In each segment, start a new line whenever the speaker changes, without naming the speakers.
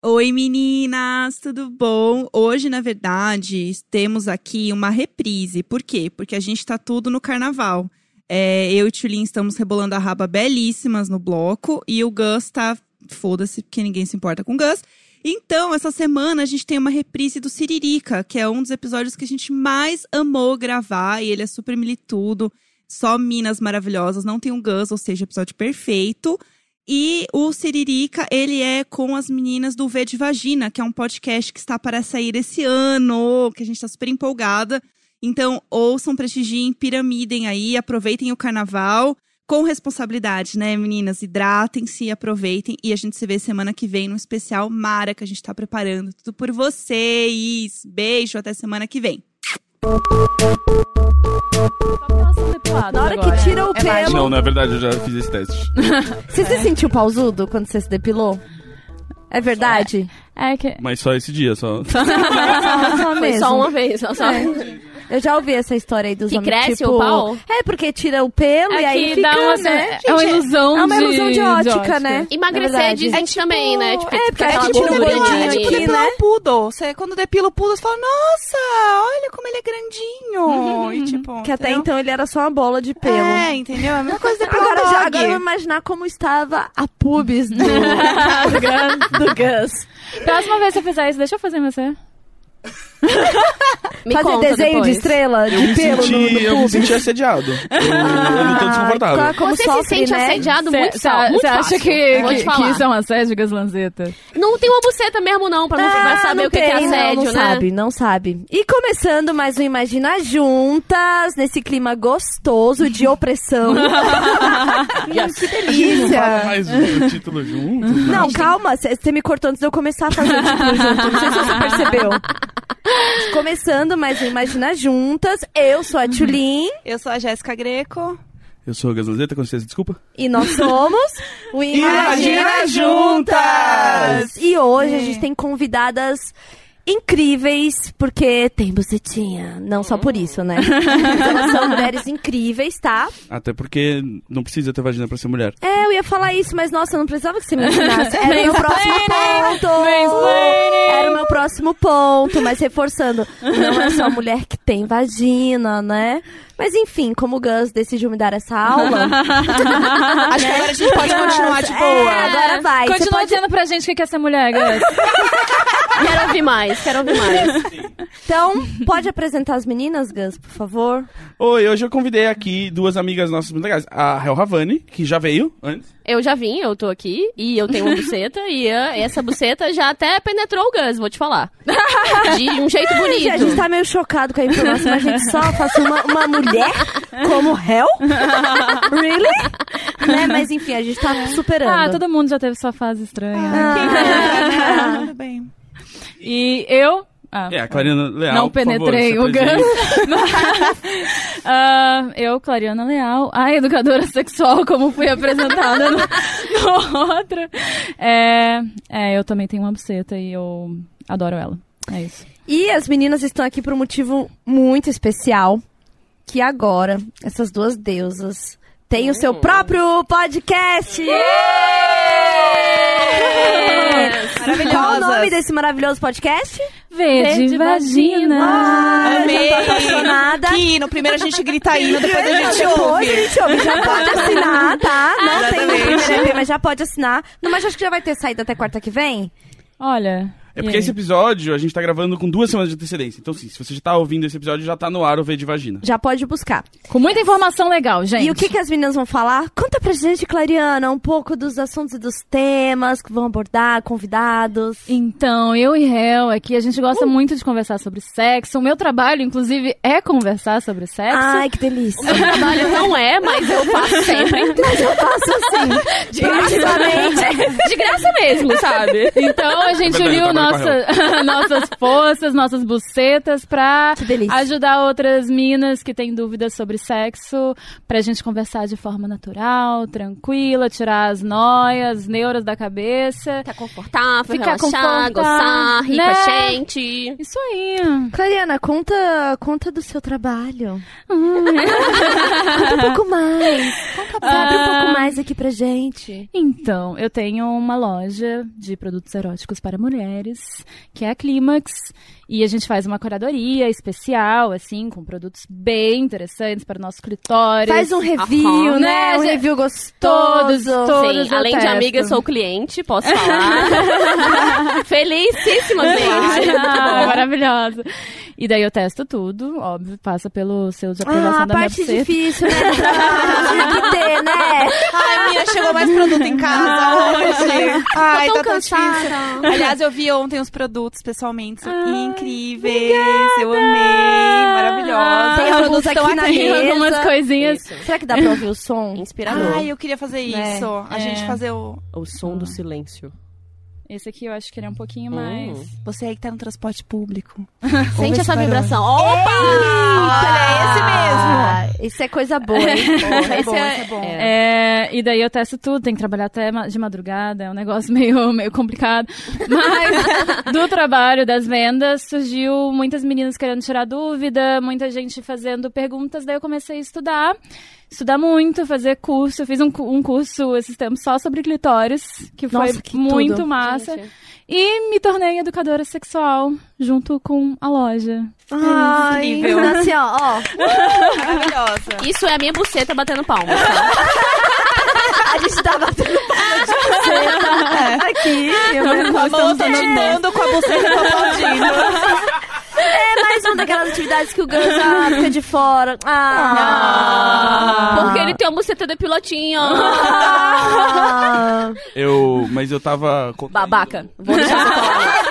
Oi meninas, tudo bom? Hoje, na verdade, temos aqui uma reprise. Por quê? Porque a gente tá tudo no carnaval. É, eu e o Tulin estamos rebolando a raba belíssimas no bloco e o Gus tá. Foda-se, porque ninguém se importa com o Gus. Então, essa semana a gente tem uma reprise do Siririca, que é um dos episódios que a gente mais amou gravar e ele é super militudo. Só minas maravilhosas, não tem um Gus, ou seja, episódio perfeito. E o Siririca, ele é com as meninas do V de Vagina, que é um podcast que está para sair esse ano, que a gente está super empolgada. Então, ouçam, prestigiem, piramidem aí, aproveitem o carnaval com responsabilidade, né, meninas? Hidratem-se, aproveitem e a gente se vê semana que vem no especial Mara que a gente está preparando. Tudo por vocês. Beijo, até semana que vem.
Na hora que tira o
É
pelo.
Não, na verdade eu já fiz esse teste.
Você se sentiu pausudo quando você se depilou? É verdade?
É que.
Mas só esse dia, só.
Só, só
Foi
mesmo.
só uma vez, só. só.
É. Eu já ouvi essa história aí dos
Que
homens,
cresce
tipo...
o pau?
É, porque tira o pelo e
É
aí
que
fica,
uma,
né?
é uma ilusão
É uma
de,
ilusão de ótica, né?
Emagrecer
Na verdade.
dizem também, né? Tipo,
é, porque é tipo depilar,
É tipo depilar
né?
o poodle. Você, quando depila o poodle, você fala, nossa, olha como ele é grandinho. e tipo,
Que até então ele era só uma bola de pelo.
É, entendeu? É a mesma coisa depilar
Agora, já, agora eu vou imaginar como estava a pubis do, do, Gus, do Gus.
Próxima vez que você fizer isso, deixa eu fazer em você.
Me
Fazer
conta
desenho
depois.
de estrela, de
Eu
pelo
senti,
no, no
eu me senti assediado. Eu, eu não tô desconfortável.
Ah, como
Você
sofre,
se sente
né?
assediado muito,
Você
só, muito
acha
fácil.
que,
te
que, que isso é um assédio, Gaslanzeta?
Não tem uma buceta mesmo, não, pra não
Ah,
vai saber
não
o que, que é
tem,
assédio,
não, não
né?
sabe, não sabe. E começando mais um Imagina Juntas, nesse clima gostoso de opressão. hum, que
Não
delícia.
fala mais o título junto.
Não, calma, você me cortou antes de eu começar a fazer o título junto. Não sei se você percebeu. Começando mais um Imagina Juntas, eu sou a Tulin
Eu sou a Jéssica Greco.
Eu sou o Gaslazeta, com licença, desculpa.
e nós somos o Imagina,
Imagina
Juntas! E hoje a gente tem convidadas incríveis, porque tem bucetinha. Não só por isso, né? Mas elas são mulheres incríveis, tá?
Até porque não precisa ter vagina pra ser mulher.
É, eu ia falar isso, mas nossa, eu não precisava que você me ensinasse. Era o meu próximo ponto! Era o meu próximo ponto, mas reforçando, não é só mulher que tem vagina, né? Mas enfim, como o Gus decidiu me dar essa aula,
Acho que agora a gente pode continuar de boa.
é, agora vai.
Continua
pode-
dizendo pra gente o que que é ser mulher, Gus.
Quero ouvir mais, quero ouvir mais.
Então, pode apresentar as meninas, Gus, por favor?
Oi, hoje eu convidei aqui duas amigas nossas muito legais. A Hel Havani, que já veio antes.
Eu já vim, eu tô aqui, e eu tenho uma buceta, e ah, essa buceta já até penetrou o Gus, vou te falar. De um jeito bonito.
A gente tá meio chocado com a informação, mas a gente só faz uma, uma mulher como Hell? Really? né? Mas enfim, a gente tá superando.
Ah, todo mundo já teve sua fase estranha.
Ah.
Tudo bem.
E eu. Ah,
É, a Clarina Leal,
não
por favor,
penetrei
se
o
apresente.
Gus. Ah, eu, Clariana Leal, a educadora sexual, como fui apresentada no, no outro. É, é, eu também tenho uma buceta e eu adoro ela. É isso.
E as meninas estão aqui por um motivo muito especial. Que agora, essas duas deusas têm o seu próprio podcast!
Maravilhosa.
Qual o nome desse maravilhoso podcast?
Verde, vagina.
Ah,
Amei.
já tô apaixonada.
Que no primeiro a gente grita hino, depois a gente
Depois
ouve.
a gente ouve. Já pode assinar, tá? Não tem no
Exatamente.
primeiro EP, mas já pode assinar. Não, mas acho que já vai ter saído até quarta que vem.
Olha.
É porque esse episódio a gente tá gravando com duas semanas de antecedência. Então, sim, se você já tá ouvindo esse episódio, já tá no ar o V de vagina.
Já pode buscar.
Com muita informação legal, gente.
E o que, que as meninas vão falar? Conta pra gente, Clariana, um pouco dos assuntos e dos temas que vão abordar, convidados.
Então, eu e Hel aqui, a gente
Uh!
gosta muito de conversar sobre sexo. O meu trabalho, inclusive, é conversar sobre sexo.
Ai, que delícia.
Meu trabalho não é, mas eu faço sempre.
Mas eu faço assim.
De graça, de graça mesmo, sabe?
Então a gente uniu
Eu trabalho
nossa, nossas forças, nossas bucetas pra ajudar outras minas que têm dúvidas sobre sexo, pra gente conversar de forma natural, tranquila, tirar as noias, as neuras da cabeça.
Ficar confortável,
Ficar
relaxar,
confortável,
gozar, rir
né?
com a gente.
Isso aí.
Clariana, conta, conta do seu trabalho. conta um pouco mais. Conta Sabe um pouco mais aqui pra gente.
Então, eu tenho uma loja de produtos eróticos para mulheres, que é a Clímax, e a gente faz uma curadoria especial, assim, com produtos bem interessantes para o nosso clitóris.
Faz um review,
Aham.
né? Um review gostoso.
Todos, todos.
Sim, além de
testo.
amiga, sou cliente, posso falar. Felicíssima cliente.
Ah, maravilhosa. E daí eu testo tudo, óbvio, passa pelo selo de aprovação
Ah, a
da minha
parte
buceta.
difícil, né? Tinha que ter, né?
Ai, minha, chegou mais produto em casa hoje. Ai,
Tô
tá
tão
tão
cansada.
Aliás, eu vi ontem os produtos pessoalmente, são incríveis. Eu amei, maravilhosa.
Tem alguns
produtos estão
aqui na mesa.
algumas coisinhas.
Isso.
Será que dá pra ouvir o som?
Inspirador.
Ai, eu queria fazer
Né?
isso. A
É.
gente fazer o.
O som do silêncio.
Esse aqui eu acho que ele é um pouquinho
Hum.
mais.
Você aí que tá no transporte público.
Sente essa
barulho.
vibração. Opa!
Olha, é esse mesmo.
Ah, Isso é coisa boa, hein?
Esse é bom,
Esse
esse é bom.
É, e daí eu testo tudo, tem que trabalhar até de madrugada, é um negócio meio, meio complicado. Mas do trabalho, das vendas, surgiu muitas meninas querendo tirar dúvida, muita gente fazendo perguntas, daí eu comecei a estudar. Estudar muito, fazer curso. Eu fiz um, um curso esses tempos só sobre clitóris, que
Nossa,
foi
que
muito
tudo.
massa.
Gente.
E me tornei educadora sexual, junto com a loja.
Ai,
incrível.
Assim, ó, ó.
Maravilhosa.
Isso é a minha buceta batendo palmas. tá?
A gente tá batendo palma aqui.
A moça editando com a buceta tô aplaudindo.
É mais uma daquelas atividades que o Gus ah, fica de fora. Ah.
Porque ele tem uma buceta de pilotinho.
Ah.
Eu. Mas eu tava.
Babaca. Vou deixar você falar.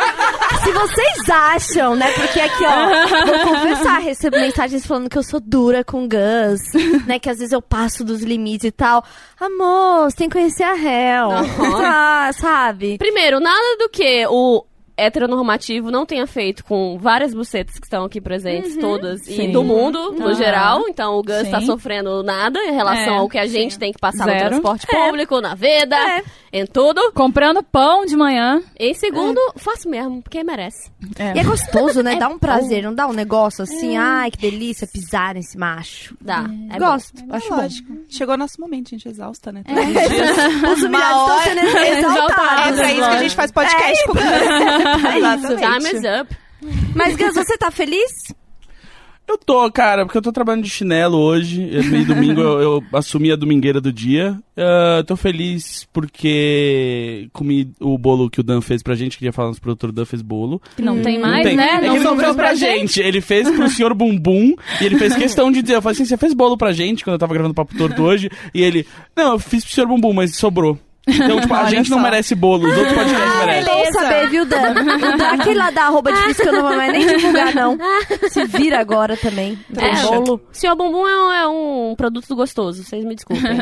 Se vocês acham, né? Porque aqui, ó, vou confessar, recebo mensagens falando que eu sou dura com o Gus, né? Que às vezes eu passo dos limites e tal. Amor, você tem que conhecer a Hel.
Aham.
Ah, sabe?
Primeiro, nada do que o heteronormativo não tenha feito com várias bucetas que estão aqui presentes, todas, e
Sim.
do mundo, no geral. Então, o Gus
Sim.
tá sofrendo nada em relação
É,
ao que a gente
sim.
tem que passar no
Zero.
transporte público, na vida,
É.
em tudo.
Comprando pão de manhã.
Em segundo, faço mesmo, porque merece.
E é gostoso, né? Dá um prazer, não dá um negócio assim, ai, que delícia pisar nesse macho.
Dá. É bom.
Gosto, acho bom.
Lógico. Chegou nosso momento, gente, exausta, né?
Os humilhados estão sendo
É
exaltados.
pra isso que a gente faz podcast com o Gus. Exatamente.
Time is up.
Mas, Gus, você tá feliz?
Eu tô, cara, porque eu tô trabalhando de chinelo hoje. É meio domingo eu, eu assumi a domingueira do dia. Ah, tô feliz porque comi o bolo que o Dan fez pra gente. Queria falar nos produtores, o Dan fez bolo.
Que não tem mais,
tem.
né?
É que ele não fez pra gente. Ele fez pro senhor Bumbum e ele fez questão de dizer, eu falei assim, você fez bolo pra gente quando eu tava gravando o Papo Torto hoje? E ele, não, eu fiz pro senhor Bumbum, mas sobrou. Então, tipo, a gente não
só.
merece bolo, os outros podcasts
Ah,
merecem.
bom saber, viu, Dan? Dan, aquele lá da arroba difícil que eu não vou mais nem divulgar, não. Se vira agora também. Tem
É,
bolo.
Senhor Bumbum é um, é um produto gostoso, vocês me desculpem.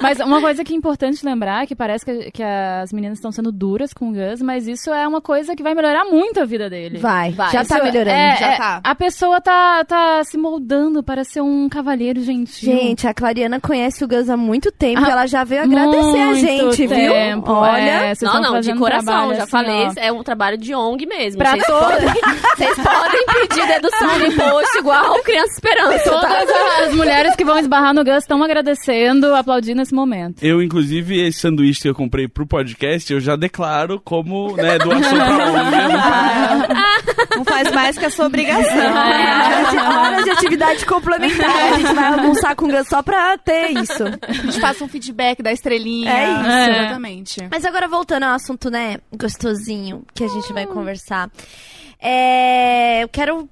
Mas uma coisa que é importante lembrar é que parece que, que as meninas estão sendo duras com o Gus, mas isso é uma coisa que vai melhorar muito a vida dele.
Vai,
Vai.
já
Isso
tá melhorando.
é-
já
é-
tá.
A pessoa tá, tá se moldando para ser um cavalheiro gentil.
Gente, a Clariana conhece o Gus há muito tempo
Ah,
ela já veio agradecer a
Muito
gente,
tempo,
viu? Olha.
é,
não, não, de coração, já
assim,
falei,
ó.
é um trabalho de ONG mesmo.
Pra
Vocês podem, vocês podem pedir dedução de imposto igual Criança Esperança.
Todas as mulheres que vão esbarrar no Gus estão agradecendo, aplaudindo esse momento.
Eu, inclusive, esse sanduíche que eu comprei pro podcast, eu já declaro como, né, doação pra ONG.
Não faz mais que a sua obrigação.
É, horas de atividade complementar. A gente vai almoçar com o Gus só pra ter isso.
A gente passa um feedback da estrelinha.
É isso.
É.
Exatamente.
Mas agora voltando ao assunto, né, gostosinho, que a gente vai conversar. É, eu quero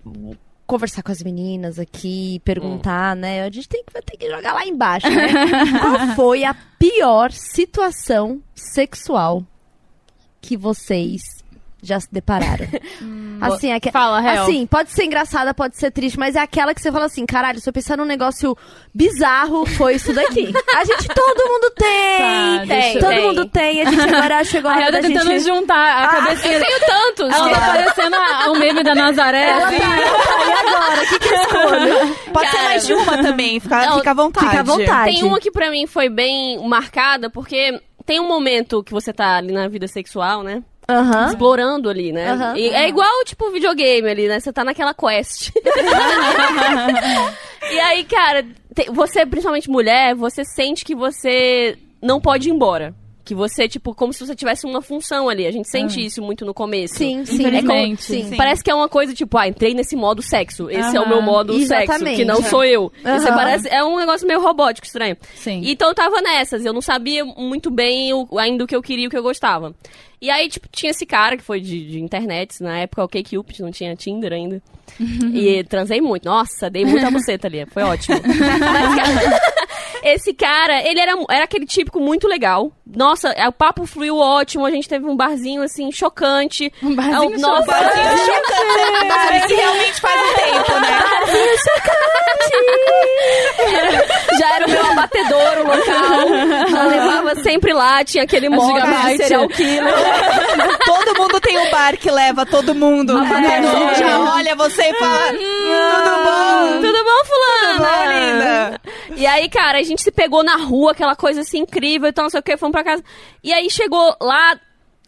conversar com as meninas aqui, perguntar, né? A gente tem que, vai ter que jogar lá embaixo, né? Qual foi a pior situação sexual que vocês já se depararam? assim, aque-
Fala, Hel.
assim, pode ser engraçada, pode ser triste, mas é aquela que você fala assim, caralho, se eu pensar num negócio bizarro, foi isso daqui. A gente, todo mundo tem!
Tá, eu-
todo
tem.
mundo tem, a gente agora chegou a
A
hora
Ela
da
tá tentando
gente...
juntar a cabecinha.
Eu tenho tantos.
Ela tá parecendo o meme da Nazaré.
Ela
assim.
tá, e agora? O que, que eu escolho?
Pode ser
Cara.
mais de uma também. Fica,
Não,
fica à vontade.
Fica à vontade.
Tem uma que pra mim foi bem marcada, porque tem um momento que você tá ali na vida sexual, né?
Aham.
Explorando ali, né? E é igual, tipo, videogame ali, né? Você tá naquela quest. e aí, cara, Você, principalmente mulher, você sente que você não pode ir embora. Que você, tipo, como se você tivesse uma função ali. A gente sente isso muito no começo.
Sim, sim.
Infelizmente.
Sim.
Sim.
Parece que é uma coisa tipo, ah, entrei nesse modo sexo. Esse é o meu modo sexo,
Exatamente.
que não sou eu. Você parece, é um negócio meio robótico, estranho.
Sim.
Então eu tava nessas, eu não sabia muito bem o, ainda o que eu queria e o que eu gostava. E aí, tipo, tinha esse cara que foi de, de internet, na época o Cupid não tinha Tinder ainda. e transei muito. Nossa, dei muita buceta ali, foi ótimo. Mas, cara, esse cara, ele era, era aquele típico muito legal. Nossa, é, o papo fluiu ótimo, a gente teve um barzinho, assim, chocante.
Um barzinho
É, nossa,
Barzinho chocante. Isso realmente faz um tempo, né?
já era o meu abatedouro local. Já levava sempre lá, tinha aquele modo de serial killer.
Todo mundo tem um bar que leva todo mundo.
Batedoura.
Já olha você e fala, "Hum, tudo bom?
Tudo bom, fulana?
Tudo bom, linda?
E aí, cara, a gente se pegou na rua, aquela coisa assim incrível e tal, não sei o que, fomos pra casa. E aí chegou lá,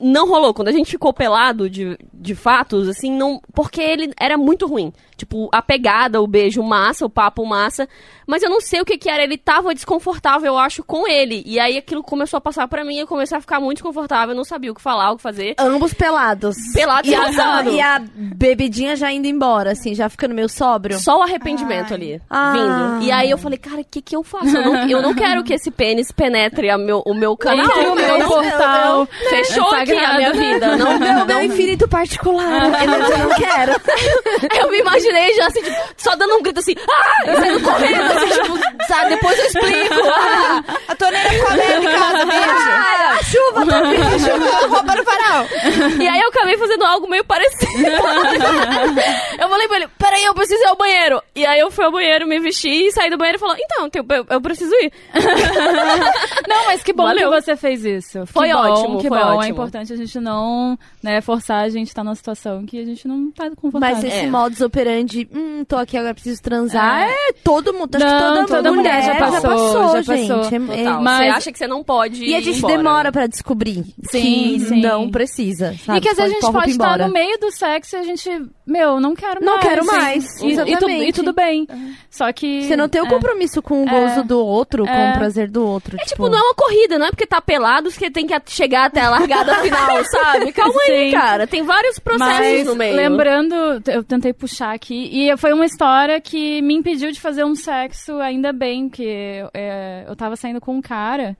não rolou. Quando a gente ficou pelado de, de fatos, assim, não. Porque ele era muito ruim. Tipo, a pegada, o beijo massa, o papo massa. Mas eu não sei o que que era. Ele tava desconfortável, eu acho, com ele. E aí aquilo começou a passar pra mim, eu comecei a ficar muito desconfortável. Eu não sabia o que falar, o que fazer.
Ambos pelados.
Pelado
e
e
a, e bebidinha já indo embora, assim, já ficando meio sóbrio.
Só o arrependimento
Ai.
ali,
Ah.
vindo. E aí eu falei, cara, o que que eu faço? Eu não, eu não quero que esse pênis penetre a meu, o meu canal.
Entre o meu
Não,
portal.
Fechou aqui a minha vida. Não,
Meu,
não,
meu infinito particular. Eu não quero.
Eu me imaginei já assim, tipo, só dando um grito assim, ah! E saindo correndo, assim, tipo, sabe? Depois eu explico. Ah,
A torneira ficou aberta em casa, beijo.
Ah, a chuva tá vindo.
Chuva, roupa no varal.
E aí eu acabei fazendo algo meio parecido. eu falei pra ele, peraí, eu preciso ir ao banheiro. E aí eu fui ao banheiro, me vesti e saí do banheiro e falou, então, eu, eu preciso ir.
Não, mas que bom
Valeu.
que você fez isso.
Foi
que bom,
ótimo,
que
foi
bom. É
ótimo.
importante a gente não né, forçar a gente estar numa situação que a gente não tá confortável.
Mas esse
É.
modus operandi, hum, tô aqui agora, preciso transar, é, todo mundo, que
Não,
toda,
toda
mulher,
mulher já passou, já
gente.
passou.
É- é-
Total.
Mas-
Você acha que você não pode
E a gente
embora.
demora pra descobrir
Sim,
que
sim.
não precisa, sabe?
E que às vezes a gente
Pode
estar
embora.
no meio do sexo e a gente, meu, não quero
Não
mais.
quero
Sim.
mais,
E, e, tu- e tudo bem. Só que.
Você não tem o
é.
compromisso com o gozo do outro, com
É.
o prazer do outro.
É tipo, não é uma corrida, não é porque tá pelado que tem que chegar até a largada final, sabe? Calma aí,
Sim.
cara. Tem vários processos
Mas
no meio.
lembrando, eu tentei puxar aqui, e foi uma história que me impediu de fazer um sexo, ainda bem, que é, eu tava saindo com um cara.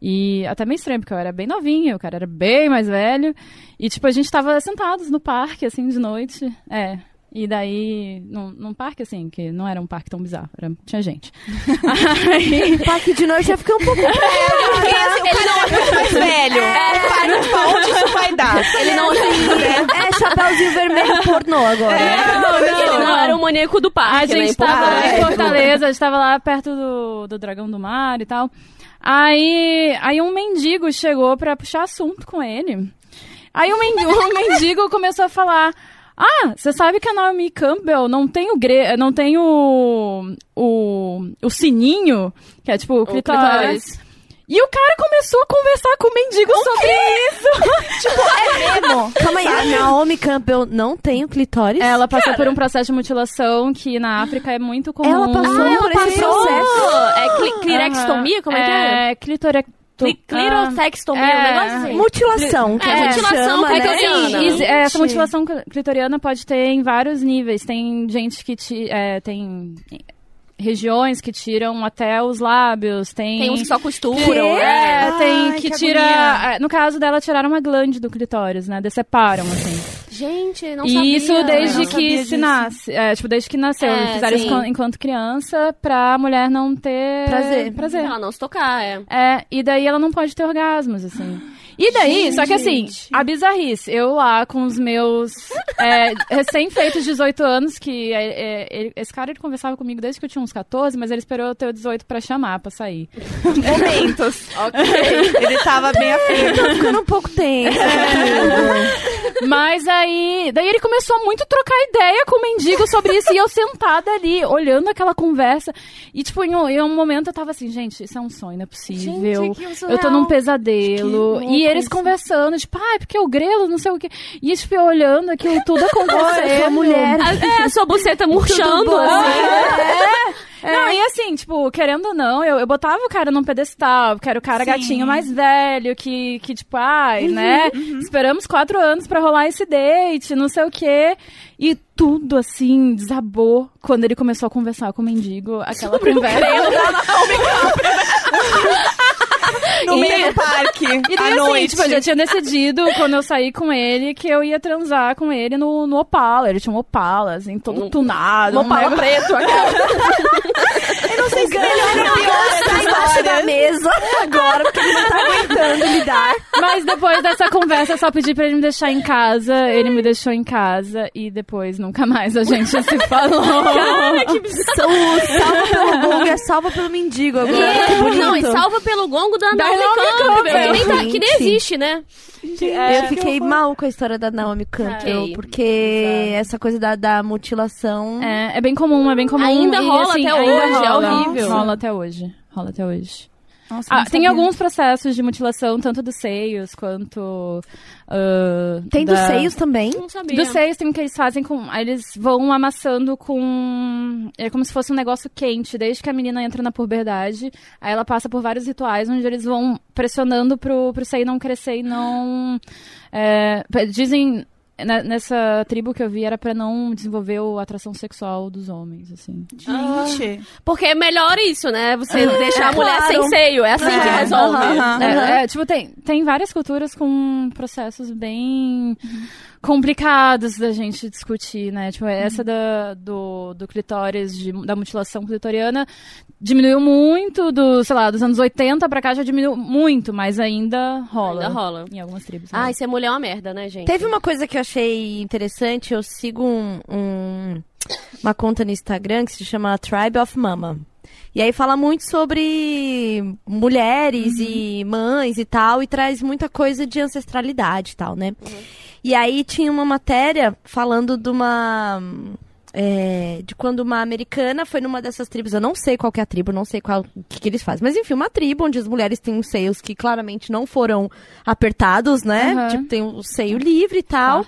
E até meio estranho, porque eu era bem novinha, o cara era bem mais velho. E, tipo, a gente tava sentados no parque, assim, de noite. É. E daí, num, num parque, assim, que não era um parque tão bizarro, era, tinha gente. Aí,
Parque de noite já fica um pouco...
Porque assim, o cara é mais velho. É, para, tipo, aonde isso vai dar?
Ele não,
É chapéuzinho vermelho pornô agora.
ele não era o maníaco do
A
parque, né?
gente tava lá em
é.
Fortaleza, a gente tava lá perto do, do Dragão do Mar e tal. Aí, aí um mendigo chegou pra puxar assunto com ele. Aí o mendigo, o mendigo começou a falar: Ah, você sabe que a Naomi Campbell não tem o gre não tem o, o, o sininho, que é tipo o
O
clitóris. E o cara começou a conversar com o mendigo sobre isso.
É mesmo? Calma aí, a Naomi Campbell não tem o clitóris?
Ela passou por um processo de mutilação que na África é muito comum.
Ela passou
Ah,
por
ela
esse
passou.
processo.
É cli- clirectomia? Como é que é?
É, clitorectomia.
Cli- Clirotextomia,
É.
um negócio assim.
Mutilação, que
É,
a gente
mutilação
chama, né?
clitoriana.
Isso, é, essa mutilação cl- clitoriana pode ter em vários níveis. Tem gente que ti- é, tem regiões que tiram até os lábios, tem
Tem uns que só costuram, né?
é, tem
Ai,
que,
que
tira,
agonia.
é, no caso dela tiraram uma glande do clitóris, né? Deceparam assim.
Gente, não
e
sabia.
isso desde que se
disso.
nasce, é, tipo desde que nasceu,
É,
fizeram
sim.
isso enquanto- enquanto criança pra mulher não ter
Prazer.
prazer.
Ela não se tocar, é.
É, e daí ela não pode ter orgasmos, assim. E daí, só que assim, a bizarrice, eu lá com os meus é, recém-feitos 18 anos, que é, é, ele- esse cara ele conversava comigo desde que eu tinha uns 14, mas ele esperou eu ter 18 pra chamar, pra sair.
Momentos. Ele tava bem afim.
Tô ficando um pouco tensa.
Mas aí, daí ele começou a muito trocar ideia com o mendigo sobre isso, e eu sentada ali, olhando aquela conversa, e tipo, em um, em um momento eu tava assim, gente, isso é um sonho, não é possível.
Gente, que
Eu tô num pesadelo.
Que
E eles
isso.
conversando, tipo, ai, porque o grelo, não sei o quê. E tipo, eu olhando aquilo tudo acontecendo.
eu sou mulher.
A- É, a sua buceta murchando, assim.
Não, e assim, tipo, querendo ou não, eu, eu botava o cara num pedestal, que era o cara
Sim.
gatinho mais velho, que, que tipo, ai,
Uhum,
né? Esperamos quatro anos pra rolar esse date, não sei o quê. E tudo, assim, desabou quando ele começou a conversar com o mendigo. Aquela conversa.
No
E-
meio do parque,
E daí,
à
assim,
noite.
tipo, eu já tinha decidido, quando eu saí com ele, que eu ia transar com ele no, no Opala. Ele tinha um Opala, assim, todo tunado.
Um
um
Opala
negócio-
preto, aquela.
Eu não sei se melhor ou pior tá embaixo da mesa agora, porque ele não tá aguentando lidar.
Mas depois dessa conversa, eu só pedi pra ele me deixar em casa. Ele me deixou em casa e depois nunca mais a gente se falou.
Cara, que Salva pelo gongo é salva pelo mendigo agora. Bonito.
Não, e salva pelo gongo da
Da
Naomi Campbell,
Campbell.
que, nem tá- que nem
Gente.
existe, né?
eu fiquei mal com a história da Naomi Campbell,
Ok.
porque essa coisa da, da mutilação...
É, é bem comum, é bem comum.
Ainda
E,
rola
assim,
até
ainda
hoje, é
rola.
horrível.
Rola até hoje. Rola até hoje.
Nossa,
Ah, tem alguns processos de mutilação, tanto dos seios quanto. ah,
Tem dos
da-
seios também?
Não sabia.
Dos seios tem que eles fazem com. Eles vão amassando com. É como se fosse um negócio quente, desde que a menina entra na puberdade. Aí ela passa por vários rituais onde eles vão pressionando pro, pro seio não crescer e não. é, dizem. Ne- Nessa tribo que eu vi era pra não desenvolver a atração sexual dos homens, assim.
Gente.
Porque é melhor isso, né? Você deixar a mulher
claro.
sem seio. É assim que
É,
resolve.
aham.
É, é, tipo, tem, tem várias culturas com processos bem complicados da gente discutir, né? Tipo, essa da, do, do clitóris, de- da mutilação clitoriana, diminuiu muito, do, sei lá, dos anos 80 pra cá já diminuiu muito, mas ainda rola.
Ainda rola.
Em algumas tribos.
Ai,
rola.
ser mulher é uma merda, né, gente?
Teve uma coisa que eu achei interessante, eu sigo um, um- uma conta no Instagram que se chama Tribe of Mama. E aí fala muito sobre mulheres e mães e tal, e traz muita coisa de ancestralidade e tal, né? E aí tinha uma matéria falando de uma. é, de quando uma americana foi numa dessas tribos, eu não sei qual é a tribo, não sei qual o que, que eles fazem, mas enfim, uma tribo onde as mulheres têm os seios que claramente não foram apertados, né?
Aham.
Tipo, tem o seio livre e tal.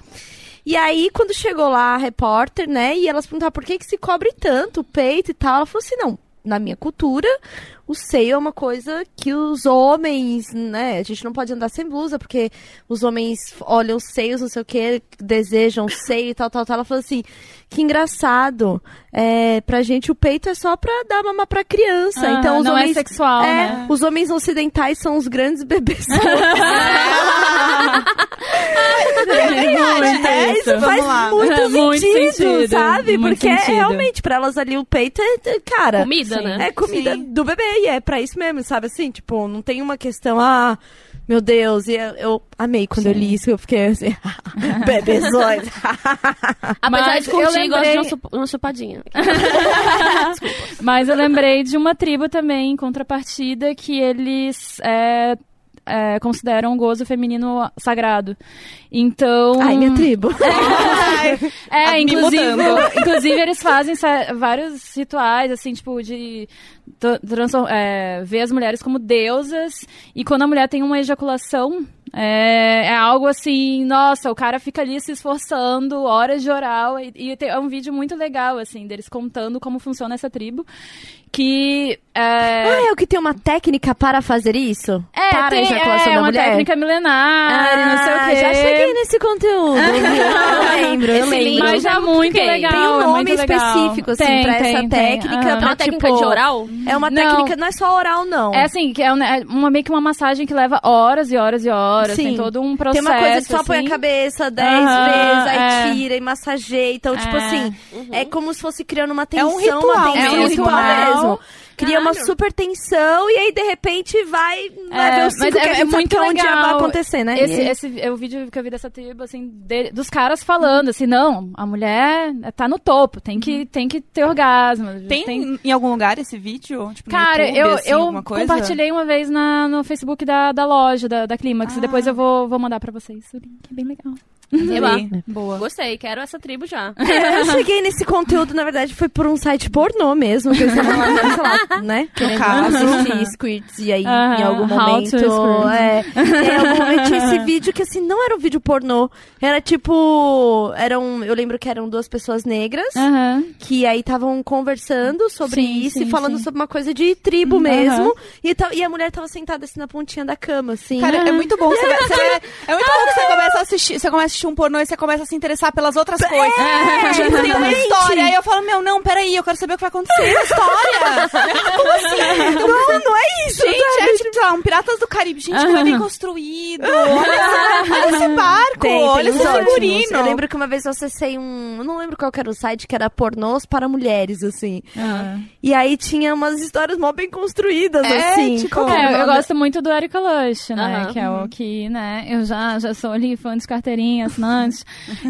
E aí, quando chegou lá a repórter, né, e elas perguntaram por que, que se cobre tanto o peito e tal, ela falou assim: não, na minha cultura, o seio é uma coisa que os homens, né, a gente não pode andar sem blusa, porque os homens olham os seios, não sei o que, desejam o seio e tal, tal, tal. Ela falou assim: que engraçado, é, pra gente o peito é só pra dar mamar pra criança.
Aham,
então os
não é
homens.
sexual,
é,
né?
Os homens ocidentais são os grandes bebês.
Muito
É,
isso.
isso faz
Vamos lá.
muito,
Muito
sentido,
sentido,
sabe?
muito
Porque é
sentido.
realmente, pra elas ali, o peito é, é- cara...
Comida,
Sim.
né?
É comida
Sim.
do bebê, e é pra isso mesmo, sabe? Assim, tipo, não tem uma questão, ah, meu Deus, e eu, eu amei quando eu li isso, eu fiquei assim, bebezões.
Apesar
Mas
de curtir,
eu
gosto de
lembrei-
uma chupadinha.
Mas eu lembrei de uma tribo também, em contrapartida, que eles é, é, consideram o gozo feminino sagrado. Então.
Ai, minha tribo.
É,
Me
inclusive,
mudando.
inclusive eles fazem vários rituais, assim, tipo, de é, ver as mulheres como deusas. E quando a mulher tem uma ejaculação, é, é algo assim, nossa, o cara fica ali se esforçando, horas de oral. E, e tem- é um vídeo muito legal, assim, deles contando como funciona essa tribo. Que. É,
Ah, é o que tem uma técnica para fazer isso?
é,
para
tem,
a ejaculação
é
da
uma
mulher?
técnica milenar, e não sei o quê.
já cheguei nesse conteúdo. eu lembro, eu
Esse
lembro.
link
Mas é
eu
muito
fiquei.
legal.
Tem um
é
nome
legal.
específico, assim,
Tem,
pra
tem,
essa
tem.
técnica.
Aham.
É uma técnica
tipo,
de oral?
É uma
Não.
técnica, não é só oral, não.
É assim, que é um- é uma, meio que uma massagem que leva horas e horas e horas.
Sim.
Tem todo um
Tem
processo.
uma coisa que só põe a
assim.
cabeça dez
Aham,
vezes, aí
é.
tira e massageia. Então, tipo
É.
assim, é como se fosse criando uma
É
tensão,
um ritual
uma
É um ritual.
Mesmo. Cria uma super tensão e aí, de repente, vai, vai
É,
ver o
mas
ciclo que
é-
a
é
gente sabe
muito
que é onde
legal.
vai acontecer, né?
Esse,
E-
esse é o vídeo que eu vi dessa tribo, assim, de- dos caras falando, assim, não, a mulher tá no topo, tem que, tem que ter orgasmo.
Tem, em algum lugar esse vídeo? Tipo, no
Cara,
YouTube,
eu,
assim,
eu compartilhei uma vez na, no Facebook da, da loja, da, da Climax,
Ah.
e depois eu vou, vou mandar pra vocês o link, é bem legal.
Eba.
Boa.
Gostei, quero essa tribo já.
Eu cheguei nesse conteúdo, na verdade, foi por um site pornô mesmo, que eu estava lá, sei lá, né? Querendo
caso.
assistir Squirts e aí em
Aham,
algum momento. É, em algum momento tinha esse vídeo que assim, não era um vídeo pornô. Era tipo. Eram. Eu lembro que eram duas pessoas negras. Que aí estavam conversando sobre
Sim,
isso
sim,
e falando
sim.
sobre uma coisa de tribo
Uhum.
mesmo. E, e a mulher tava sentada assim na pontinha da cama, assim.
Cara, é muito bom. Você, vai- você vai- é muito bom que você começa a assistir. Você começa a assistir um pornô e você começa a se interessar pelas outras coisas. tipo, tem uma história. Aí eu falo, meu, não, peraí, eu quero saber o que vai acontecer na história. Como assim?
Não, não é isso.
Gente, é tipo, sei lá, um Piratas do Caribe. Gente, como é bem construído. Olha, essa- olha esse barco,
Tem, tem
olha esse figurino.
Eu lembro que uma vez eu acessei um. Eu não lembro qual que era o site, que era pornôs para mulheres, assim.
Aham.
E aí tinha umas histórias mó bem construídas,
É,
assim.
tipo,
É, eu gosto muito do Erika Lush, né? Que é o que, né? Eu já, já sou ali fã de carteirinha,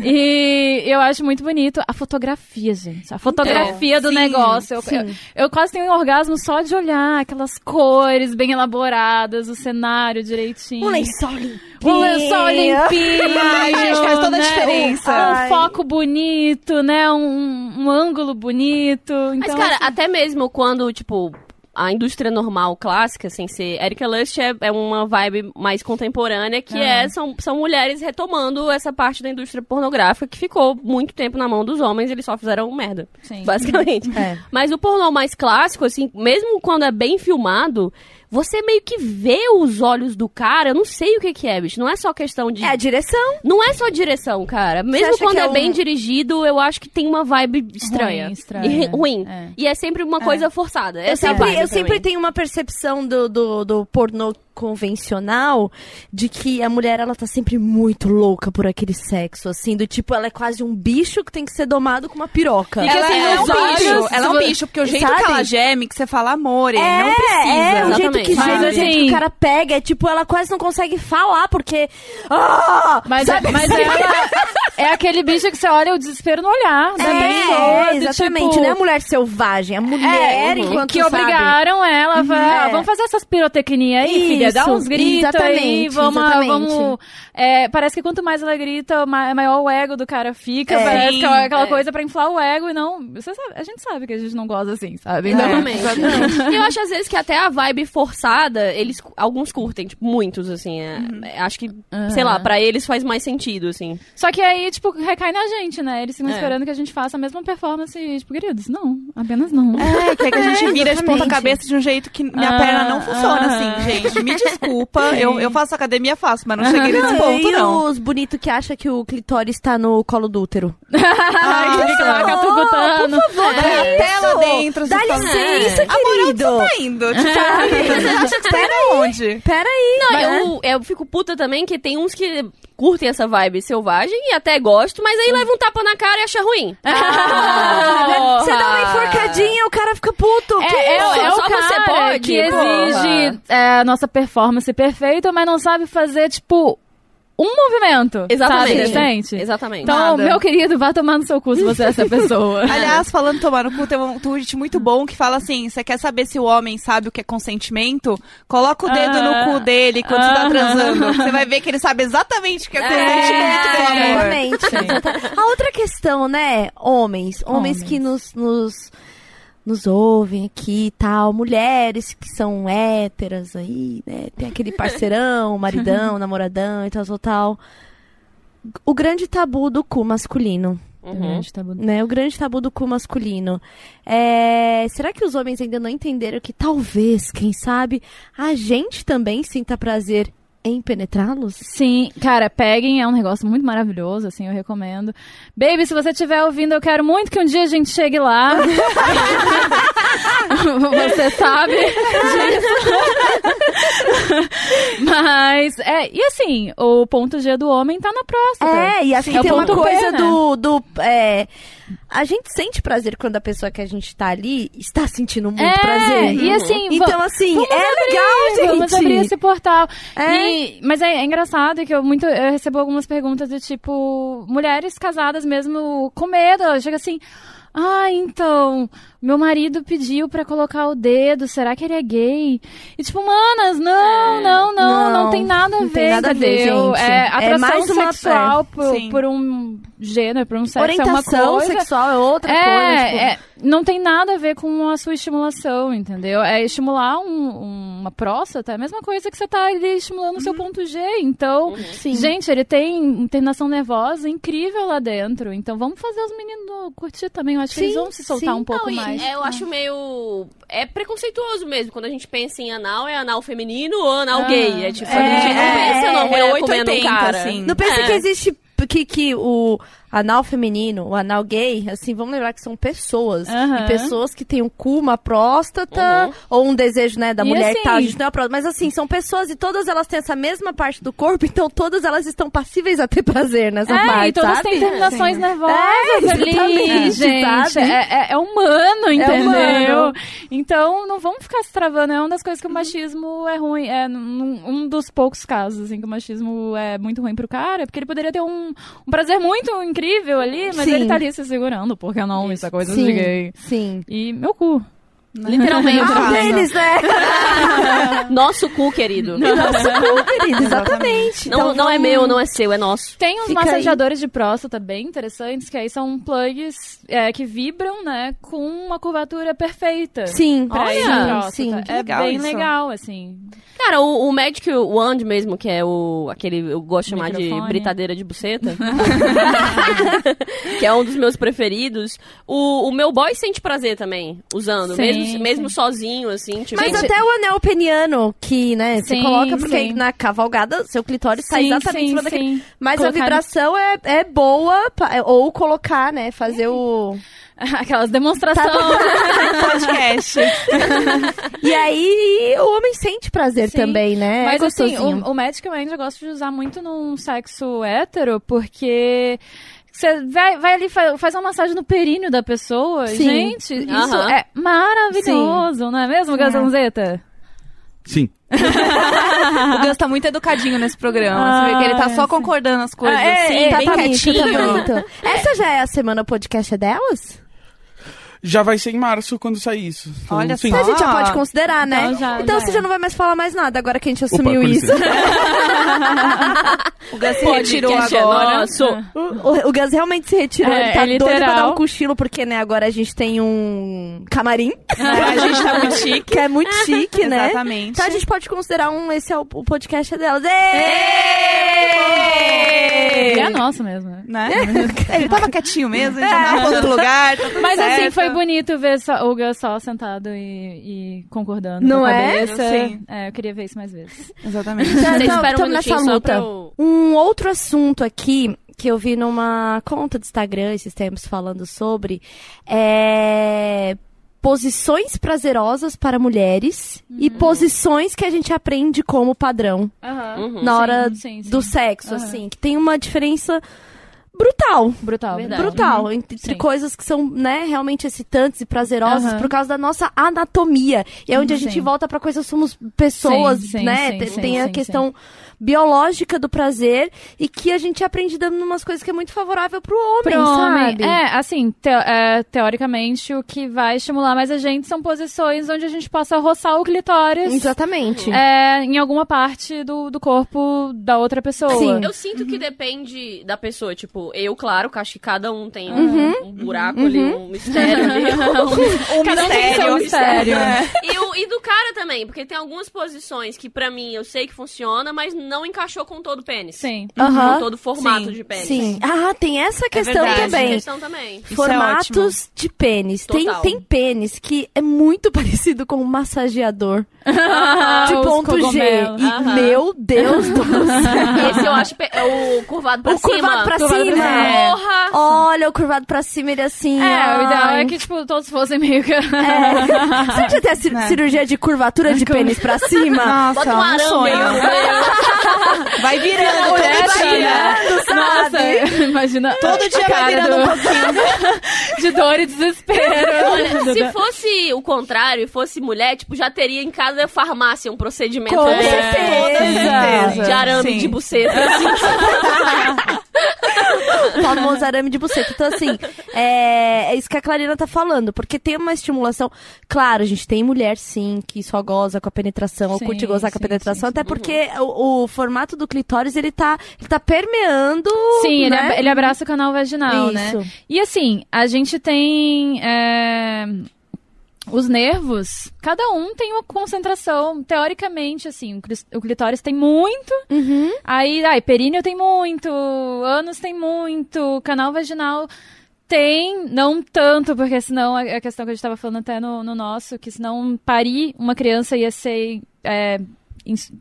e eu acho muito bonito a fotografia, gente. A fotografia do
sim,
negócio. Eu, eu, eu quase tenho um orgasmo só de olhar aquelas cores bem elaboradas, o cenário direitinho.
Um lençol limpinho.
Um lençol limpinho.
Ai, gente, faz toda a
né?
diferença.
Um,
Ai.
foco bonito, né? Um, um ângulo bonito.
Mas,
Então,
cara,
assim,
até mesmo quando, tipo, a indústria normal, clássica, sem ser... Erika Lust é, é uma vibe mais contemporânea, que
Ah.
é, são, são mulheres retomando essa parte da indústria pornográfica que ficou muito tempo na mão dos homens, eles só fizeram merda,
sim.
basicamente.
É.
Mas o pornô mais clássico, assim, mesmo quando é bem filmado, você meio que vê os olhos do cara, eu não sei o que que é, bicho. Não é só questão de...
É a direção.
Não é só direção, cara. Mesmo quando é,
é um-
bem dirigido, eu acho que tem uma vibe estranha.
Ruim, estranha,
E ruim.
é.
E é sempre uma coisa forçada.
Eu
Essa é
sempre, eu sempre tenho uma percepção do, do, do pornô convencional de que a mulher, ela tá sempre muito louca por aquele sexo, assim, do tipo, ela é quase um bicho que tem que ser domado com uma piroca.
E que,
ela,
assim,
ela é um
olhos,
bicho, ela é um bicho, porque o jeito
Sabe?
que ela geme, que você fala amor, não
É,
precisa.
é, o jeito que geme, o jeito
assim-
que o cara pega, é tipo, ela quase não consegue falar, porque... Ah!
Mas,
Sabe?
mas ela é aquele bicho que você olha o desespero no olhar da
É,
pessoa.
é, exatamente,
tipo,
não é a mulher selvagem, a mulher
uhum.
enquanto
que
sabe.
obrigaram ela a falar,
é.
vamos fazer essas pirotecnia aí, filha, dá uns gritos aí, vamos,
exatamente.
vamos é, parece que quanto mais ela grita, ma- maior o ego do cara fica,
É.
parece que é aquela
É.
coisa pra inflar o ego e não, você sabe, a gente sabe que a gente não gosta assim, sabe?
Exatamente. E eu acho, às vezes, que até a vibe forçada, eles, alguns curtem, tipo, muitos, assim. é- é, acho que, sei lá, pra eles faz mais sentido, assim.
Só que aí, tipo, recai na gente, né? Eles ficam
É.
esperando que a gente faça a mesma performance, e, tipo, queridos, não, apenas não.
É, que é que a gente vira de ponta
exatamente.
cabeça de um jeito que minha
Ah,
perna não funciona
ah.
assim, gente. Me desculpa, eu, eu faço academia fácil, mas não cheguei nesse ponto,
e
não.
os bonitos que acham que o clitóris tá no colo do útero.
Ai, que fica lá catucutando.
por favor,
É, tela
isso.
dentro,
Dá licença,
é. Amor, onde
querido.
você tá indo? Tipo, você acha que você tá indo onde?
Peraí.
Não, eu, eu fico puta também que tem uns que curtem essa vibe selvagem e até gosto, mas aí leva um tapa na cara e acha ruim.
Você dá uma enforcadinha, o cara fica puto.
É,
Que
é,
isso?
é o
Só
cara
você pode,
que exige
porra.
é, a nossa performance perfeita, mas não sabe fazer, tipo, um movimento.
Exatamente.
Sabe?
Exatamente.
Então,
Nada.
meu querido, vá tomar no seu cu se você é essa pessoa.
Aliás, falando tomar no cu, tem um tweet muito bom que fala assim: você quer saber se o homem sabe o que é consentimento? Coloca o dedo
Ah.
no cu dele quando você tá
Aham.
transando. Você vai ver que ele sabe exatamente o que é consentimento, meu amor.
Exatamente. exatamente. A outra questão, né? Homens. Homens,
Homens.
que nos, nos, nos ouvem aqui e tal. Mulheres que são héteras aí, né? Tem aquele parceirão, maridão, namoradão e tal, tal, tal. O grande tabu do cu masculino.
Uhum.
Né, o grande tabu do cu masculino. É, será que os homens ainda não entenderam que talvez, quem sabe, a gente também sinta prazer em penetrá-los?
Sim, cara, peguem, é um negócio muito maravilhoso, assim, eu recomendo. Baby, se você estiver ouvindo, eu quero muito que um dia a gente chegue lá. você sabe disso. Mas, é, e assim, o ponto G do homem tá na próstata.
É, e acho
É
tem uma
ponto B,
coisa
né?
do. do é, a gente sente prazer quando a pessoa que a gente tá ali está sentindo muito
É,
prazer.
e assim,
Então, assim, é legal, gente.
Vamos abrir esse portal.
É.
E- mas é, é engraçado que eu muito eu recebo algumas perguntas do tipo mulheres casadas mesmo com medo. Chega assim. Ah, então, meu marido pediu pra colocar o dedo, será que ele é gay? E tipo, manas, não,
É.
não, não, não,
Não,
tem nada a
não
ver,
tem nada a ver, gente.
É
É
atração
mais uma-
sexual por, por um gênero, por um sexo é
Orientação
uma coisa.
sexual é outra
é,
coisa. tipo,
é, não tem nada a ver com a sua estimulação, entendeu? É estimular um- uma próstata, é a mesma coisa que você tá ali estimulando o seu ponto G. Então,
Sim.
gente, ele tem terminação nervosa incrível lá dentro. Então, vamos fazer os meninos curtir também. Eu acho que
Sim,
eles vão se soltar
sim.
um pouco
Não, e
mais.
é, eu acho meio. É preconceituoso mesmo. Quando a gente pensa em anal, é anal feminino ou anal
Ah.
gay. É tipo,
É,
a gente não
é,
pensa mulher
é
comendo um
880,
cara.
assim.
Não pensa
É.
que existe que, que o anal feminino, o anal gay, assim, vamos lembrar que são pessoas.
Aham.
E pessoas que têm um cu, uma próstata,
Uhum.
ou um desejo, né, da
E
mulher
assim-
que tá, a gente tem uma próstata. Mas assim, são pessoas e todas elas têm essa mesma parte do corpo, então todas elas estão passíveis a ter prazer nessa
É,
parte,
e todas
sabe?
têm terminações
Sim.
nervosas
É,
ali, gente. É, é- é humano, entendeu?
humano.
Então, não vamos ficar se travando. É uma das coisas que o machismo é ruim. É num- um dos poucos casos, assim, que o machismo é muito ruim pro cara. Porque ele poderia ter um, um prazer muito incrível ali, mas
Sim.
ele tá ali se segurando. Porque não, isso é coisa de
Sim,
gay.
sim.
E meu cu.
Literalmente.
Ah,
Deles, né?
Nosso cu, querido.
Nosso cu, querido, exatamente.
Não,
Então,
não é
vamos-
meu, não é seu, é nosso.
Tem uns
Fica aí.
massageadores de próstata bem interessantes, que aí são plugs é, que vibram, né, com uma curvatura perfeita.
Sim,
Pra
Olha,
sim.
É
legal
bem
isso.
legal, assim.
Cara, o, o Magic Wand mesmo, que é o aquele, eu gosto de chamar de
Microfone.
britadeira de buceta, que é um dos meus preferidos. O, o meu boy sente prazer também, usando,
Sim,
mesmo,
sim.
mesmo sozinho, assim, tipo...
Mas até o anel peniano, que, né, você
Sim,
coloca, porque
sim.
na cavalgada, seu clitóris tá exatamente em cima daquele...
sim.
Mas
Colocar
a vibração é, é boa, pra- é- ou colocar, né, fazer o...
Aquelas demonstrações.
Podcast.
E aí o homem sente prazer
Sim.
também, né?
Mas
é
assim,
gostosinho.
o, o Magic Mind eu gosto de usar muito num sexo hétero, porque você vai, vai ali, fa- faz uma massagem no períneo da pessoa.
Sim.
Gente, isso é maravilhoso, não é mesmo, Gazanzeta?
Sim.
o Gus tá muito educadinho nesse programa. você vê que ele tá
Ah,
só
sim.
concordando as coisas,
Ah, é,
assim,
é,
bem
tá bonito,
quietinho.
tá bonito. Essa já é a semana podcast é delas?
Já vai ser em março quando sair isso. Então,
Olha
sim.
só.
Então a gente já
Ah.
pode considerar, né?
Então já-
então
já
você
é.
já não vai mais falar mais nada agora que a gente
Opa,
assumiu
com
isso.
O Gus se retirou
é
agora.
O, o Gus realmente se retirou,
É,
ele tá
é
doido pra dar um cochilo, porque, né, agora a gente tem um camarim,
É, a gente tá muito chique.
que é muito chique, né?
Exatamente.
Então a gente pode considerar um, esse é o, o podcast delas.
E
Êêêê!
é nosso mesmo, né?
Né? Ele tava quietinho mesmo, ele já tava em outro lugar. tá tudo
Mas assim,
certo.
Foi bonito ver só, o Gus só sentado e, e concordando
Não
com a
é?
cabeça.
Sim.
É, eu queria ver isso mais vezes.
Exatamente.
Então,
Você
então,
espera um
nessa luta.
pra eu...
Um outro assunto aqui que eu vi numa conta do Instagram esses tempos falando sobre é posições prazerosas para mulheres e posições que a gente aprende como padrão
Uhum.
na hora
Sim, sim, sim.
do sexo,
Aham.
assim, que tem uma diferença brutal.
Brutal.
Verdade.
Brutal, entre
Sim.
coisas que são, né, realmente excitantes e prazerosas
Aham.
por causa da nossa anatomia. E é onde a
Sim.
gente volta pra coisa, somos pessoas,
Sim, sim,
né?
sim,
tem
sim,
tem a
sim,
questão biológica do prazer e que a gente aprende dando umas coisas que é muito favorável pro homem,
Pro homem.
sabe?
É, assim, te- é, teoricamente, o que vai estimular mais a gente são posições onde a gente possa roçar o clitóris
Exatamente.
é, em alguma parte do, do corpo da outra pessoa.
Sim.
Eu sinto que depende da pessoa. Tipo, eu, claro, que acho que cada um tem um,
Uhum.
um buraco ali, um mistério ali.
Um
Cada um tem seu mistério.
e, o- e do cara também, porque tem algumas posições que pra mim eu sei que funciona, mas não encaixou com todo o pênis.
Sim.
Aham.
Com todo o formato
Sim.
de pênis.
Sim. Ah, tem essa questão
verdade.
Essa
também.
questão também.
Isso é
Formatos de pênis. Tem,
Total.
tem pênis que é muito parecido com um massageador.
Ah,
de
os
ponto G. E,
Aham.
meu Deus do céu.
Esse eu acho pe- é o curvado pra
O
cima.
curvado pra
Curvado pra
cima.
cima.
Porra!
Olha, o curvado pra cima, ele assim.
É, o ideal
ai.
é que, tipo, todos fossem meio que...
É. Você já tem a
Né.
cirurgia de curvatura de pênis pra cima?
Nossa,
Bota um
um
arame
sonho. Vai virando,
mulher
dia.
girando, sabe?
Nossa, imagina
Todo dia vai
cara
virando um
do-
pouquinho.
de dor e desespero.
Olha, se fosse o contrário e fosse mulher, tipo, já teria em cada farmácia um procedimento
Com
desse.
certeza.
certeza.
De arame
Sim.
de buceta. assim.
famoso arame de buceta. Então, assim, é, é isso que a Clarina tá falando, porque tem uma estimulação. Claro, a gente tem mulher, sim, que só goza com a penetração, ou
Sim,
curte gozar com a
sim,
penetração,
sim,
até porque o, o formato do clitóris, ele tá, ele tá permeando.
Sim, ele,
né?
ab- ele abraça o canal vaginal, né?
Isso.
E assim, a gente tem. é, Os nervos, cada um tem uma concentração, teoricamente, assim, o clitóris tem muito,
Uhum.
aí, ai, períneo tem muito, ânus tem muito, canal vaginal tem, não tanto, porque senão a a questão que a gente tava falando até no, no nosso, que senão parir uma criança ia ser. é,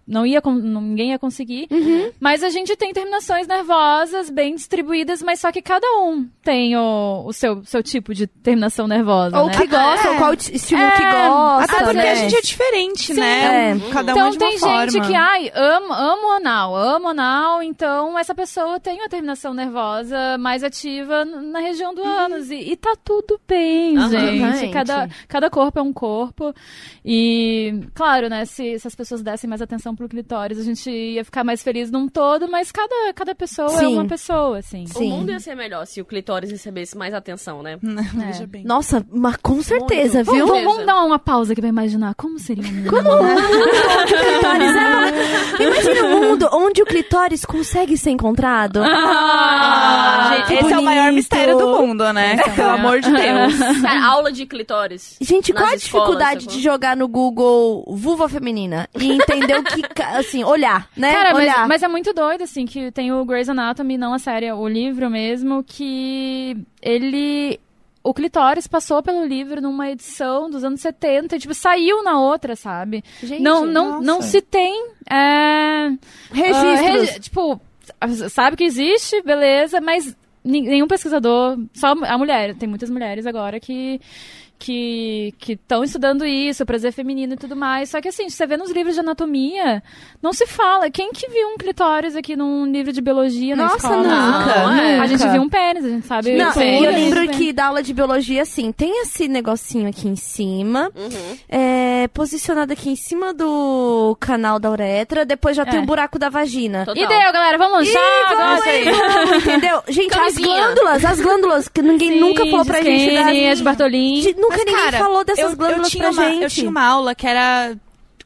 não ia, ninguém ia conseguir.
Uhum.
Mas a gente tem terminações nervosas bem distribuídas, mas só que cada um tem o, o seu, seu tipo de terminação nervosa.
Ou
né?
que gosta,
É.
ou qual estímulo
É,
que gosta.
Até porque
né?
a gente é diferente,
Sim.
né?
É.
Um- Cada um é
Então
de uma
tem
forma.
gente que, ai, amo, amo anal, amo anal, então essa pessoa tem uma terminação nervosa mais ativa na região do ânus. E, e tá tudo bem,
Aham.
gente. Cada, cada corpo é um corpo. E, claro, né, se, se as pessoas dessem mais atenção pro clitóris, a gente ia ficar mais feliz num todo, mas cada, cada pessoa é
Sim.
uma pessoa, assim.
O
Sim.
mundo ia ser melhor se o clitóris recebesse mais atenção, né?
Veja bem.
Nossa, mas com certeza,
Muito.
viu?
Vamos, vamos dar uma pausa aqui pra imaginar como seria o mundo.
Como o mundo onde o clitóris é... Imagina um mundo onde o clitóris consegue ser encontrado.
Ah,
Gente,
que
esse é o maior
bonito.
mistério do mundo, né?
Esse é o
Pelo
maior.
amor de Deus.
Cara, aula de clitóris.
Gente, qual a
escolas,
dificuldade de jogar no Google vulva feminina e entender o que, assim, olhar, né?
Cara,
olhar.
mas, mas é muito doido, assim, que tem o Grey's Anatomy, não a série, o livro mesmo, que ele... O clitóris passou pelo livro numa edição dos anos 70 e, tipo, saiu na outra, sabe?
Gente,
não, não,
nossa.
não se tem... É,
registros.
ah, regi- tipo, sabe que existe, beleza, mas nenhum pesquisador, só a mulher, tem muitas mulheres agora que que estão estudando isso, prazer feminino e tudo mais. Só que assim, você vê nos livros de anatomia, não se fala. Quem que viu um clitóris aqui num livro de biologia na
Nossa,
escola?
nunca,
Não, é.
A gente
nunca.
viu um pênis, a gente sabe.
Não, eu lembro que da aula de biologia, assim, tem esse negocinho aqui em cima,
Uhum.
é, posicionado aqui em cima do canal da uretra, depois já tem
É.
o buraco da vagina.
Total.
E deu, galera, vamos agora
vamos entendeu? Gente, as
Camisinha.
glândulas, as glândulas, que ninguém
Sim,
nunca falou pra gente. Das-
de Bartolin.
de- nunca
Mas,
ninguém
cara,
falou dessas
eu, eu
glândulas
tinha
pra
uma,
gente.
Eu tinha uma aula que era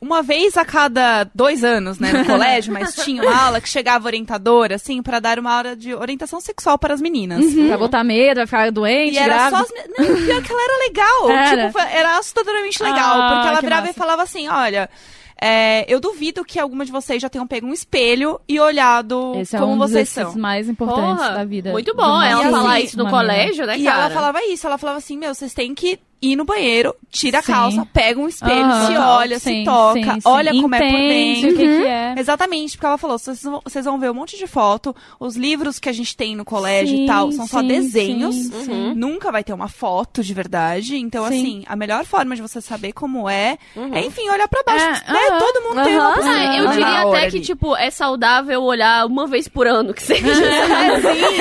uma vez a cada dois anos, né, no colégio, mas tinha uma aula que chegava orientadora, assim, pra dar uma aula de orientação sexual para as meninas.
Pra botar medo, vai ficar doente,
E era só as Não, pior que ela era legal.
Era.
Tipo, era assustadoramente legal.
Ah,
porque ela virava
massa.
e falava assim: olha. é, eu duvido que alguma de vocês já tenham pego um espelho e olhado
Esse é
como
um dos
vocês são.
mais importantes
Porra,
da vida.
Muito bom ela
E
falar
assim,
isso no colégio, né,
E
cara?
ela falava isso, ela falava assim, meu, vocês têm que ir no banheiro, tira a
Sim.
calça, pega um espelho,
Aham.
se olha,
Sim,
se toca,
sim, sim.
olha como é por dentro.
o que, que é.
Exatamente, porque ela falou, vocês vão, ver um monte de foto, os livros que a gente tem no colégio
Sim,
e tal, são só
sim,
desenhos,
sim, sim.
nunca vai ter uma foto de verdade, então
Sim.
assim, a melhor forma de você saber como é,
Uhum.
é enfim, olhar pra baixo,
É,
né? Todo mundo tem uma
Ah, eu diria até que,
ali.
tipo, é saudável olhar uma vez por ano, que seja.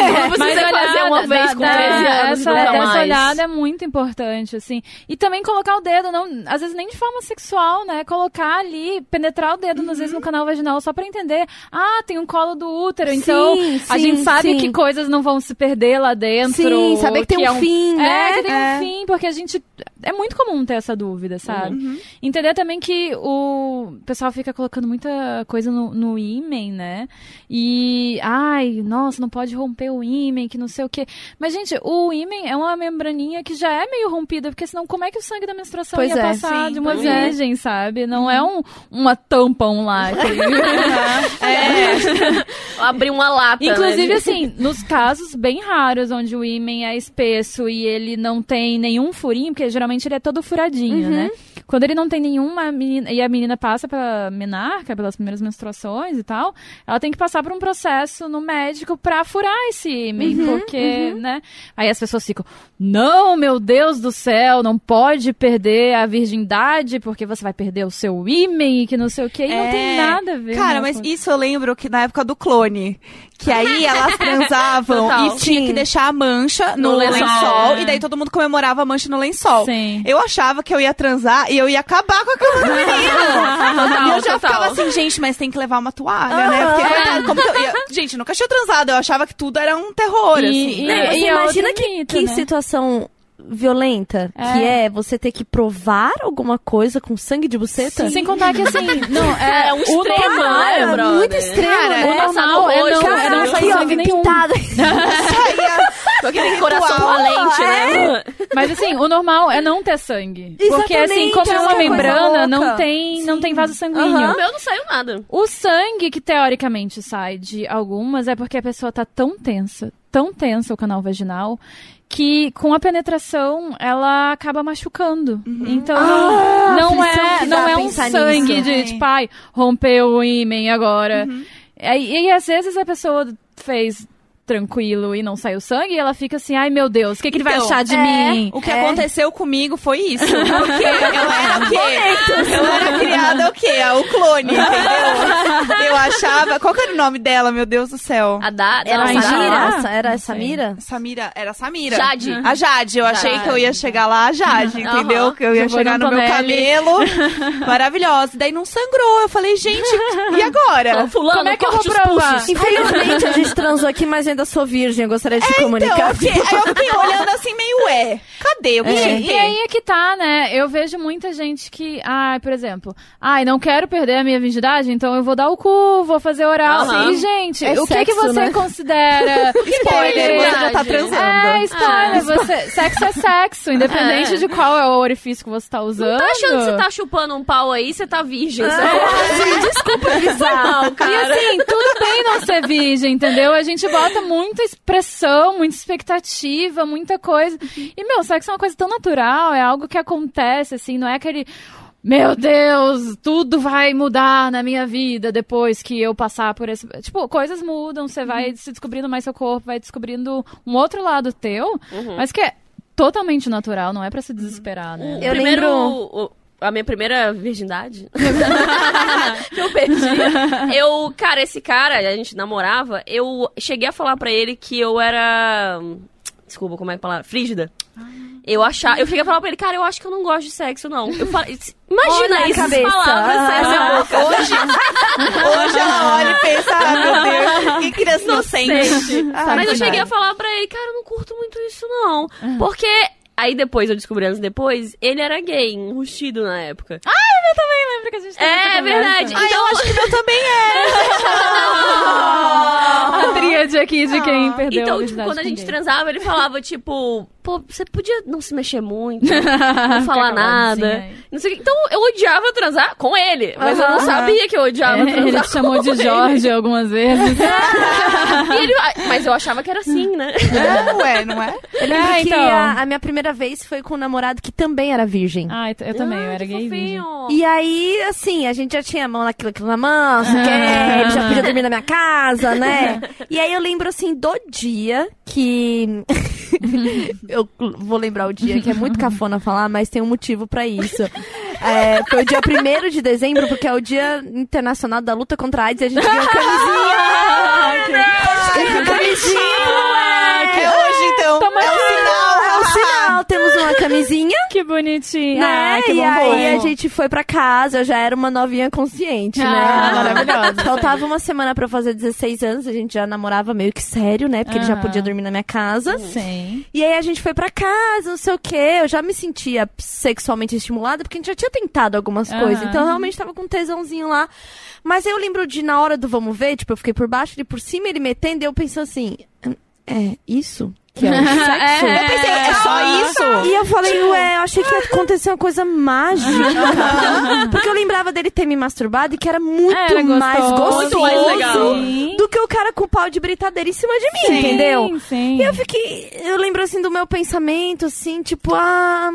É,
Não precisa fazer uma vez com 13 anos
essa, essa olhada é muito importante, assim. E também colocar o dedo, não, às vezes nem de forma sexual, né? Colocar ali, penetrar o dedo, às vezes, no canal vaginal, só pra entender. Ah, tem um colo do útero, então a
sim,
gente sabe
sim.
que coisas não vão se perder lá dentro.
Sim, saber que tem
é
um fim,
É,
né?
que tem
É.
um fim, porque a gente... É muito comum ter essa dúvida, sabe?
Uhum.
Entender também que o pessoal fica colocando muita coisa no, no ímen, né? E, ai, nossa, não pode romper o ímen, que não sei o quê. Mas, gente, o ímen é uma membraninha que já é meio rompida, porque senão como é que o sangue da menstruação
Pois
ia
é,
passar
sim,
de uma
pois é.
virgem, sabe? Não é um, uma tampão lá. que-
É.
Abrir uma lata,
Inclusive,
né?
assim, nos casos bem raros onde o ímen é espesso e ele não tem nenhum furinho, porque geralmente ele é todo furadinho, né? Quando ele não tem nenhuma menina, e a menina passa pela menarca, pelas primeiras menstruações e tal, ela tem que passar por um processo no médico pra furar esse ímen, porque, né? Aí as pessoas ficam, não, meu Deus do céu, não pode perder a virgindade, porque você vai perder o seu ímen e que não sei o quê, e não
É.
tem nada a ver.
Cara,
uma
mas
coisa.
isso eu lembro que na época do clone. Que aí elas transavam
Total.
e tinha
Sim.
que deixar a mancha no,
No
lençol.
lençol.
É.
E daí todo mundo comemorava a mancha no lençol.
Sim.
Eu achava que eu ia transar e eu ia acabar com aquele menino. e eu já
total.
ficava assim, gente, mas tem que levar uma toalha, né? Porque, coitado, como que eu ia... Gente, nunca tinha transado, eu achava que tudo era um terror,
E-
assim.
e-
né?
Você
e é
imagina que,
mito,
que
né?
situação violenta que é você ter que provar alguma coisa com sangue de buceta?
Sem contar que assim, não, é,
É um
o
extremo,
normal,
né,
é
brother?
muito extremo,
Cara,
né?
O normal é não, é não
Caraca,
sair
ó, pintado.
Saía
Com aquele coração valente, né?
Mas assim, o normal é não ter sangue. Porque assim,
Exatamente,
como é
é
uma membrana, não tem, não tem vaso sanguíneo.
O meu não saiu nada.
O sangue que teoricamente sai de algumas é porque a pessoa tá tão tensa, tão tensa o canal vaginal, que com a penetração ela acaba machucando. Então
Ah,
não é não é um sangue
nisso.
de
É.
tipo, ai, rompeu o ímen agora. E, e às vezes a pessoa fez tranquilo e não saiu sangue, e ela fica assim, ai meu Deus, o que, que ele vai
Então,
achar de
é.
mim?
O que
É.
aconteceu comigo foi isso. Porque eu era o quê? Eu era criada o quê? O clone, entendeu? Eu achava. Qual que era o nome dela, meu Deus do céu?
A da,
Era
Ai,
Samira.
Era a. Samira?
Samira, era Samira.
Jade.
A Jade, eu achei
Jade.
que eu ia chegar lá, a Jade, entendeu? Que eu ia chegar no meu cabelo. Maravilhosa. Daí não sangrou. Eu falei, gente, e agora?
Fulano,
Como é que eu vou provar?
Infelizmente a gente transou aqui, mas eu ainda sou virgem. Eu gostaria de te
Então,
comunicar.
eu fiquei, eu fiquei olhando assim, meio, ué, cadê? Eu
E,
queria
e aí é que tá, né? Eu vejo muita gente que, ai, por exemplo, ai, não quero perder a minha virgindade, então eu vou dar o cu, vou fazer oral.
Aham.
E, gente,
É
o que, que
sexo,
você
né?
considera
Spoiler, você já tá transando.
É, spoiler, você, sexo é sexo, independente
É.
de qual é o orifício que você tá usando.
Tá achando que você tá chupando um pau aí, você tá virgem. Você
Ah, desculpa avisar.
E assim, tudo bem não ser virgem, entendeu? A gente bota muita expressão, muita expectativa, muita coisa. E, meu, sexo é uma coisa tão natural, é algo que acontece, assim, não é aquele. Meu Deus, tudo vai mudar na minha vida depois que eu passar por esse. Tipo, coisas mudam, você vai se descobrindo mais seu corpo, vai descobrindo um outro lado teu, mas que é totalmente natural, não é pra se desesperar, né?
Eu
primeiro,
lembro-
o- a minha primeira virgindade que eu perdi. Eu, cara, esse cara, a gente namorava, eu cheguei a falar pra ele que eu era. Desculpa, como é que é palavra? Frígida. Eu achava, eu cheguei a falar pra ele, cara, eu acho que eu não gosto de sexo, não. Eu falei, imagina
Olha
essas
cabeça.
palavras
Ah.
boca.
Hoje, hoje ela olha e pensa, ah, meu Deus, que criança inocente. Ah,
Mas eu cheguei a falar pra ele, cara, eu não curto muito isso, não. Porque. Aí depois, eu descobri anos depois, ele era gay, enrustido na época.
Eu também lembro que a gente
é
conversa.
verdade.
Ah, eu acho que o meu também é.
A tríade aqui de quem perdeu a
Então, tipo,
virgindade
quando a gente transava, ele falava, tipo, pô, você podia não se mexer muito, não falar nada.
aí.
Não sei o quê. Então, eu odiava transar com ele, mas eu não sabia que eu odiava
É,
transar
ele
com
te chamou de
ele.
Jorge algumas vezes.
E ele- mas eu achava que era assim, né?
É, ué, não é?
Eu lembro
É,
que
então.
a, a minha primeira vez foi com um namorado que também era virgem.
Ah, eu eu também, eu
Ai,
era gay virgem.
E aí, assim, a gente já tinha a mão naquilo, aquilo na mão, o quê, ele já podia dormir na minha casa, né? E aí eu lembro, assim, do dia que... eu vou lembrar o dia, que é muito cafona falar, mas tem um motivo pra isso. É, foi o dia 1 de dezembro, porque é o dia internacional da luta contra a AIDS, e a gente ganhou camisinha. Camisinha,
É hoje, então.
Toma
é o
aqui.
sinal.
É um temos uma camisinha.
Que bonitinho.
Né?
Ah, que
e
bom,
aí a gente foi pra casa, eu já era uma novinha consciente, né?
Ah, maravilhosa.
Faltava uma semana pra eu fazer 16 anos, a gente já namorava meio que sério, né? Porque ele já
Aham.
podia dormir na minha casa.
Sim.
E aí a gente foi pra casa, não sei o quê. Eu já me sentia sexualmente estimulada, porque a gente já tinha tentado algumas
Aham.
coisas. Então eu realmente tava com um tesãozinho lá. Mas eu lembro de, na hora do vamos ver, tipo, eu fiquei por baixo, ele por cima, ele metendo, e eu pensando assim, é isso? Que é o sexo?
É.
Eu pensei, é só isso?
E eu falei, ué, eu achei que ia acontecer uma coisa mágica. Porque eu lembrava dele ter me masturbado e que era muito
Era
mais
gostoso.
mais legal.
Sim.
do que o cara com o pau de britadeira em cima de mim, entendeu?
Sim, sim.
E eu fiquei. Eu lembro assim do meu pensamento, assim, tipo, ah.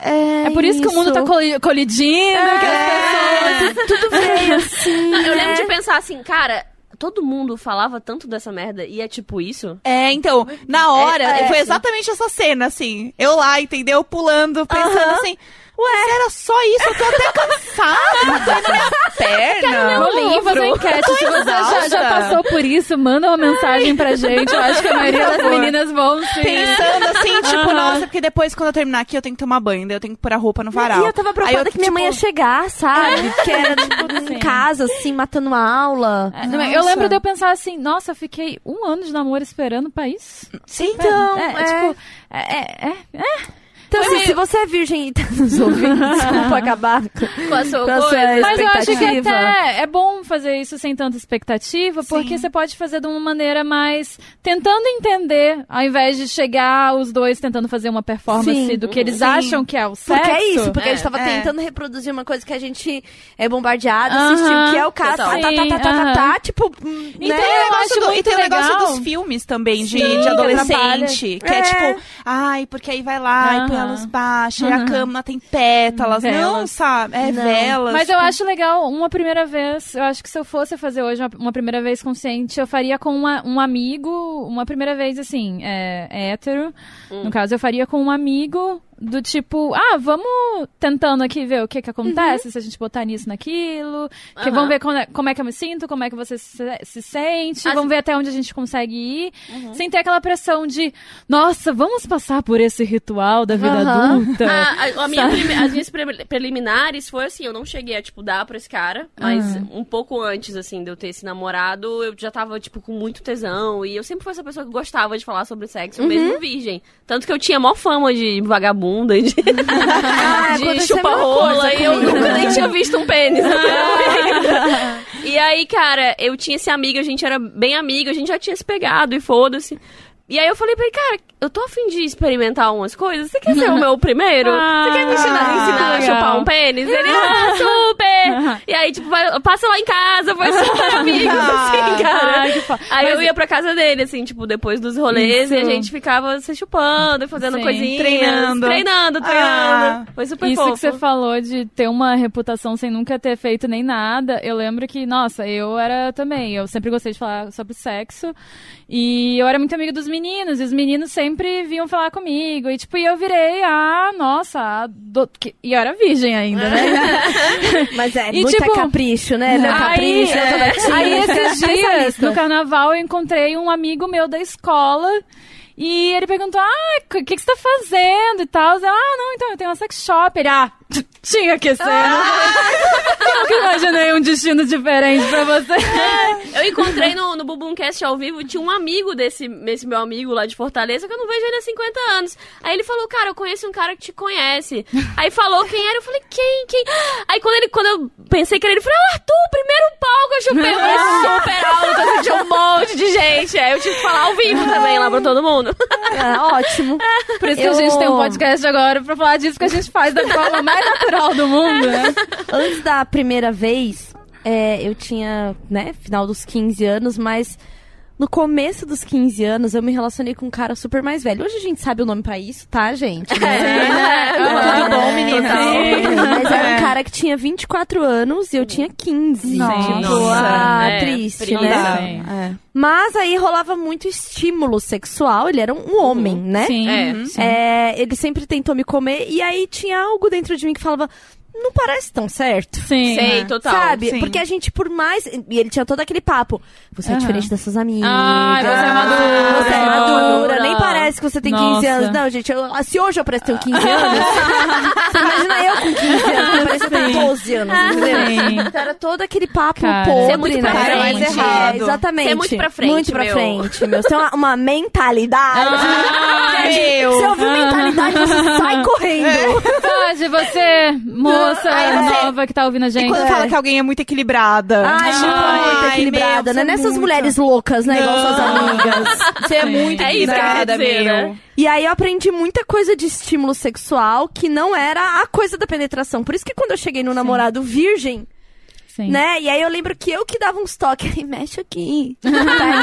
É,
É por isso, que o mundo tá coli- colidindo, que as pessoas...
É, tudo veio assim.
Não, eu lembro
né?
de pensar assim, cara, todo mundo falava tanto dessa merda e é tipo isso?
É, então, na hora,
É, é,
foi
sim.
exatamente essa cena, assim. Eu lá, entendeu? Pulando, pensando
Aham.
assim, ué, era só isso, eu tô até cansada, tô na minha perna.
Vamos fazer enquete. Se você já, já passou por isso, manda uma mensagem pra gente. Eu acho que a maioria das meninas vão sim.
Pensando assim, tipo, nossa, porque depois quando eu terminar aqui eu tenho que tomar banho, daí eu tenho que pôr a roupa no varal.
E eu tava preocupada
eu,
que minha mãe ia
tipo,
chegar, sabe? Que era tipo, em
Sim.
casa, assim, matando uma aula.
É, Eu lembro de eu pensar assim, nossa, eu fiquei um ano de namoro esperando pra isso.
Então,
é,
é.
tipo, é, é, é.
Então, assim, se você é virgem e tá nos ouvindo, desculpa acabar com
a sua
com a
coisa.
sua
Mas eu acho que até é bom fazer isso sem tanta expectativa, porque você pode fazer de uma maneira mais tentando entender, ao invés de chegar os dois tentando fazer uma performance
Sim.
do que eles
Sim.
acham que é o sexo.
Porque é isso, porque a gente
É.
tava
É.
tentando reproduzir uma coisa que a gente é bombardeado,
Aham.
assistiu, que é o cara tá, tá, tá, tá, tá, tá,
Sim,
tá, tipo,
Então,
né?
Eu
negócio
acho
do- e
muito
tem o negócio dos filmes também, de,
Sim,
de adolescente. Que é.
É.
tipo, ai, porque aí vai lá e põe a
Aham.
luz baixa, e a cama tem pétalas. Não,
Velas.
sabe? É
Não.
velas.
Mas eu
tipo,
acho legal, uma primeira vez, eu acho que se eu fosse fazer hoje uma, uma primeira vez consciente, eu faria com uma- um amigo, uma primeira vez assim, é, hétero. No caso, eu faria com um amigo do tipo, ah, vamos tentando aqui ver o que que acontece, se a gente botar nisso, naquilo, que vamos ver como é, como é que eu me sinto, como é que você se, se sente, vamos ver até onde a gente consegue ir, sem ter aquela pressão de, nossa, vamos passar por esse ritual da vida adulta.
A- a- a minha prime- as minhas pre- preliminares foi assim, eu não cheguei a, tipo, dar pra esse cara, mas
Aham.
um pouco antes, assim, de eu ter esse namorado, eu já tava, tipo, com muito tesão, e eu sempre fui essa pessoa que gostava de falar sobre sexo, mesmo virgem. Tanto que eu tinha mó fama de vagabunda e de,
Ah,
de chupa-rola, e eu nunca nem tinha visto um pênis. e aí, cara, eu tinha esse amigo, a gente era bem amigo, a gente já tinha se pegado, e foda-se. E aí eu falei pra ele, cara, eu tô afim de experimentar umas coisas. Você quer ser o meu primeiro? Você quer me ensinar,
Ah,
ensinar a
legal.
chupar um pênis? Ele, ah, super! E aí, tipo, vai, passa lá em casa, foi super amigos, assim, cara.
Ai,
Aí
Mas-
eu ia pra casa dele, assim, tipo, depois dos rolês,
Isso.
e a gente ficava se chupando, fazendo
Sim.
coisinhas.
Treinando.
Treinando, treinando.
Ah.
Foi super
Isso
fofo.
que você falou de ter uma reputação sem nunca ter feito nem nada, eu lembro que, nossa, eu era também, eu sempre gostei de falar sobre sexo, e eu era muito amiga dos meninos, e os meninos sempre vinham falar comigo, e tipo, e eu virei a, nossa, a do- e eu era virgem ainda, né?
Mas é,
E,
muito
tipo,
capricho, né?
Aí,
capricho,
é,
gatinha,
aí esses dias, no carnaval, eu encontrei um amigo meu da escola. E ele perguntou, ah, o que, que você tá fazendo e tal? Eu, ah, não, então eu tenho uma sex shop. Ele, ah, tinha que ser. Eu nunca imaginei um destino diferente pra você.
Eu encontrei no, no Bubuncast ao vivo, tinha um amigo desse, desse meu amigo lá de Fortaleza, que eu não vejo ele há 50 anos. Aí ele falou, cara, eu conheço um cara que te conhece. Aí falou quem era, eu falei, quem, quem? Aí quando, ele, quando eu pensei que era ele, falou, "Ah, Arthur, o primeiro palco, eu chupei, foi super alto, assim, tinha um monte de gente. Aí eu tive que falar ao vivo também lá pra todo mundo.
Ah, ótimo.
Por isso que
Eu-
a gente tem um podcast agora pra falar disso que a gente faz da forma mais natural do mundo, né?
Antes da primeira vez, é, eu tinha, né, final dos 15 anos, mas no começo dos 15 anos eu me relacionei com um cara super mais velho. Hoje a gente sabe o nome pra isso, tá, gente?
É,
Tudo bom, menina?
Sim, Mas era um cara que tinha 24 anos e eu tinha 15.
Nossa.
Tipo, ah,
É,
triste, né?
Sim.
É.
Mas aí rolava muito estímulo sexual, ele era um homem, né?
Sim.
É.
sim.
É, ele sempre tentou me comer e aí tinha algo dentro de mim que falava, não parece tão certo.
Sim.
Sei, total.
Sabe?
sim.
Porque a gente, por mais. E ele tinha todo aquele papo. Você é diferente das suas amigas.
Ai, você é madura.
Você é madura. Nem parece que você tem 15
Nossa.
anos. Não, gente, eu- se hoje eu pareço ter 15 anos, você imagina eu com 15 anos, eu parecia ter 12 anos, entendeu?
Sim.
Então era todo aquele papo
Cara,
podre,
Ser muito pra
né?
frente.
É,
errado.
exatamente.
Ser muito pra frente,
Muito pra
meu.
frente, meu. Você tem uma, uma mentalidade.
Ai,
meu.
Você ouviu mentalidade, você sai correndo.
Pode, você, moça
Ai, você-
nova que tá ouvindo a
E
gente.
quando fala que alguém é muito equilibrada?
Ai, muito
Ai,
equilibrada,
meu,
né?
é
Nessas
muito.
mulheres loucas, né? Igual suas
Não.
amigas.
Você é muito
É isso que
equilibrada,
dizer,
meu.
né?
E aí eu aprendi muita coisa de estímulo sexual que não era a coisa da penetração. Por isso que quando eu cheguei no namorado virgem,
Sim.
né? E aí eu lembro que eu que dava uns toques. Ai, mexe aqui. Pega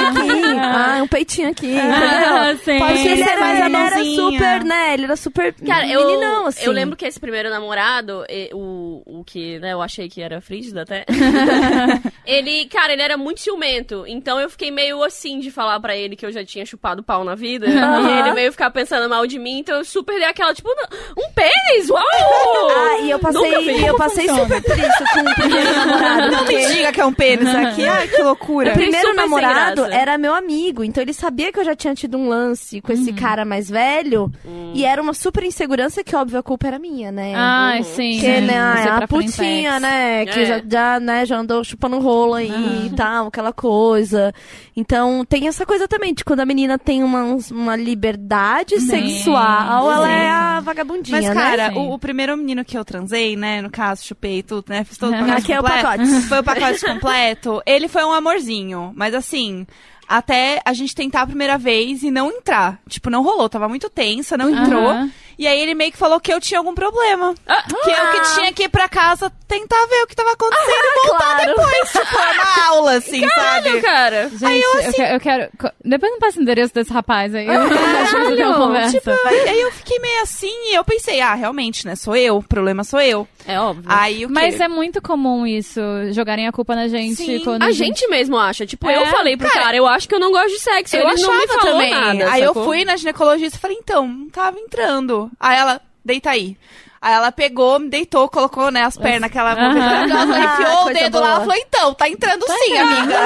aqui. Ah, um peitinho aqui.
Ah,
Entendeu?
sim.
Porque ele
Ser
era,
mais
ele era super, né? Ele era super
Cara, eu,
meninão, assim.
eu lembro que esse primeiro namorado, o, o que, né, eu achei que era frígido até. ele, cara, ele era muito ciumento. Então eu fiquei meio assim de falar pra ele que eu já tinha chupado pau na vida. E ele meio ficar pensando mal de mim. Então eu super dei aquela, tipo, um pênis! Uau!
Ah, e eu passei, eu passei super por isso com o primeiro namorado. Namorado.
Não me diga que é um pênis aqui. Ai, que loucura.
O primeiro namorado era meu amigo, então ele sabia que eu já tinha tido um lance com esse cara mais velho. E era uma super insegurança que, óbvio, a culpa era minha, né?
Ai, sim.
Porque,
sim.
né,
Você
a putinha, né, que
É.
já, já, né, já andou chupando rolo aí e tal, aquela coisa. Então, tem essa coisa também, de quando a menina tem uma, uma liberdade sexual, ela é a vagabundinha,
Mas,
né?
cara, o, o primeiro menino que eu transei, né? No caso, chupei tudo, né? Fiz todo o pacote
Aqui é o
completo.
pacote.
Foi o pacote completo. Ele foi um amorzinho. Mas assim, até a gente tentar a primeira vez e não entrar. Tipo, não rolou. Tava muito tensa, não entrou.
Aham.
E aí ele meio que falou que eu tinha algum problema.
Ah.
Que eu que tinha que ir pra casa tentar ver o que tava acontecendo e voltar
claro.
depois. Tipo, é uma aula, assim, sabe?
Cara,
Gente, eu, quero, eu quero- co- Depois me passa o endereço desse rapaz aí. Eu acho que conversa.
Tipo, aí, aí eu fiquei meio assim e eu pensei, ah, realmente, né? Sou eu, o problema sou eu.
é óbvio.
Aí o quê?
Mas é muito comum isso, jogarem a culpa na gente.
Sim.
quando
A gente mesmo acha. Tipo,
É,
eu falei pro cara, eu acho que eu não gosto de sexo.
Eu
Ele não me
achava
falou
também.
nada.
aí eu
sacou?
fui na ginecologista e falei, então, não tava entrando. Aí ela, deita aí. Aí ela pegou, me deitou, colocou, né, as pernas que ela
Ah,
enfiou o dedo lá,
boa.
ela falou, então, tá entrando sim, amiga.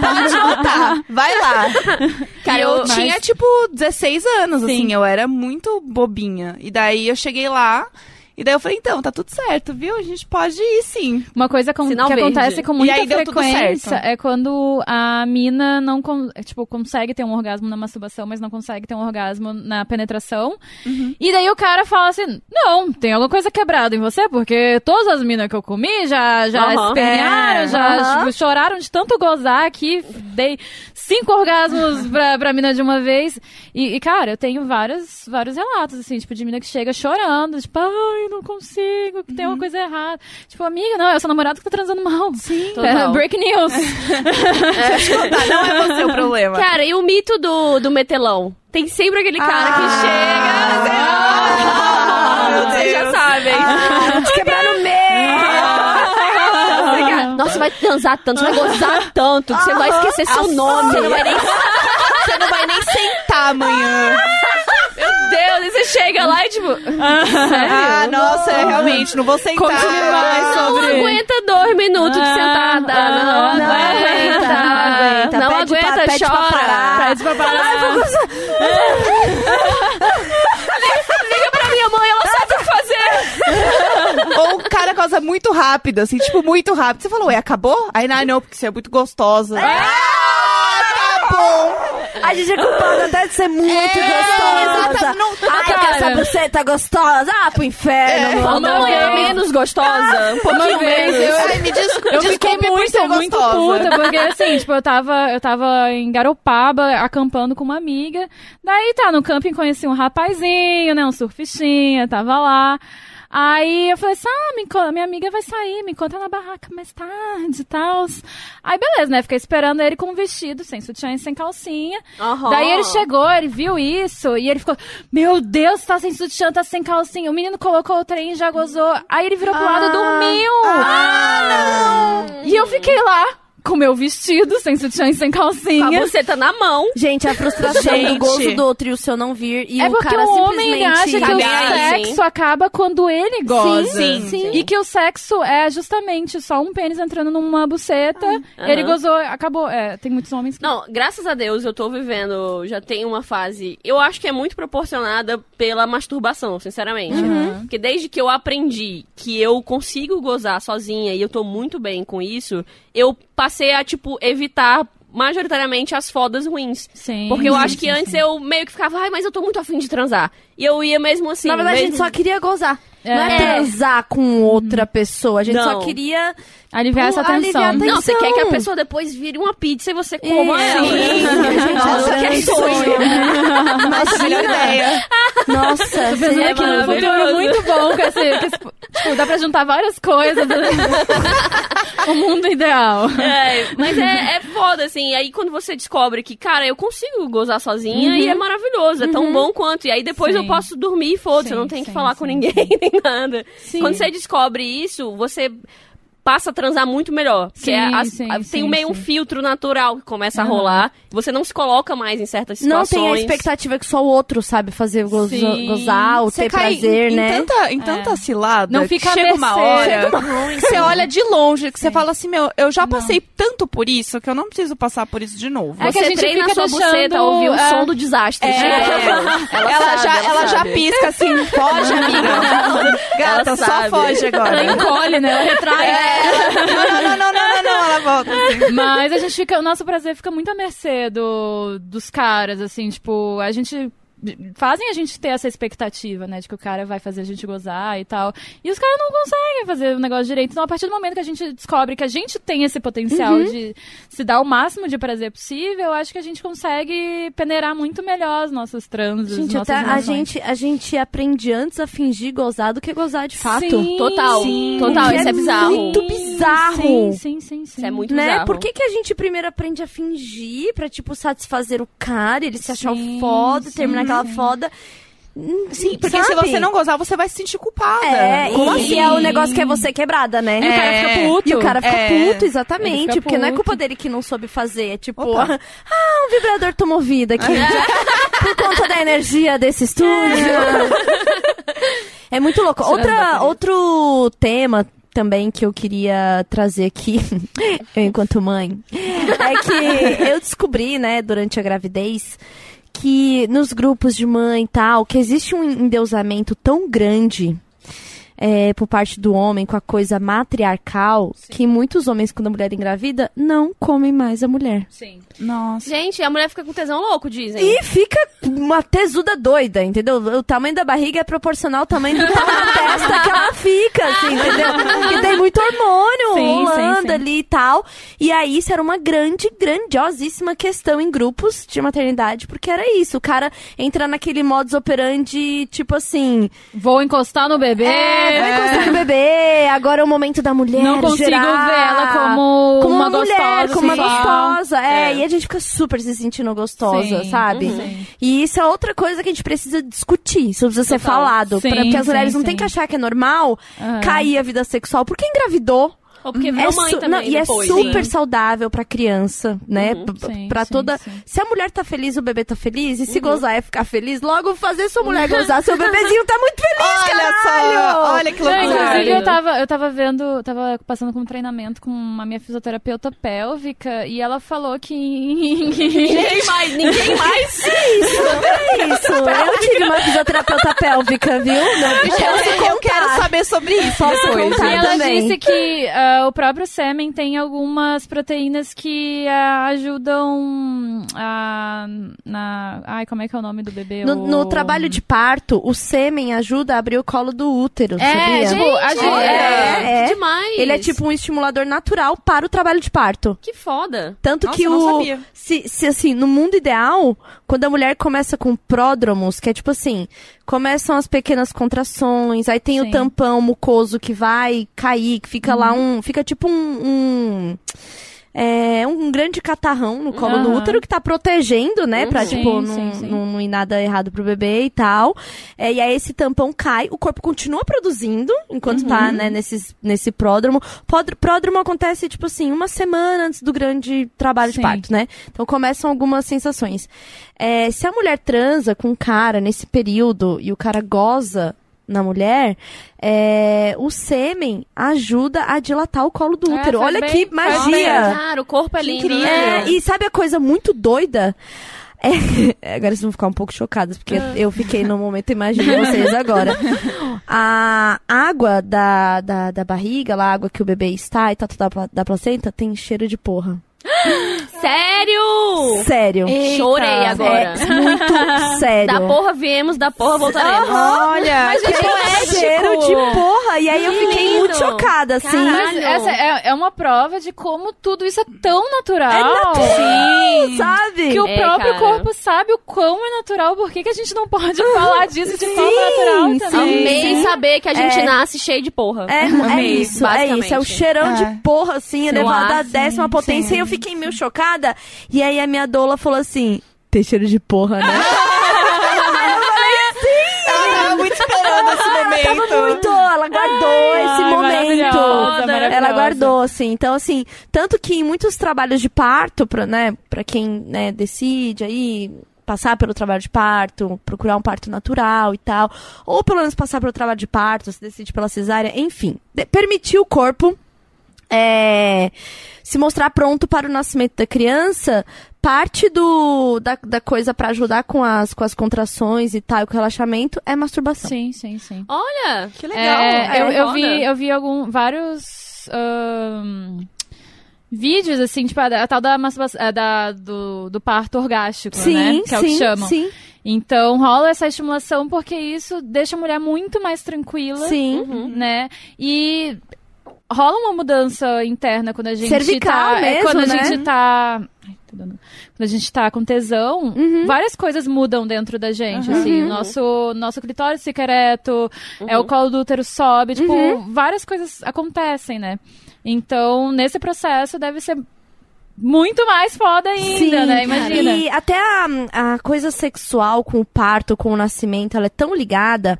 Pode voltar, vai lá.
Cara,
e eu
eu-
tinha,
mas-
tipo, 16 anos, assim, eu era muito bobinha. E daí eu cheguei lá, e daí eu falei, então, tá tudo certo, viu? A gente pode ir sim.
Uma coisa com- que
verde.
acontece com
E
muita
aí deu tudo
frequência
certo.
é quando a mina não con- tipo, consegue ter um orgasmo na masturbação, mas não consegue ter um orgasmo na penetração.
Uhum.
E daí o cara fala assim: Não, tem alguma coisa quebrada em você, porque todas as minas que eu comi já, já espernearam,
É,
já tipo, choraram de tanto gozar que dei cinco orgasmos pra, pra mina de uma vez. E, e, cara, eu tenho vários, vários relatos, assim, tipo, de mina que chega chorando, tipo, ai, não consigo, que tem
Uhum.
uma coisa errada. Tipo, amiga, não, é o seu namorado que tá transando mal. Sim.
Total.
break news.
Tá, não é você o problema.
Cara, e o mito do, do metelão? Tem sempre aquele cara que chega.
Ah, meu
vocês já sabem.
Ah, te quebrar no meio!
Nossa, vai transar tanto, você vai gozar tanto, que você vai esquecer seu nome. Você não vai nem
Você não vai nem sentar amanhã.
Meu Deus, e você chega lá e tipo.
Ah, nossa, é, realmente, não vou sentar.
Conte-me mais
Não
sobre-
aguenta dois minutos de
Ah,
sentada.
ah,
não,
não
aguenta.
aguenta,
Não
pede pra-
aguenta,
pede pra
chora.
parar.
Pede pra parar.
Liga pra minha mãe, ela sabe o que fazer.
Ou o cara causa muito rápido, assim, tipo, muito rápido. Você falou, ué, acabou? Aí, não, não, porque você é muito gostosa. Ah, bom.
A gente é culpada até de ser muito
É,
gostosa.
exatamente, não-
Ai, que
Cara.
essa buceta gostosa. Ah, pro inferno.
Ou
meu
não
amor.
é menos gostosa. Um pouquinho
Uma vez
menos.
eu-
Ai, me desculpa,
Eu fiquei
desculpe
muito, muito puta, porque assim, tipo, eu tava, eu tava em Garopaba, acampando com uma amiga. Daí tá, no camping conheci um rapazinho, né, um surfistinha, tava lá. Aí eu falei assim, ah, minha amiga vai sair, me encontra na barraca mais tarde e tal. Aí beleza, né, fiquei esperando ele com um vestido, sem sutiã e sem calcinha.
Aham.
Daí ele chegou, ele viu isso, e ele ficou, meu Deus, tá sem sutiã, tá sem calcinha. O menino colocou o trem e já gozou. Aí ele virou pro lado e dormiu.
Ah,
E eu fiquei lá, com meu vestido, sem sutiã e sem
Com a
calcinha.
buceta na mão.
Gente, a frustração
Gente.
do gozo do outro e o seu não vir. E
é
o
porque
cara
o homem acha que o
aí,
sexo
sim.
acaba quando ele goza.
sim, sim.
E que o sexo é justamente só um pênis entrando numa buceta, ele
Aham.
gozou, acabou. É, tem muitos homens que...
Não, graças a Deus eu tô vivendo, já tem uma fase. Eu acho que é muito proporcionada pela masturbação, sinceramente. Porque desde que eu aprendi que eu consigo gozar sozinha e eu tô muito bem com isso, eu passei a, tipo, evitar majoritariamente as fodas ruins.
Sim,
Porque eu acho que
sim,
antes
sim.
eu meio que ficava, ai, mas eu tô muito afim de transar. E eu ia mesmo assim.
Na verdade, a gente
mesmo...
só queria gozar. Não é
É.
transar com outra pessoa. A gente só
Não.
queria...
Aliviar essa
aliviar
tensão.
a
Não, você quer que a pessoa depois vire uma pizza e você coma
É,
ela.
sim.
Nossa,
Nossa,
que
que
sonho.
Nossa, melhor ideia.
Nossa,
pensando
seria
aqui num futuro muito bom com esse, com esse- Tipo, dá pra juntar várias coisas. o mundo ideal.
É, mas é, é foda, assim. Aí quando você descobre que, cara, eu consigo gozar sozinha e é maravilhoso, é tão bom quanto. E aí depois
Uhum. Sim.
eu posso dormir e foda-se, eu não tenho que
sim,
falar com
sim,
ninguém nem nada.
Sim.
Quando você descobre isso, você passa a transar muito melhor. Porque
Sim,
é as-
sim,
a- tem
sim,
meio um filtro natural que começa a
Aham.
rolar. Você não se coloca mais em certas
Não
situações.
tem a expectativa que só o outro sabe fazer gozo-
Sim.
gozar ou
Você
ter prazer,
em,
né?
Em tanta, em tanta cilada
Não
que
fica
chega uma hora que você olha de longe, que você fala assim, meu, eu já passei tanto por isso que eu não preciso passar por isso de novo.
É que
Você
a gente
treina
fica
a sua
deixando,
buceta a ouvir o
é.
som do desastre.
É,
Chega.
ela,
sabe,
já, ela, já
sabe.
pisca assim, foge, amiga. Gata,
Ela
só foge
Ela
agora.
encolhe, né? Ela retrai.
Não, não, não, não, não, não, ela volta assim.
Mas a gente fica, o nosso prazer fica muito à mercê do, dos caras, assim, tipo, a gente fazem a gente ter essa expectativa, né, de que o cara vai fazer a gente gozar e tal. E os caras não conseguem fazer o negócio direito. Então, a partir do momento que a gente descobre que a gente tem esse potencial
Uhum.
de se dar o máximo de prazer possível, eu acho que a gente consegue peneirar muito melhor os nossos transes,
Gente,
nossas
até a gente, a gente aprende antes a fingir gozar do que gozar de fato.
Sim,
Total,
sim.
total, isso é bizarro.
Muito bizarro.
Sim, sim, sim, sim.
Isso é muito
né?
bizarro.
Por que, que a gente primeiro aprende a fingir pra, tipo, satisfazer o cara, ele se achar
Sim,
o foda,
sim,
terminar aquela
sim.
foda? Hum,
Sim, porque se
sabe?
você não gozar, você vai se sentir culpada.
É,
Como
e,
assim?
e é o negócio que é você quebrada, né?
E o cara fica
É.
puto.
E o cara fica
É.
puto, exatamente.
fica
Porque não é
puto.
culpa dele que não soube fazer. É tipo,
Opa.
ah, um vibrador tomou vida aqui. Por conta da energia desse estúdio. É muito louco.
Tirando
Outra, outro tema também que eu queria trazer aqui, eu enquanto mãe, é que eu descobri, né, durante a gravidez, que nos grupos de mãe e tal, que existe um endeusamento tão grande é, por parte do homem com a coisa matriarcal que muitos homens, quando a mulher engravida, não comem mais a mulher.
Sim.
Nossa.
Gente, a mulher fica com tesão louco, dizem.
E fica uma tesuda doida, entendeu? O tamanho da barriga é proporcional ao tamanho do tamanho da testa que ela fica, assim, entendeu? Porque tem muito hormônio
Sim,
rolando
sim, sim.
ali e tal. E aí isso era uma grande, grandiosíssima questão em grupos de maternidade, porque era isso. O cara entra naquele modus operandi, tipo assim,
Vou encostar no bebê.
é, encostar no bebê, agora é o momento da mulher
Não consigo
gerar.
ver ela como,
como uma,
uma,
mulher,
gostosa.
como uma
sensual.
gostosa. É,
É.
e a gente fica super se sentindo gostosa,
Sim,
sabe?
uhum.
E isso é outra coisa que a gente precisa discutir. Isso precisa ser
Total.
falado.
Sim,
pra- porque as
sim,
mulheres não
sim.
têm que achar que é normal
Aham.
cair a vida sexual. Porque engravidou.
Ou porque virou
É
mãe também
não, e
depois.
é super
sim.
saudável pra criança, né?
Uhum.
Sim,
pra
sim,
toda.
sim.
Se a mulher tá feliz, o bebê tá feliz. E
Uhum.
se gozar é ficar feliz, logo fazer sua mulher gozar. Seu bebezinho tá muito feliz,
Olha
caralho!
só, olha que loucura.
inclusive, eu tava, eu tava vendo, tava passando com um treinamento com uma minha fisioterapeuta pélvica e ela falou que.
Ninguém mais, ninguém mais.
É isso. Eu tive uma fisioterapeuta pélvica, viu? Não,
Eu, eu quero saber sobre isso
Posso contar.
E ela
também.
disse que ah, o próprio sêmen tem algumas proteínas que ah, ajudam a. na. Ai, como é que é o nome do bebê?
No,
O-
no trabalho de parto, o sêmen ajuda a abrir o colo do útero,
É,
sabia?
tipo, a gente-
Olha,
é, é.
que demais.
Ele é tipo um estimulador natural para o trabalho de parto.
Que foda.
Tanto
Nossa,
que o.
sabia.
Se, se, assim, no mundo ideal, quando a mulher começa com pródromos, que é tipo assim, começam as pequenas contrações, aí tem
Sim.
o tampão mucoso que vai cair, que fica lá
Uhum.
um. Fica tipo um. um é, um grande catarrão no colo do
Aham.
útero que tá protegendo, né? Pra,
Sim,
tipo,
sim,
não,
sim.
não, não ir nada errado pro bebê e tal. É, e aí esse tampão cai, o corpo continua produzindo enquanto
Uhum.
tá, né, nesse, nesse pródromo. Pod- Pródromo acontece, tipo assim, uma semana antes do grande trabalho de parto, né? Então começam algumas sensações. É, se a mulher transa com um cara nesse período e o cara goza na mulher, é, o sêmen ajuda a dilatar o colo do
É,
útero.
faz
Olha
bem,
que magia!
Cara, o corpo é lindo.
incrível.
né?
É, e sabe a coisa muito doida? É, agora vocês vão ficar um pouco chocadas, porque eu fiquei no momento, imagino vocês agora. A água da, da, da barriga, lá, a água que o bebê está e tá da, pla- da placenta, tem cheiro de porra.
Sério?
Sério.
Chorei agora.
É muito sério.
Da porra viemos, da porra voltaremos.
Olha,
Mas
que
é poético.
cheiro de porra. E aí eu
Que
fiquei
lindo.
muito chocada, assim.
Caralho.
Mas essa é, é uma prova de como tudo isso é tão natural.
É natural,
Sim.
sabe?
Que o
É,
próprio
cara.
corpo sabe o quão é natural. Por que, que a gente não pode falar disso de forma natural
sim.
também?
Amei saber que a gente
É.
nasce cheio de porra.
É, é isso, é isso. É o cheirão
É.
de porra, assim, elevado à
sim,
décima potência.
sim.
E eu fiquei meio chocada. E aí a minha doula falou assim: tem cheiro de porra, né?
Ela tava muito esse momento.
tava muito, ela guardou esse
Ai,
momento.
maravilhosa,
Ela guardou, assim. Então, assim, tanto que em muitos trabalhos de parto, pra, né, pra quem né, decide aí passar pelo trabalho de parto, procurar um parto natural e tal, ou pelo menos passar pelo trabalho de parto, se decide pela cesárea, enfim, permitir o corpo é, se mostrar pronto para o nascimento da criança, parte do, da, da coisa pra ajudar com as, com as contrações e tal, e com o relaxamento, é masturbação.
Sim, sim, sim.
Olha,
Que legal.
É, eu,
é
eu vi, eu vi algum, vários ahn, vídeos, assim, tipo, a, a tal da masturbação, a da, do, do parto orgástico,
Sim,
né? Que é o que
sim,
chamam.
sim,
Então rola essa estimulação porque isso deixa a mulher muito mais tranquila,
sim.
Uhum.
né? E rola uma mudança interna quando a gente
Cervical
tá, é,
mesmo,
quando a
né?
gente tá Ai, dando- quando a gente tá com tesão,
Uhum.
várias coisas mudam dentro da gente, assim, o nosso nosso clitóris fica ereto, é o colo do útero sobe, tipo,
Uhum.
várias coisas acontecem, né? Então, nesse processo deve ser muito mais foda ainda, né? Imagina.
E até a, a coisa sexual com o parto, com o nascimento, ela é tão ligada.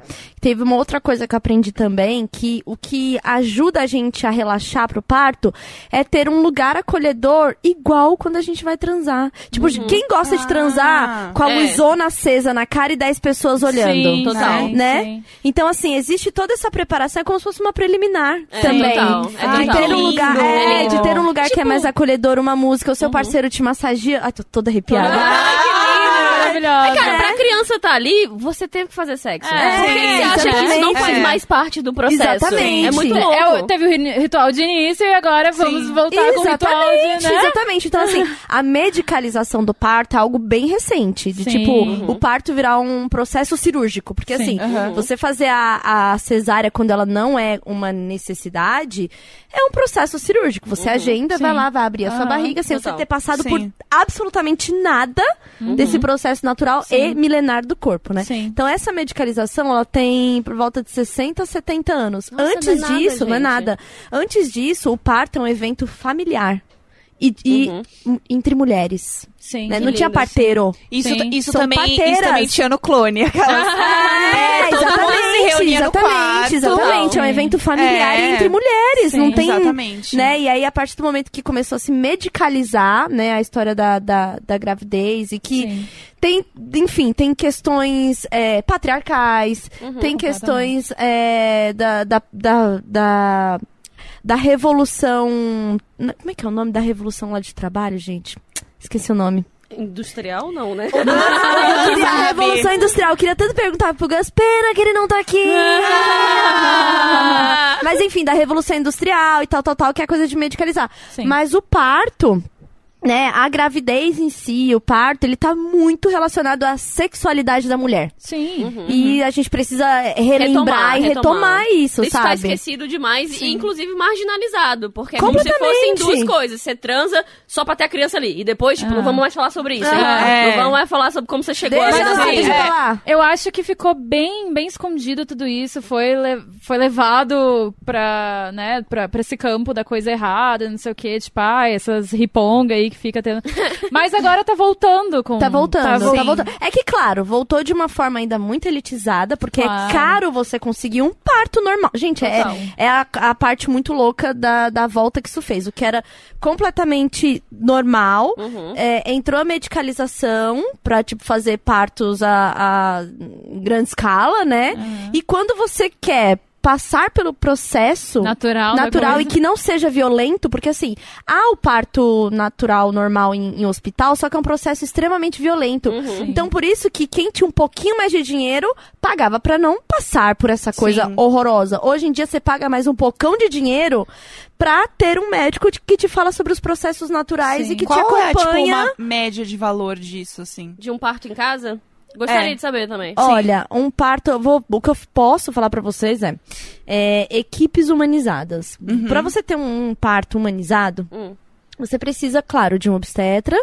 Teve uma outra coisa que eu aprendi também, que o que ajuda a gente a relaxar pro parto é ter um lugar acolhedor igual quando a gente vai transar. Tipo, quem gosta de transar com a
É.
luzona acesa na cara e 10 pessoas olhando?
Sim,
total.
sim,
né?
sim.
Então, assim, existe toda essa preparação, é como se fosse uma preliminar
É,
também.
total, é
de ter um lugar, é, de ter um lugar que é
Tipo-
mais acolhedor, uma música, o seu parceiro te massagia. Ai, tô toda arrepiada.
Maravilhosa.
Cara, pra criança tá ali, você teve que fazer sexo.
É,
Por que você acha que isso não
exatamente.
faz
É.
mais parte do processo?
Exatamente.
É muito louco.
É, o- teve o ri- ritual de início e agora vamos
Sim.
voltar com o ritual de,
Exatamente,
né?
exatamente. Então, assim, a medicalização do parto é algo bem recente. De,
Sim.
tipo,
Uhum.
o parto virar um processo cirúrgico. Porque,
Sim.
assim, você fazer a, a cesárea quando ela não é uma necessidade, é um processo cirúrgico. Você agenda,
Sim.
vai lá, vai abrir a sua barriga, sem
total.
você ter passado
Sim.
por absolutamente nada desse processo natural e milenar do corpo, né?
Sim.
Então, essa medicalização, ela tem por volta de 60 a 70 anos.
Nossa,
Antes
não é nada,
disso, não é
gente.
nada. Antes disso, o parto é um evento familiar. E, e
Uhum.
entre mulheres.
Sim.
né? Não tinha
lindo,
parteiro.
Isso,
Sim.
isso,
São
também, isso
parteiras.
também tinha no clone. Aquelas...
É,
no
exatamente,
quarto.
exatamente. É um
Sim.
evento familiar
É.
entre mulheres.
Sim,
não tem.
exatamente.
Né? E aí, a partir do momento que começou a se medicalizar, né, a história da, da, da gravidez e que
Sim.
tem, enfim, tem questões é, patriarcais,
Uhum.
tem questões é, da, da, da, da, da revolução. Como é que é o nome da revolução lá de trabalho, gente? Esqueci o nome.
Industrial, não, né?
Eu queria a. Revolução Industrial. Eu queria tanto perguntar pro Gus, pena que ele não tá aqui. Mas enfim, da Revolução Industrial e tal, tal, tal, que é coisa de medicalizar.
Sim.
Mas o parto, né, a gravidez em si, o parto, ele tá muito relacionado à sexualidade da mulher.
Sim.
E a gente precisa relembrar
Retomar,
e retomar,
retomar.
isso,
Isso tá
sabe?
esquecido demais e, inclusive, marginalizado. Porque é como se
Completamente.
fossem duas coisas. Você transa só pra ter a criança ali. E depois, tipo,
Ah.
não vamos mais falar sobre isso.
Ah.
É.
Não vamos mais falar sobre como você chegou
Deixa lá,
assim,
deixa
é. Eu acho que ficou bem, bem escondido tudo isso. Foi, le- foi levado pra, né, pra, pra esse campo da coisa errada, não sei o que, tipo, ah, essas riponga aí que fica tendo. Mas agora tá voltando com.
Tá voltando, tá,
vo-
voltando. É que, claro, voltou de uma forma ainda muito elitizada, porque
Claro.
é caro você conseguir um parto normal. Gente, é,
Total.
é a, a parte muito louca da, da volta que isso fez. O que era completamente normal,
Uhum.
é, entrou a medicalização pra, tipo, fazer partos a, a grande escala, né? E quando você quer passar pelo processo
Natural. da
natural e
coisa.
que não seja violento, porque assim, há o parto natural normal em, em hospital, só que é um processo extremamente violento.
Uhum.
Então, por isso que quem tinha um pouquinho mais de dinheiro pagava pra não passar por essa coisa
Sim.
horrorosa. Hoje em dia você paga mais um pocão de dinheiro pra ter um médico que te fala sobre os processos naturais
Sim.
e que
Qual
te
é, tipo,
acompanha.
uma média de valor disso, assim?
De um parto em casa? Gostaria
É.
de saber também.
Olha, um parto, eu vou, o que eu posso falar pra vocês é, é, equipes humanizadas. Pra você ter um, parto humanizado,
Hum.
você precisa, claro, de um obstetra,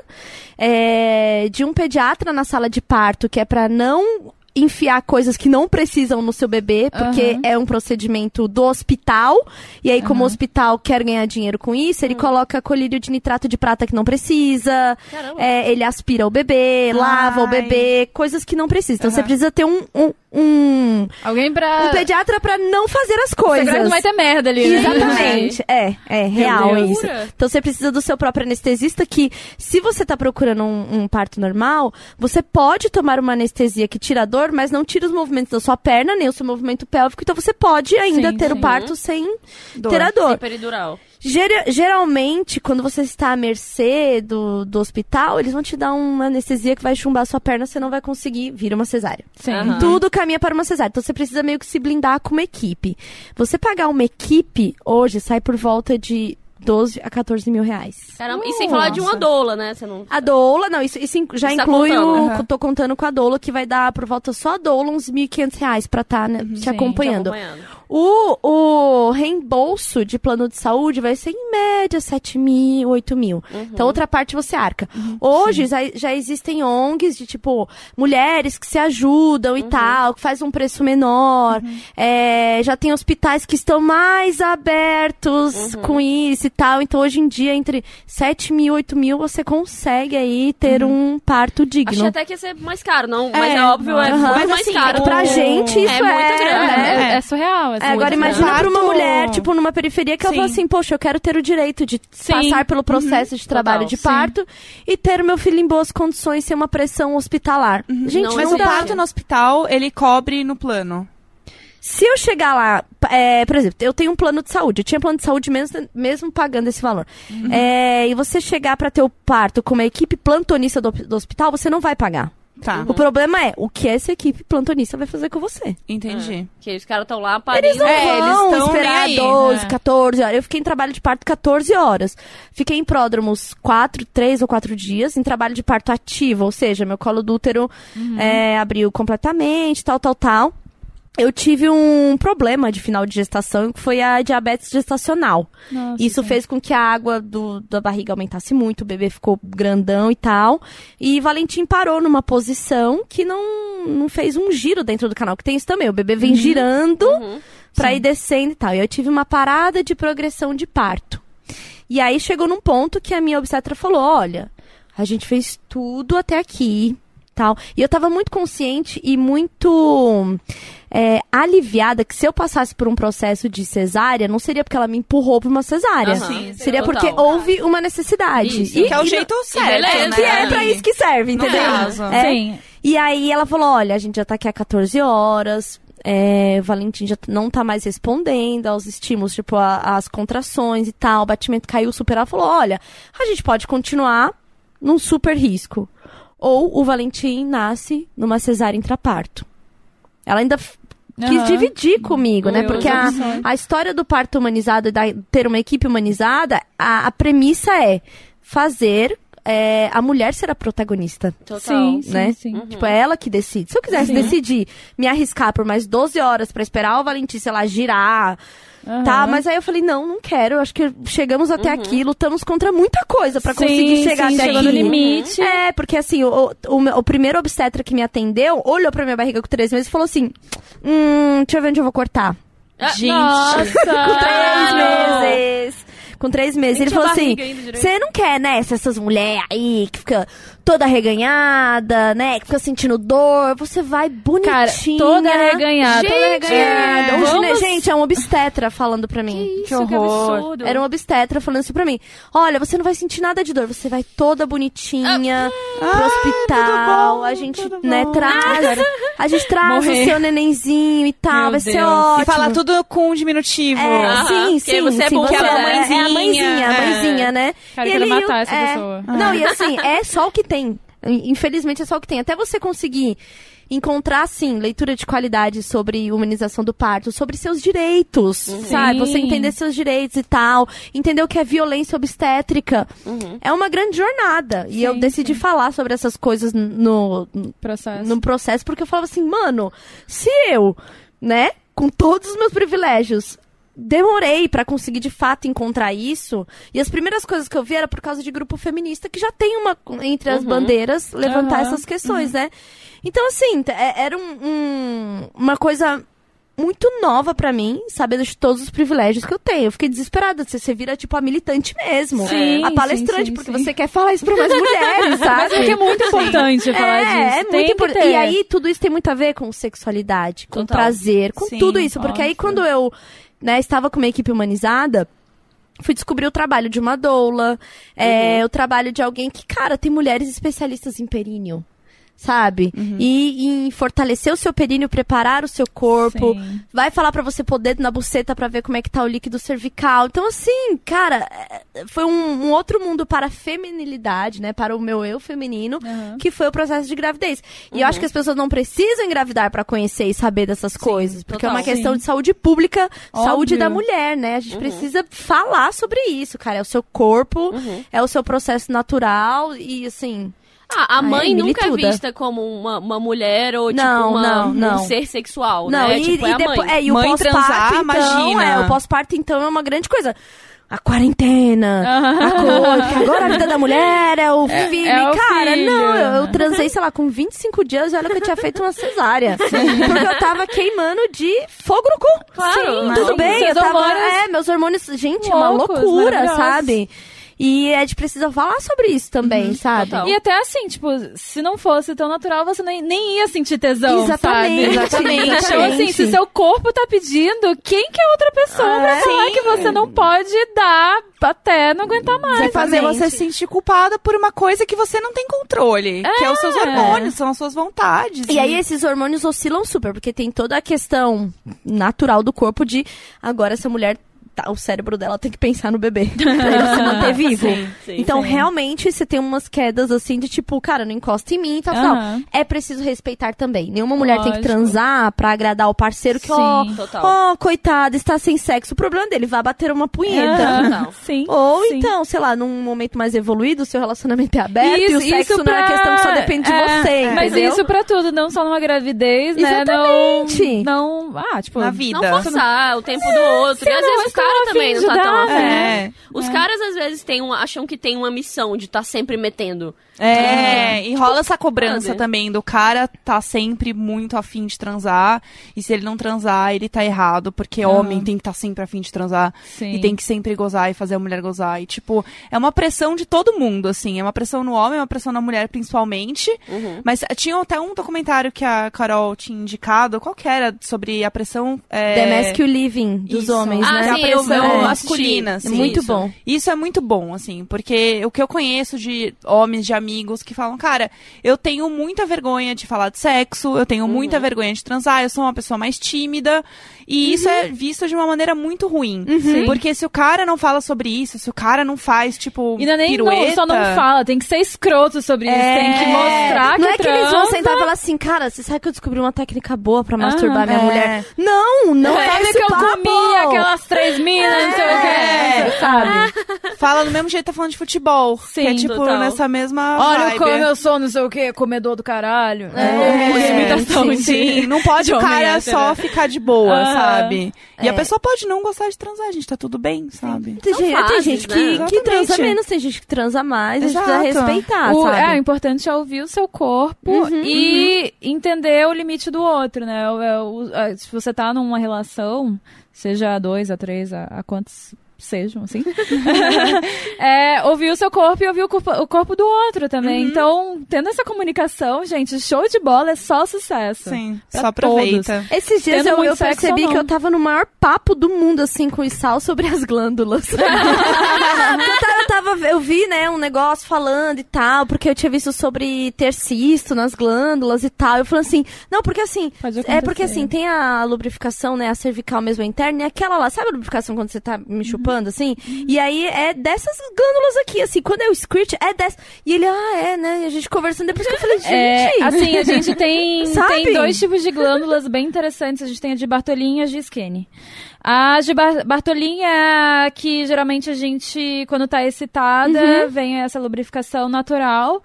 é, de um pediatra na sala de parto, que é pra não enfiar coisas que não precisam no seu bebê, porque
Aham.
é um procedimento do hospital, e aí como o hospital quer ganhar dinheiro com isso, ele coloca colírio de nitrato de prata que não precisa, é, ele aspira o bebê, lava o
Ai.
bebê, coisas que não precisa. Então você precisa ter um, um, um,
Alguém pra.
um pediatra pra não fazer as
Você
coisas.
não vai ter merda ali. né?
Exatamente. É, é real isso. Então você precisa do seu próprio anestesista que, se você tá procurando um, um parto normal, você pode tomar uma anestesia que tira a dor, mas não tira os movimentos da sua perna, nem o seu movimento pélvico. Então você pode ainda
Sim,
ter o
sim.
parto sem
Dor.
ter a dor.
Sem peridural.
Gera- geralmente, quando você está à mercê do, do hospital, eles vão te dar uma anestesia que vai chumbar sua perna, você não vai conseguir vir uma cesárea.
Sim.
Aham.
Tudo caminha para uma cesárea. Então você precisa meio que se blindar com uma equipe. Você pagar uma equipe hoje sai por volta de 12 a 14 mil reais.
Caramba, e sem falar de uma doula, né? Você não...
A doula, não, isso, isso já
Isso tá
inclui
contando.
o.
Aham.
Tô contando com a doula, que vai dar por volta só a doula uns 1.500 reais pra estar né, te
sim,
acompanhando.
Te acompanhando.
O, o reembolso de plano de saúde vai ser em média 7 mil, 8 mil. Então, outra parte você arca. Hoje já, já existem ONGs de tipo mulheres que se ajudam e tal, que faz um preço menor. É, já tem hospitais que estão mais abertos com isso e tal. Então, hoje em dia, entre 7 mil e 8 mil, você consegue aí ter um parto digno.
Achei até que ia ser mais caro, não. Mas
É,
é, óbvio, é muito
Mas
mais
assim,
caro.
pra gente isso
É
é,
muito grande,
né?
É, é surreal. É,
É, agora
muito
imagina
Parto-
pra uma mulher, tipo, numa periferia que ela
Sim.
fala assim, poxa, eu quero ter o direito de
Sim.
passar pelo processo de trabalho
Total.
de
Sim.
parto e ter o meu filho em boas condições sem uma pressão hospitalar. Gente,
Não,
Mas
não
o parto no hospital, ele cobre no plano.
Se eu chegar lá, é, por exemplo, eu tenho um plano de saúde, eu tinha plano de saúde mesmo, mesmo pagando esse valor. É, e você chegar pra ter o parto com uma equipe plantonista do, do hospital, você não vai pagar.
Tá,
O problema é o que essa equipe plantonista vai fazer com você.
entendi.
Que os caras estão lá parindo.
Eles não
É,
vão esperar
aí,
12,
né?
14 horas. Eu fiquei em trabalho de parto 14 horas. Fiquei em pródromos 4, 3 ou 4 dias, em trabalho de parto ativo, ou seja, meu colo do útero
Uhum.
é, abriu completamente, tal, tal, tal. Eu tive um problema de final de gestação, que foi a diabetes gestacional.
Nossa,
Isso
sim.
fez com que a água do, da barriga aumentasse muito, o bebê ficou grandão e tal. E Valentim parou numa posição que não, não fez um giro dentro do canal, que tem isso também. O bebê vem girando pra ir descendo e tal. E eu tive uma parada de progressão de parto. E aí chegou num ponto que a minha obstetra falou: olha, a gente fez tudo até aqui. Tal. E eu tava muito consciente e muito é, aliviada que se eu passasse por um processo de cesárea, não seria porque ela me empurrou pra uma cesárea.
Aham.
Sim,
Seria
total.
porque houve uma necessidade.
Isso.
E,
Que é o
e-
jeito certo,
beleza,
né?
que é pra isso que serve,
No
entendeu?
caso.
É.
Sim.
E aí ela falou: olha, a gente já tá aqui há 14 horas. É, o Valentim já não tá mais respondendo aos estímulos, tipo, a- as contrações e tal. O batimento caiu super. Ela falou: olha, a gente pode continuar num super risco. Ou o Valentim nasce numa cesárea intraparto. Ela ainda quis
Aham.
dividir comigo, né? Porque a, a história do parto humanizado e da, ter uma equipe humanizada, a, a premissa é fazer é, a mulher ser a protagonista
Total.
Sim, sim,
né?
sim.
Tipo, é ela que decide. Se eu quisesse
Sim.
decidir me arriscar por mais 12 horas pra esperar o Valentim, sei lá, girar, tá?
Aham.
Mas aí eu falei, não, não quero. Acho que chegamos até aqui, lutamos contra muita coisa pra conseguir chegar
sim,
até aqui.
no limite.
É, porque assim, o, o, o primeiro obstetra que me atendeu olhou pra minha barriga com três meses e falou assim: Hum, deixa eu ver onde eu vou cortar.
Ah,
Gente.
Nossa!
Três
Caralho!
meses. Com três meses. Ele falou assim: você não quer, né, essas mulheres aí que fica toda reganhada, né? Que fica sentindo dor. Você vai
Cara,
bonitinha.
toda reganhada.
Toda reganhada.
é,
gine-
vamos-
Gente, é um obstetra falando pra mim.
Que isso,
Que
que
horror.
absurdo.
Era um obstetra falando isso pra mim. Olha, você não vai sentir nada de dor, você vai toda bonitinha pro hospital.
bom,
a gente, né,
bom.
traz. A gente traz
Morrer.
o seu nenenzinho e tal,
Meu
vai ser
Deus.
ótimo.
E fala tudo com um diminutivo.
É, sim,
porque
sim,
você é
sim.
burra,
Você
né?
é, é a
Mãezinha,
mãezinha, a
é.
mãezinha, né?
Cara,
E
eu quero
ele-
matar essa
é,
pessoa.
Não, e assim, é só o que tem. Infelizmente é só o que tem. Até você conseguir encontrar, assim, leitura de qualidade sobre humanização do parto, sobre seus direitos, sabe? Você
Sim.
entender seus direitos e tal, entender o que é violência obstétrica. É uma grande jornada. E eu
Sim,
decidi falar sobre essas coisas no,
Processo.
no processo, porque eu falava assim, mano, se eu, né, com todos os meus privilégios, demorei pra conseguir de fato encontrar isso, e as primeiras coisas que eu vi era por causa de grupo feminista, que já tem uma, entre as bandeiras, levantar
Aham.
essas questões, né? Então, assim, é- era um- um- uma coisa muito nova pra mim, sabendo de todos os privilégios que eu tenho. Eu fiquei desesperada. Você, você vira, tipo, a militante mesmo.
Sim,
a palestrante,
sim, sim,
porque você quer falar isso pra mais mulheres, sabe?
Mas porque é muito importante falar
É,
disso.
é
Tem
muito importante. E aí, tudo isso tem muito a ver com sexualidade, com
Total.
prazer, com tudo isso. Porque aí,
óbvio.
quando eu né, estava com uma equipe humanizada, fui descobrir o trabalho de uma doula, é,
Uhum.
o trabalho de alguém que, cara, tem mulheres especialistas em períneo. Sabe?
Uhum.
E em fortalecer o seu períneo, preparar o seu corpo,
Sim.
vai falar pra você pôr dedo na buceta pra ver como é que tá o líquido cervical. Então, assim, cara, é, foi um, um outro mundo para a feminilidade, né? Para o meu eu feminino,
Aham.
que foi o processo de gravidez. E eu acho que as pessoas não precisam engravidar pra conhecer e saber dessas coisas, porque é uma
total.
questão
Sim.
de saúde pública,
Óbvio.
saúde da mulher, né? A gente precisa falar sobre isso, cara. É o seu corpo, é o seu processo natural e, assim...
Ah, a
Ah,
mãe
é,
nunca é vista como uma, uma mulher ou
Não,
tipo uma,
não, não.
um ser sexual,
Não,
né?
e,
tipo, é
e depois,
mãe.
é, e o
Mãe
pós-parto,
transar,
então,
imagina.
é, o pós-parto, então, é uma grande coisa. A quarentena, a coisa, agora a vida da mulher é o filho.
é o
Cara,
filho.
não, eu, eu transei, sei lá, com 25 dias e olha que eu tinha feito uma cesárea. Porque eu tava queimando de fogo no cu.
Claro.
Sim, tudo
Sim,
bem, eu tava,
hormônios
é, meus hormônios, gente, é uma
loucos,
loucura, sabe? E a gente precisa falar sobre isso também, sabe?
total.
E até assim, tipo, se não fosse tão natural, você nem, nem ia sentir tesão,
Exatamente,
sabe?
exatamente.
Então, assim, se seu corpo tá pedindo, quem que é outra pessoa pra
É.
falar que você não pode dar até não aguentar mais?
Vai fazer
Exatamente.
você se sentir culpada por uma coisa que você não tem controle. Que é os seus hormônios, são as suas vontades.
E aí esses hormônios oscilam super, porque tem toda a questão natural do corpo de agora essa mulher tá- o cérebro dela tem que pensar no bebê pra ele se manter vivo.
Sim, sim.
então, realmente, você tem umas quedas assim de tipo, cara, não encosta em mim e tal, tal.
Aham.
É preciso respeitar também. Nenhuma mulher tem que
Lógico.
transar pra agradar o parceiro que, ó,
Sim,
total.
ó, coitado, está sem sexo. O problema dele, vai bater uma punheta.
Aham.
Não.
Sim.
Ou
sim.
então, sei lá, num momento mais evoluído, o seu relacionamento é aberto e o
Isso-
sexo
isso
não é uma
pra-
questão que só depende de
é,
você,
Mas
entendeu?
isso pra tudo, não só numa gravidez, né?
Exatamente.
Não, não. Ah, tipo.
Na vida.
Não forçar o tempo do outro. E às vezes o cara
afim
também não tá tão afim.
É.
Os caras às vezes têm um, acham que tem uma missão de estar sempre metendo.
É, e rola essa cobrança
Sabe?
também do cara tá sempre muito afim de transar. E se ele não transar, ele tá errado, porque homem tem que estar sempre afim de transar.
Sim.
E tem que sempre gozar e fazer a mulher gozar. E, tipo, é uma pressão de todo mundo, assim. É uma pressão no homem, é uma pressão na mulher, principalmente.
Uhum.
Mas eh, tinha até um documentário que a Carol tinha indicado, qual que era? Sobre a pressão. É...
The Masculine Living dos
Isso.
homens,
Ah,
né?
sim,
a
eu vi
pressão
o
masculina,
masculino.
assim.
Muito
Isso.
bom.
Isso é muito bom, assim, porque o que eu conheço de homens, de amigos que falam, cara, eu tenho muita vergonha de falar de sexo, eu tenho
Uhum.
muita vergonha de transar, eu sou uma pessoa mais tímida, e isso é visto de uma maneira muito ruim.
Uhum.
Porque se o cara não fala sobre isso, se o cara não faz, tipo,
nem não,
pirueta...
só não fala, tem que ser escroto sobre isso,
É.
tem que mostrar
Não
que
é que eles vão sentar e falar assim, cara, você sabe que eu descobri uma técnica boa pra masturbar minha
é.
mulher? Não, não é,
Sabe
esse
que eu
papo.
comi aquelas três minas, não sei o que.
É.
Sabe?
Fala do mesmo jeito que tá falando de futebol.
Sim,
que é tipo
total.
nessa mesma
Olha
vibe.
como eu sou, não sei o que, comedor do caralho.
É,
imitação
sim,
de-
sim. Não pode
de
o cara só ficar de boa,
Aham.
sabe? E a
É.
pessoa pode não gostar de transar, gente, tá tudo bem, sabe?
Tem, gente, tem gente
né?
que, que
Exatamente.
transa menos, tem gente que transa mais, a gente
Exato.
precisa respeitar,
O,
sabe?
é, o importante é ouvir o seu corpo
Uhum,
e entender o limite do outro, né? O- é, o- é, se você tá numa relação, seja a dois, a três, a, a quantos sejam, assim. é, ouvir o seu corpo e ouvir o corpo, o corpo do outro também.
Uhum.
Então, tendo essa comunicação, gente, show de bola é só sucesso.
Sim,
Pra
só aproveita.
Esses dias
Tendo
eu, eu percebi que eu tava no maior papo do mundo, assim, com o Sal sobre as glândulas. eu, tava, eu, tava- eu vi, né, um negócio falando e tal, porque eu tinha visto sobre ter cisto nas glândulas e tal. Eu falei assim, não, porque assim, é porque assim, tem a lubrificação, né, a cervical mesmo a interna, e aquela lá, sabe a lubrificação quando você tá me chupando, assim? E aí é dessas glândulas aqui, assim, quando é o squirt, é dessa. E ele, ah, é, né, e a gente conversando, depois que eu falei, gente...
É, assim, a gente tem, tem dois tipos de glândulas bem interessantes. A gente tem a de Bartolin e a de Skene. A de Bar Bartolin é que geralmente a gente, quando tá excitada, vem essa lubrificação natural.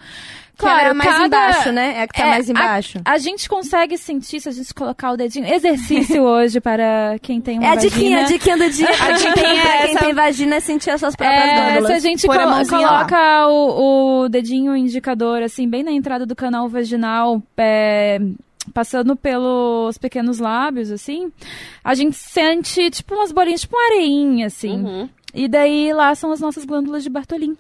Que é
Claro,
mais
cada-
embaixo, né? É a que tá
é,
mais embaixo.
A, a gente consegue sentir se a gente colocar o dedinho. Exercício hoje para quem tem uma
É a
vagina.
diquinha, a diquinha do dia.
A diquinha
pra
é
quem
essa.
tem vagina é sentir as suas próprias
É,
glândulas.
se a gente
Pôr a
coloca o, o dedinho indicador, assim, bem na entrada do canal vaginal, é, passando pelos pequenos lábios, assim, a gente sente tipo umas bolinhas, tipo uma areinha, assim.
Uhum.
E daí lá são as nossas glândulas de Bartolin.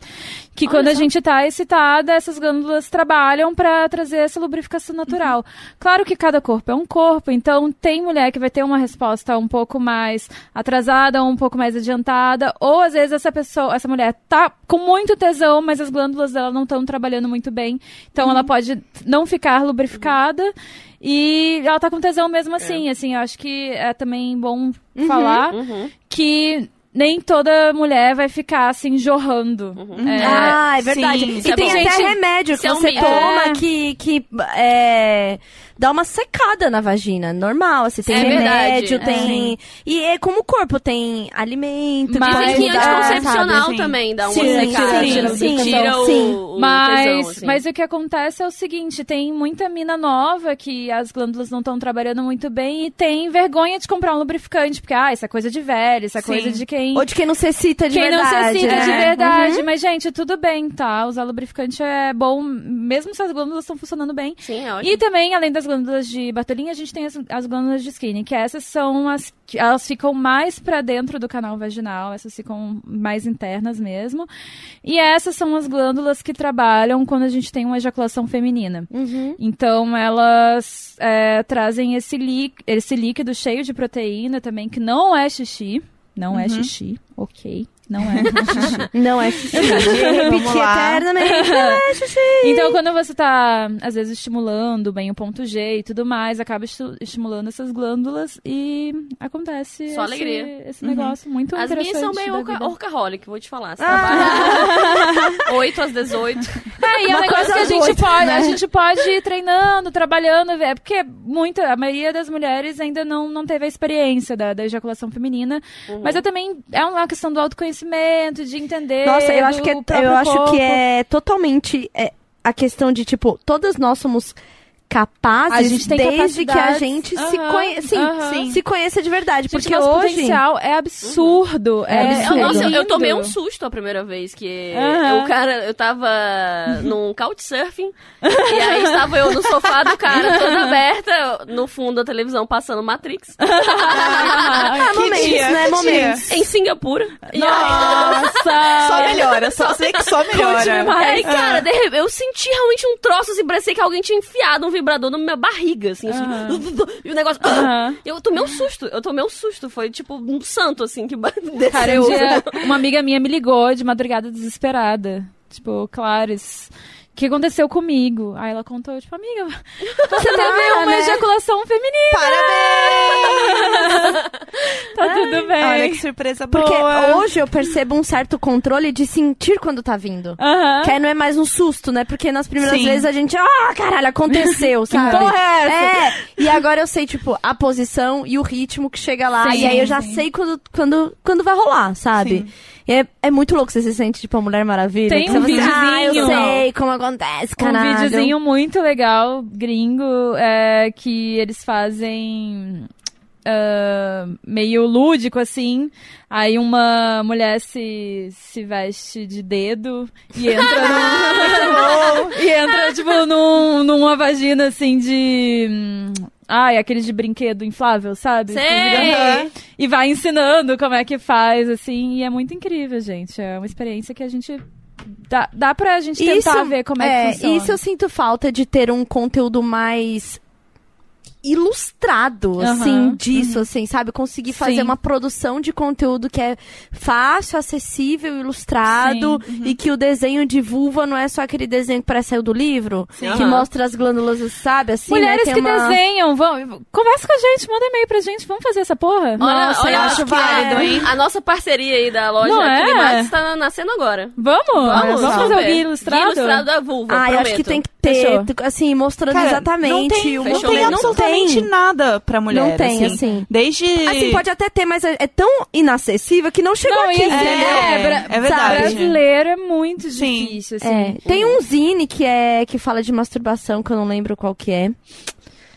Que
Olha
quando a
só.
gente tá excitada, essas glândulas trabalham pra trazer essa lubrificação natural. Claro que cada corpo é um corpo, então tem mulher que vai ter uma resposta um pouco mais atrasada, um pouco mais adiantada, ou às vezes essa pessoa, essa mulher tá com muito tesão, mas as glândulas dela não estão trabalhando muito bem. Então ela pode não ficar lubrificada. E ela tá com tesão mesmo assim, assim, eu acho que é também bom falar
Uhum.
que nem toda mulher vai ficar assim jorrando. É,
ah, é verdade.
sim,
e
é
tem
bom.
até
Gente,
remédio que
é um
você toma
É.
que, que é, dá uma secada na vagina. Normal, assim, tem
É
remédio,
verdade.
tem... E é como o corpo tem alimento,
Mas-
que
mudar,
anticoncepcional
sabe?
também dá uma
Sim,
secada.
sim,
né?
sim,
Tira o,
sim.
o
Mas,
tesão, assim.
mas o que acontece é o seguinte: tem muita mina nova que as glândulas não estão trabalhando muito bem e tem vergonha de comprar um lubrificante, porque, ah, isso é coisa de velho, isso é
Sim.
coisa de quem.
Ou de quem não necessita de
quem não
verdade.
necessita
né?
de verdade. Mas, gente, tudo bem, tá? Usar lubrificante é bom, mesmo se as glândulas estão funcionando bem.
Sim, é ótimo.
E também, além das glândulas de Bartolin, a gente tem as, as glândulas de skinny, que essas são as que elas ficam mais pra dentro do canal vaginal, essas ficam mais internas mesmo. E essas são as glândulas que trabalham quando a gente tem uma ejaculação feminina.
Uhum.
Então, elas é, trazem esse, esse líquido cheio de proteína também, que não é xixi. Não é xixi, ok. Não é xixi.
Não é xixi. Repetir eternamente. Não é xixi.
Então, quando você tá, às vezes, estimulando bem o ponto G e tudo mais, acaba estimu- estimulando essas glândulas e acontece
Só
esse,
alegria.
esse negócio muito
As
interessante.
minhas são meio
da
orca
vida.
orcaholic, vou te falar. Você
Ah.
trabalha 8 às 18.
É, e é um
Uma
negócio
coisa
que a gente,
doida,
pode,
né?
a gente pode ir treinando, trabalhando, é porque muita, a maioria das mulheres ainda não, não teve a experiência da, da ejaculação feminina.
Uhum.
Mas é também é uma questão do autoconhecimento, de entender.
Nossa, eu acho que é, eu acho
corpo.
que é totalmente é, a questão de tipo, todas nós somos capazes
A gente tem
desde que a gente se
Aham,
conheça, sim,
aham.
se conheça de verdade,
Gente,
porque
nosso
hoje
potencial é absurdo. É,
É
Eu,
absurdo.
nossa, eu, eu
lindo.
tomei um susto a primeira vez que o cara, eu tava num couchsurfing e aí estava eu no sofá do cara, toda aberta, no fundo da televisão passando Matrix,
ah, momentos,
dia,
né, momentos.
em Singapura.
Nossa!
Só melhora, só sei que só melhora.
aí, cara, de repente, eu senti realmente um troço assim, parecia que alguém tinha enfiado um vibrador na minha barriga, assim, assim, e o negócio... Eu tomei um susto, eu tomei um susto, foi tipo um santo, assim, que desceu.
Cara, um dia uma amiga minha me ligou de madrugada desesperada. Tipo, Clares, que aconteceu comigo? Aí ela contou, tipo, amiga, você teve uma
né?
ejaculação feminina.
Parabéns!
Tá tudo bem.
Olha que surpresa
Porque
boa.
hoje eu percebo um certo controle de sentir quando tá vindo.
Aham.
Que aí não é mais um susto, né? Porque nas primeiras
Sim.
vezes a gente, ah, caralho, aconteceu, sabe?
porra é essa?
É, e agora eu sei, tipo, a posição e o ritmo que chega lá.
Sim,
e aí eu já
sim.
sei quando, quando, quando vai rolar, sabe? E É, é muito louco, você se sente, tipo, a Mulher Maravilha.
Tem um
você fala, Ah, eu
videozinho.
sei como acontece,
Um
caralho.
videozinho muito legal, gringo, é, que eles fazem ah, meio lúdico, assim. Aí uma mulher se, se veste de dedo e entra num... e entra, tipo, num, numa vagina, assim, de... Ai, aquele de brinquedo inflável, sabe? Aham. E vai ensinando como é que faz, assim, e é muito incrível, gente. É uma experiência que a gente... Dá, dá pra gente tentar ver como é, que funciona.
Isso eu sinto falta de ter um conteúdo mais ilustrado,
Aham,
assim, disso, assim, sabe? Conseguir fazer
Sim.
uma produção de conteúdo que é fácil, acessível, ilustrado
Sim, uhum.
e que o desenho de vulva não é só aquele desenho que parece sair do livro, que
Aham.
mostra as glândulas, sabe? Assim,
Mulheres
né?
que
Tem uma...
desenham, vão, conversa com a gente, manda e-mail pra gente, vamos fazer essa porra?
Olha,
Nossa,
olha,
eu
acho
acho
que
válido,
é-
hein?
A nossa parceria aí da loja
Não é?
Climax tá nascendo agora.
Vamos?
Vamos,
Vamos fazer guia ilustrado?
Guia ilustrado da vulva,
Ah, eu acho que
prometo.
tem que ter,
Fechou.
assim, mostrando
Cara,
exatamente
não tem,
o
não
Fechou
tem absolutamente
tem.
nada pra mulher.
Não tem, assim.
Desde.
Assim, pode até ter, mas é, é tão inacessível que não chegou
Não,
aqui,
e-
entendeu?
é, bra-
é verdade.
Brasileiro é muito
Sim.
difícil,
É,
assim.
tem um zine que é que fala de masturbação, que eu não lembro qual que é.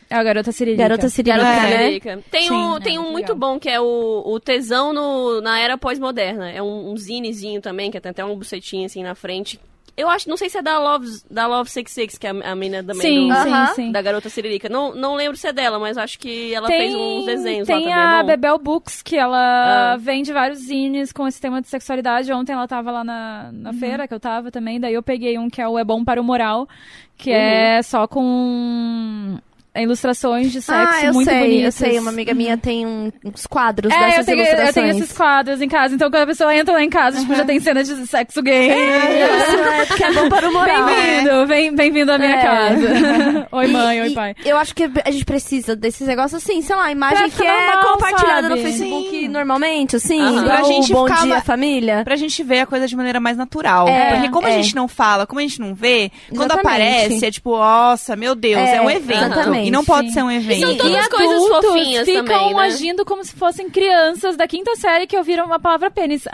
É a garota Siririca.
Garota Siririca,
Garota
né?
Siririca. Tem
Sim,
um,
é
tem um
muito legal.
bom que é o, o tesão no, na era pós-moderna. É um, um zinezinho também, que tem até uma bucetinha assim na frente. Eu acho, não sei se é da Love, da Love 66, que é a, a menina também
Sim,
do-
sim, sim.
da garota Siririca. Não, não lembro se é dela, mas acho que ela
tem,
fez uns desenhos
Tem
lá também.
a
é bom?
Bebel Books, que ela
Ah.
vende vários zines com esse tema de sexualidade. Ontem ela tava lá na, na
Uhum.
feira, que eu tava também. Daí eu peguei um que é o É Bom para o Moral, que
Uhum.
é só com ilustrações de sexo
ah, eu
muito
sei,
bonitas.
eu sei. Uma amiga minha tem um- uns quadros
É,
dessas
eu tenho,
ilustrações.
eu tenho esses quadros em casa. Então, quando a pessoa entra lá em casa, tipo, já tem cenas de sexo gay.
Isso, é, porque é bom para o moral.
Bem-vindo, bem- bem-vindo à minha
É.
casa. oi, mãe,
E-
oi, pai.
Eu acho que a gente precisa desses negócios assim, sei lá, imagem
Pra
que é
normal,
compartilhada no
sabe?
Facebook
Sim.
normalmente, assim, igual
Pra gente
o Bom
ficar
Dia Família.
Pra gente ver a coisa de maneira mais natural.
É,
Porque como
é.
a gente não fala, como a gente não vê, quando
Exatamente.
aparece é tipo, nossa, meu Deus,
É,
é, um evento.
exatamente.
E não pode ser um evento.
São todas
e
coisas fofinhas
ficam
também, né?
agindo como se fossem crianças da quinta série que ouviram uma palavra pênis.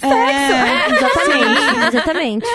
Ah,
É.
Exatamente, exatamente.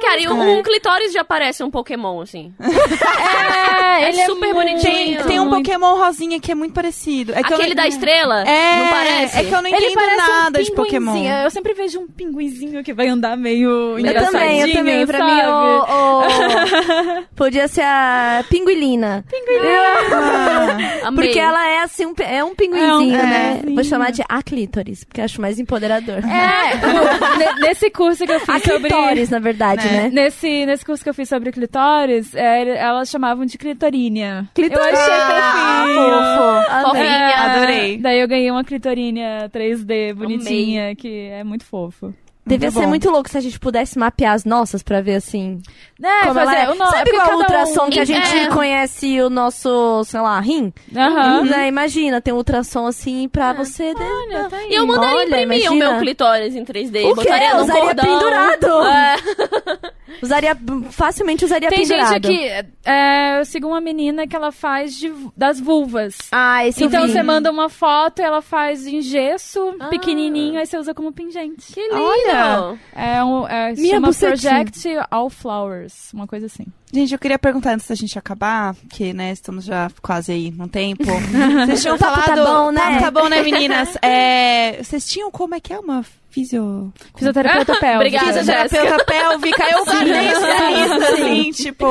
Cara, e um, um clitóris já parece um Pokémon, assim.
é, ele é
super
muito-
bonitinho.
Tem, tem um Pokémon rosinha que é muito parecido. É que eu
Aquele
não-
da estrela,
É,
não parece?
é que eu não
Ele
entendo
parece
nada
um
de Pokémon.
Eu sempre vejo um pinguinzinho que vai andar meio
Eu
engraçadinho,
também, eu também. Pra mim,
sabe?
o, o- podia ser a pinguilina.
Ah,
Amei.
Porque ela é assim, um, é um pinguinzinho,
É um
né? Vou chamar de aclítoris, porque eu acho mais empoderador.
É, nesse curso que eu fiz sobre...
Aclítoris, na verdade, né?
Nesse, nesse curso que eu fiz sobre clitóris, é, elas chamavam de clitorínia.
Clitoris.
Eu achei
Ah,
fofinho.
fofo.
Fofinha.
É,
Adorei.
Daí eu ganhei uma clitorínia 3D bonitinha, que é muito fofo.
Devia
Muito
ser
bom.
muito louco se a gente pudesse mapear as nossas pra ver assim.
É,
como ela
fazer
é.
o no- é
Sabe igual o
cada um-
ultrassom que a gente
É.
conhece o nosso, sei lá, rim?
Aham.
Né? Imagina, tem um ultrassom assim pra você. né?
Olha, tá aí.
E eu mandaria
Olha,
imprimir
imagina.
o meu clitóris em 3D.
O quê?
botaria no
Usaria
cordão.
pendurado.
É.
Usaria, facilmente usaria
Tem
pendurado.
gente aqui, é, eu sigo uma menina que ela faz de, das vulvas.
Ah, esse eu
Então
vi.
você manda uma foto, ela faz em gesso,
Ah.
pequenininho, aí você usa como pingente.
Que lindo.
Olha.
É um, é,
Minha
chama
bucetinha.
Project All Flowers, uma coisa assim.
Gente, eu queria perguntar antes da gente acabar, que, né, estamos já quase aí no tempo. Vocês tinham
papo
falado...
tá bom, né?
Papo tá bom, né, meninas? É, vocês tinham como é que é uma fisio...
Fisioterapeuta pélvica.
Obrigada,
Fisioterapeuta pélvica, eu guardei isso na lista, assim, tipo...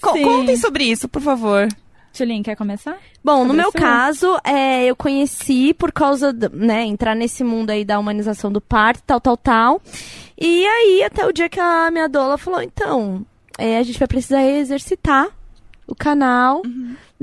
co-
Sim.
contem sobre isso, por favor.
Tulin, quer começar?
Bom, no
Sobre
meu
isso?
caso, é, eu conheci por causa, do, né, entrar nesse mundo aí da humanização do parto, tal, tal, tal. E aí, até o dia que a minha doula falou, então, é, a gente vai precisar exercitar o canal,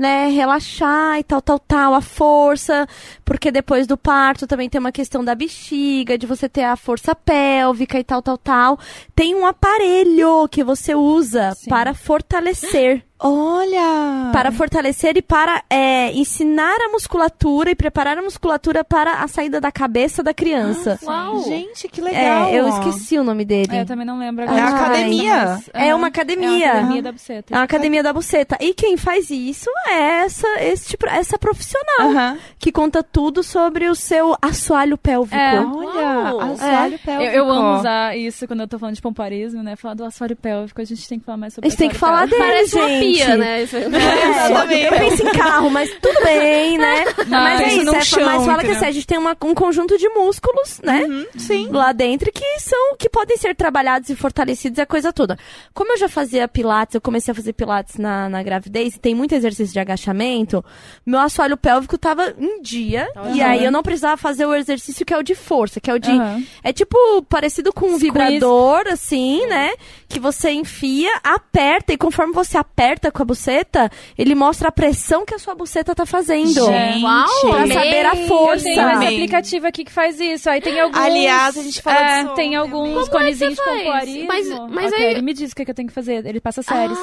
né, relaxar e tal, tal, tal, a força, porque depois do parto também tem uma questão da bexiga, de você ter a força pélvica e tal, tal, tal. Tem um aparelho que você usa
Sim.
para fortalecer
Olha!
para fortalecer e para é, ensinar a musculatura e preparar a musculatura para a saída da cabeça da criança.
Uau.
Gente, que legal.
é, eu esqueci o nome dele.
É, eu também não lembro
É
agora.
a academia.
Mas,
É uma academia.
É uma academia da buceta.
É uma academia da buceta. E quem faz isso é essa, esse tipo, essa profissional
Aham.
que conta tudo sobre o seu assoalho pélvico.
É.
Olha,
Uau.
assoalho
Eu,
pélvico.
eu amo usar isso quando eu tô falando de pomparismo, né? Falar do assoalho pélvico, a gente tem que falar mais sobre
A gente tem que falar
pélvico.
dele,
Parece uma
gente.
Pia, né?
É, eu penso em carro, mas tudo bem, né? mas é isso, é,
chão,
mas fala que assim, a gente tem uma- um conjunto de músculos, né?
Uhum, sim.
lá dentro que são que podem ser trabalhados e fortalecidos e a coisa toda. Como eu já fazia pilates, eu comecei a fazer pilates na, na gravidez, e tem muito exercício de agachamento, meu assoalho pélvico tava em dia e aí eu não precisava fazer o exercício que é o de força, que é o de
Aham.
é tipo parecido com um vibrador assim, né? Que você enfia, aperta e conforme você aperta com a buceta, ele mostra a pressão que a sua buceta tá fazendo.
Gente.
Uau,
Pra
amei.
saber a
Eu
força.
tenho esse aplicativo aqui que faz isso. Aí tem alguns.
Aliás, a gente falou
é,
disso
Tem
ontem,
alguns
Como é que
conezinhos de
você faz?
pompoarismo.
Mas- mas
Ok,
aí-
Ele me diz o que, que eu tenho que fazer. Ele passa séries.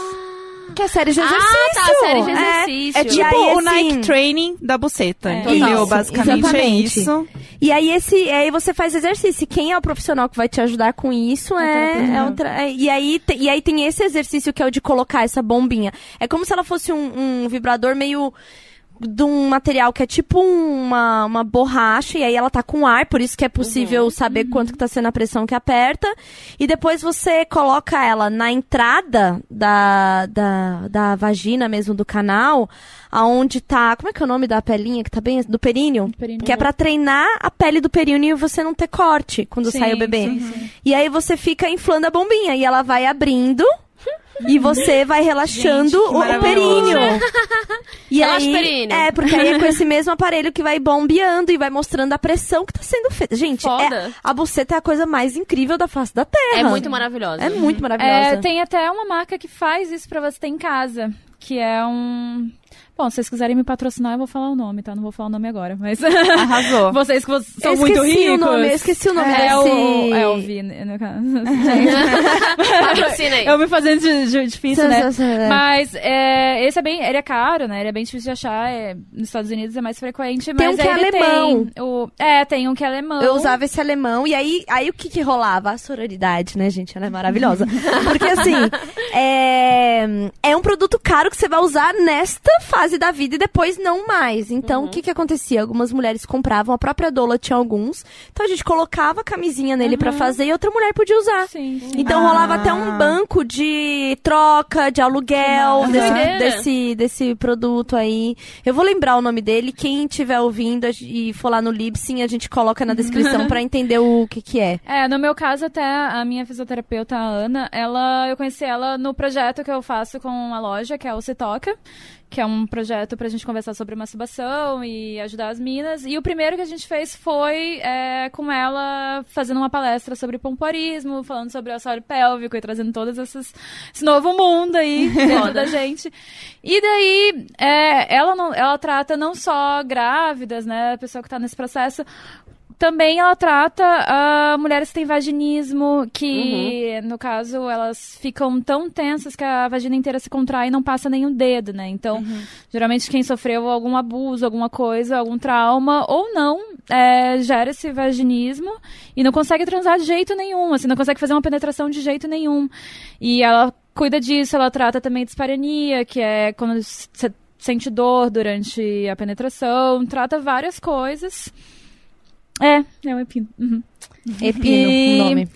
Que é série de
Ah,
exercício.
tá, série de
É.
exercício.
É
E
tipo
aí,
o
assim-
Nike Training da buceta,
É.
entendeu?
Isso,
Basicamente é
exatamente.
isso.
E aí esse, aí você faz exercício. E Quem é o profissional que vai te ajudar com isso é, é outra. é- e aí te- e aí tem esse exercício que é o de colocar essa bombinha. É como se ela fosse um, um vibrador meio de um material que é tipo uma, uma borracha, e aí ela tá com ar, por isso que é possível saber quanto que tá sendo a pressão que aperta. E depois você coloca ela na entrada da, da, da vagina mesmo, do canal, aonde tá. Como é que é o nome da pelinha que tá bem? Do períneo?
períneo.
Que é pra treinar a pele do períneo e você não ter corte quando
Sim,
sai o bebê.
sim, sim.
E aí você fica inflando a bombinha e ela vai abrindo. E você vai relaxando
Gente,
o, o períneo. E
Relaxa
aí,
o períneo.
É, porque aí é com esse mesmo aparelho que vai bombeando e vai mostrando a pressão que tá sendo feita. Gente, é- a buceta é a coisa mais incrível da face da Terra.
É muito maravilhosa.
É muito maravilhosa.
É, tem até uma marca que faz isso pra você ter em casa, que é um... Bom, se vocês quiserem me patrocinar, eu vou falar o nome, tá? Não vou falar o nome agora, mas...
Arrasou.
vocês que vocês são
eu
muito
esqueci
ricos.
o nome, eu esqueci o nome
é,
desse...
o, é o Vi, no caso.
Patrocina aí.
Eu me fazendo de, de difícil, né?
É.
Mas é, esse é bem. Ele é caro, né? Ele é bem difícil de achar. é, nos Estados Unidos é mais frequente.
Tem
mas
um que é alemão.
Tem o, é, tem um que é alemão.
Eu usava esse alemão, e aí, aí o que que rolava? A sororidade, né, gente? Ela é maravilhosa. Porque, assim, é, é um produto caro que você vai usar nesta fase da vida e depois não mais. Então, o que que acontecia? Algumas mulheres compravam, a própria Dola tinha alguns. Então, a gente colocava a camisinha nele pra fazer e outra mulher podia usar.
Sim, sim.
Então
Ah.
rolava até um banco de troca, de aluguel
Que
desse, desse, desse produto aí. Eu vou lembrar o nome dele. Quem estiver ouvindo e for lá no Libsyn, a gente coloca na descrição pra entender o que que é.
É, no meu caso, até a minha fisioterapeuta, a Ana, ela, eu conheci ela no projeto que eu faço com a loja, que é o Se Toca, que é um projeto pra gente conversar sobre masturbação e ajudar as minas. E o primeiro que a gente fez foi é, com ela fazendo uma palestra sobre pompoarismo, falando sobre o assoalho pélvico e trazendo todas essas esse novo mundo aí dentro da gente. E daí, é, ela, não, ela trata não só grávidas, né, a pessoa que tá nesse processo, também ela trata ah, mulheres que têm vaginismo, que, no caso, elas ficam tão tensas que a vagina inteira se contrai e não passa o dedo, né? Então, geralmente quem sofreu algum abuso, alguma coisa, algum trauma, ou não, é, gera esse vaginismo e não consegue transar de jeito nenhum, assim, não consegue fazer uma penetração de jeito nenhum. E ela cuida disso, ela trata também dispareunia, que é quando você sente dor durante a penetração, trata várias coisas. É, é um epino. Uhum.
Epino,
E-
o nome.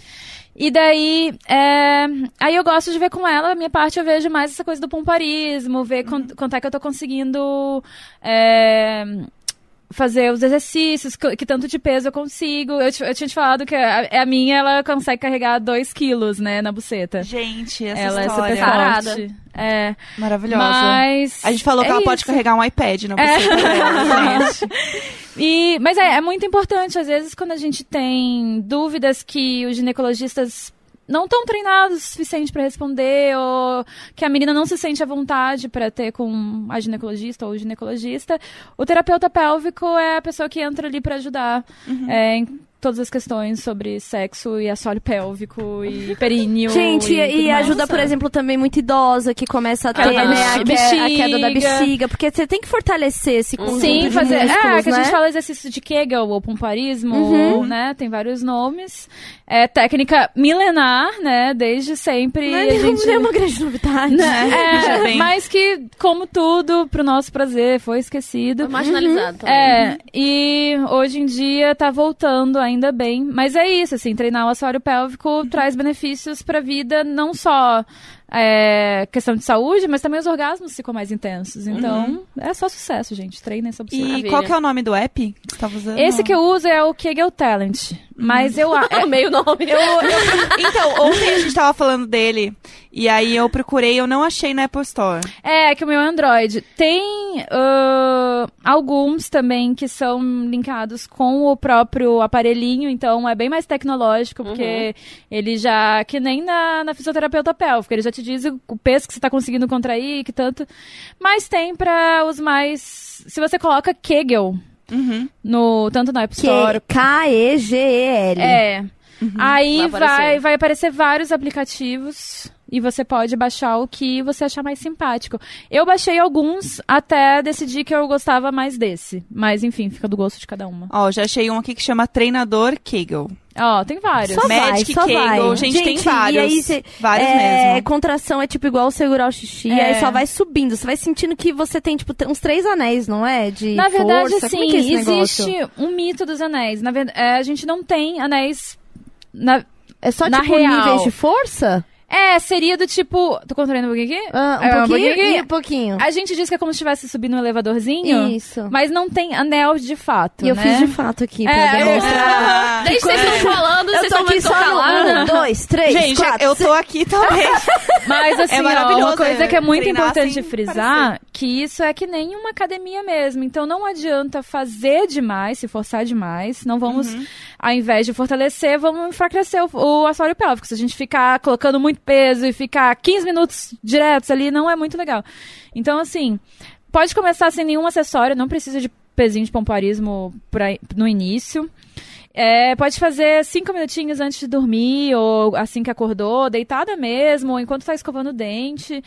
E daí, é, aí eu gosto de ver com ela, a minha parte eu vejo mais essa coisa do pomparismo, ver quant- quanto é que eu tô conseguindo é, fazer os exercícios, que, que tanto de peso eu consigo. Eu, eu tinha te falado que a, a minha, ela consegue carregar 2 quilos, né, na buceta.
Gente, essa
ela é
história
super
Sarada.
forte. É,
maravilhosa.
mas...
A gente falou que
é
ela pode
isso.
carregar um iPad na buceta dela, gente.
E, mas é, é muito importante, às vezes, quando a gente tem dúvidas que os ginecologistas não estão treinados o suficiente para responder, ou que a menina não se sente à vontade para ter com a ginecologista ou o ginecologista, o terapeuta pélvico é a pessoa que entra ali para ajudar. É, em todas as questões sobre sexo e assoalho pélvico e períneo.
Gente,
e,
e, ajuda, por exemplo, também muito idosa que começa a ter
da
né, a, que- a queda da
bexiga.
bexiga, porque você tem que fortalecer esse conjunto
Sim,
de
fazer.
músculos,
é, que a
né?
gente fala exercício de Kegel ou pomparismo,
Uhum.
né? Tem vários nomes. É técnica milenar, né? Desde sempre.
Não é
a gente...
nenhuma grande novidade.
É,
Já vem.
mas que, como tudo, pro nosso prazer, foi esquecido.
Foi marginalizado também.
É, e hoje em dia tá voltando ainda bem. Mas é isso, assim, treinar o assoalho pélvico traz benefícios pra vida, não só é, questão de saúde, mas também os orgasmos ficam mais intensos. Então, é só sucesso, gente. Treinem essa
E
Maravilha.
qual que é o nome do app que você tava usando?
Esse que eu uso é o Kegel Talent. Mas eu. a-
É meio nome.
Eu, eu- então, ontem a gente tava falando dele, e aí eu procurei, eu não achei na Apple Store.
É, que o meu é Android. Tem ah, alguns também que são linkados com o próprio aparelhinho, então é bem mais tecnológico, porque ele já, que nem na, na fisioterapeuta pélvica, ele já te diz o, peso que você tá conseguindo contrair, que tanto. Mas tem para os mais. Se você coloca Kegel
Uhum.
no, tanto na App Store.
K-E-G-E-L.
É. Aí
Vai
vai
aparecer.
vai, aparecer vários aplicativos e você pode baixar o que você achar mais simpático. Eu baixei alguns até decidir que eu gostava mais desse. Mas enfim, fica do gosto de cada uma.
Ó, já achei um aqui que chama Treinador Kegel.
Ó, tem vários.
Só
Magic
vai, só
Kegel.
vai.
Gente, tem vários.
E aí, cê-
Vários
é,
mesmo.
contração é tipo igual segurar o xixi,
É.
aí só vai subindo. Você vai sentindo que você tem, tipo, uns três anéis, não é? De
Na verdade,
força.
assim,
Como é que é esse negócio?
existe um mito dos anéis. Na verdade, a gente não tem anéis. Na...
É só,
na
tipo,
real.
níveis de força?
É, seria do tipo. Tô controlando um pouquinho aqui?
Ah, um
É, um
pouquinho
pouquinho?
e um pouquinho.
A gente diz que é como se estivesse subindo um elevadorzinho.
Isso.
Mas não tem anel de fato.
E eu
né?
fiz de fato aqui pra
É,
demonstrar.
Desde que vocês estão falando,
Eu
vocês estão
aqui só
calada.
um, dois, três,
Gente,
quatro,
eu tô aqui também.
Mas assim, ó,
maravilhoso,
uma coisa
é,
que é muito
treinar
importante
sem
frisar, que isso é que nem uma academia mesmo. Então não adianta fazer demais, se forçar demais. Não vamos,
Uhum.
ao invés de fortalecer, vamos enfraquecer o, o assoalho pélvico. Se a gente ficar colocando muito peso e ficar 15 minutos diretos ali, não é muito legal. Então, assim, pode começar sem nenhum acessório, não precisa de pezinho de pomparismo pra, no início. É, pode fazer cinco minutinhos antes de dormir, ou assim que acordou, deitada mesmo, ou enquanto tá escovando o dente.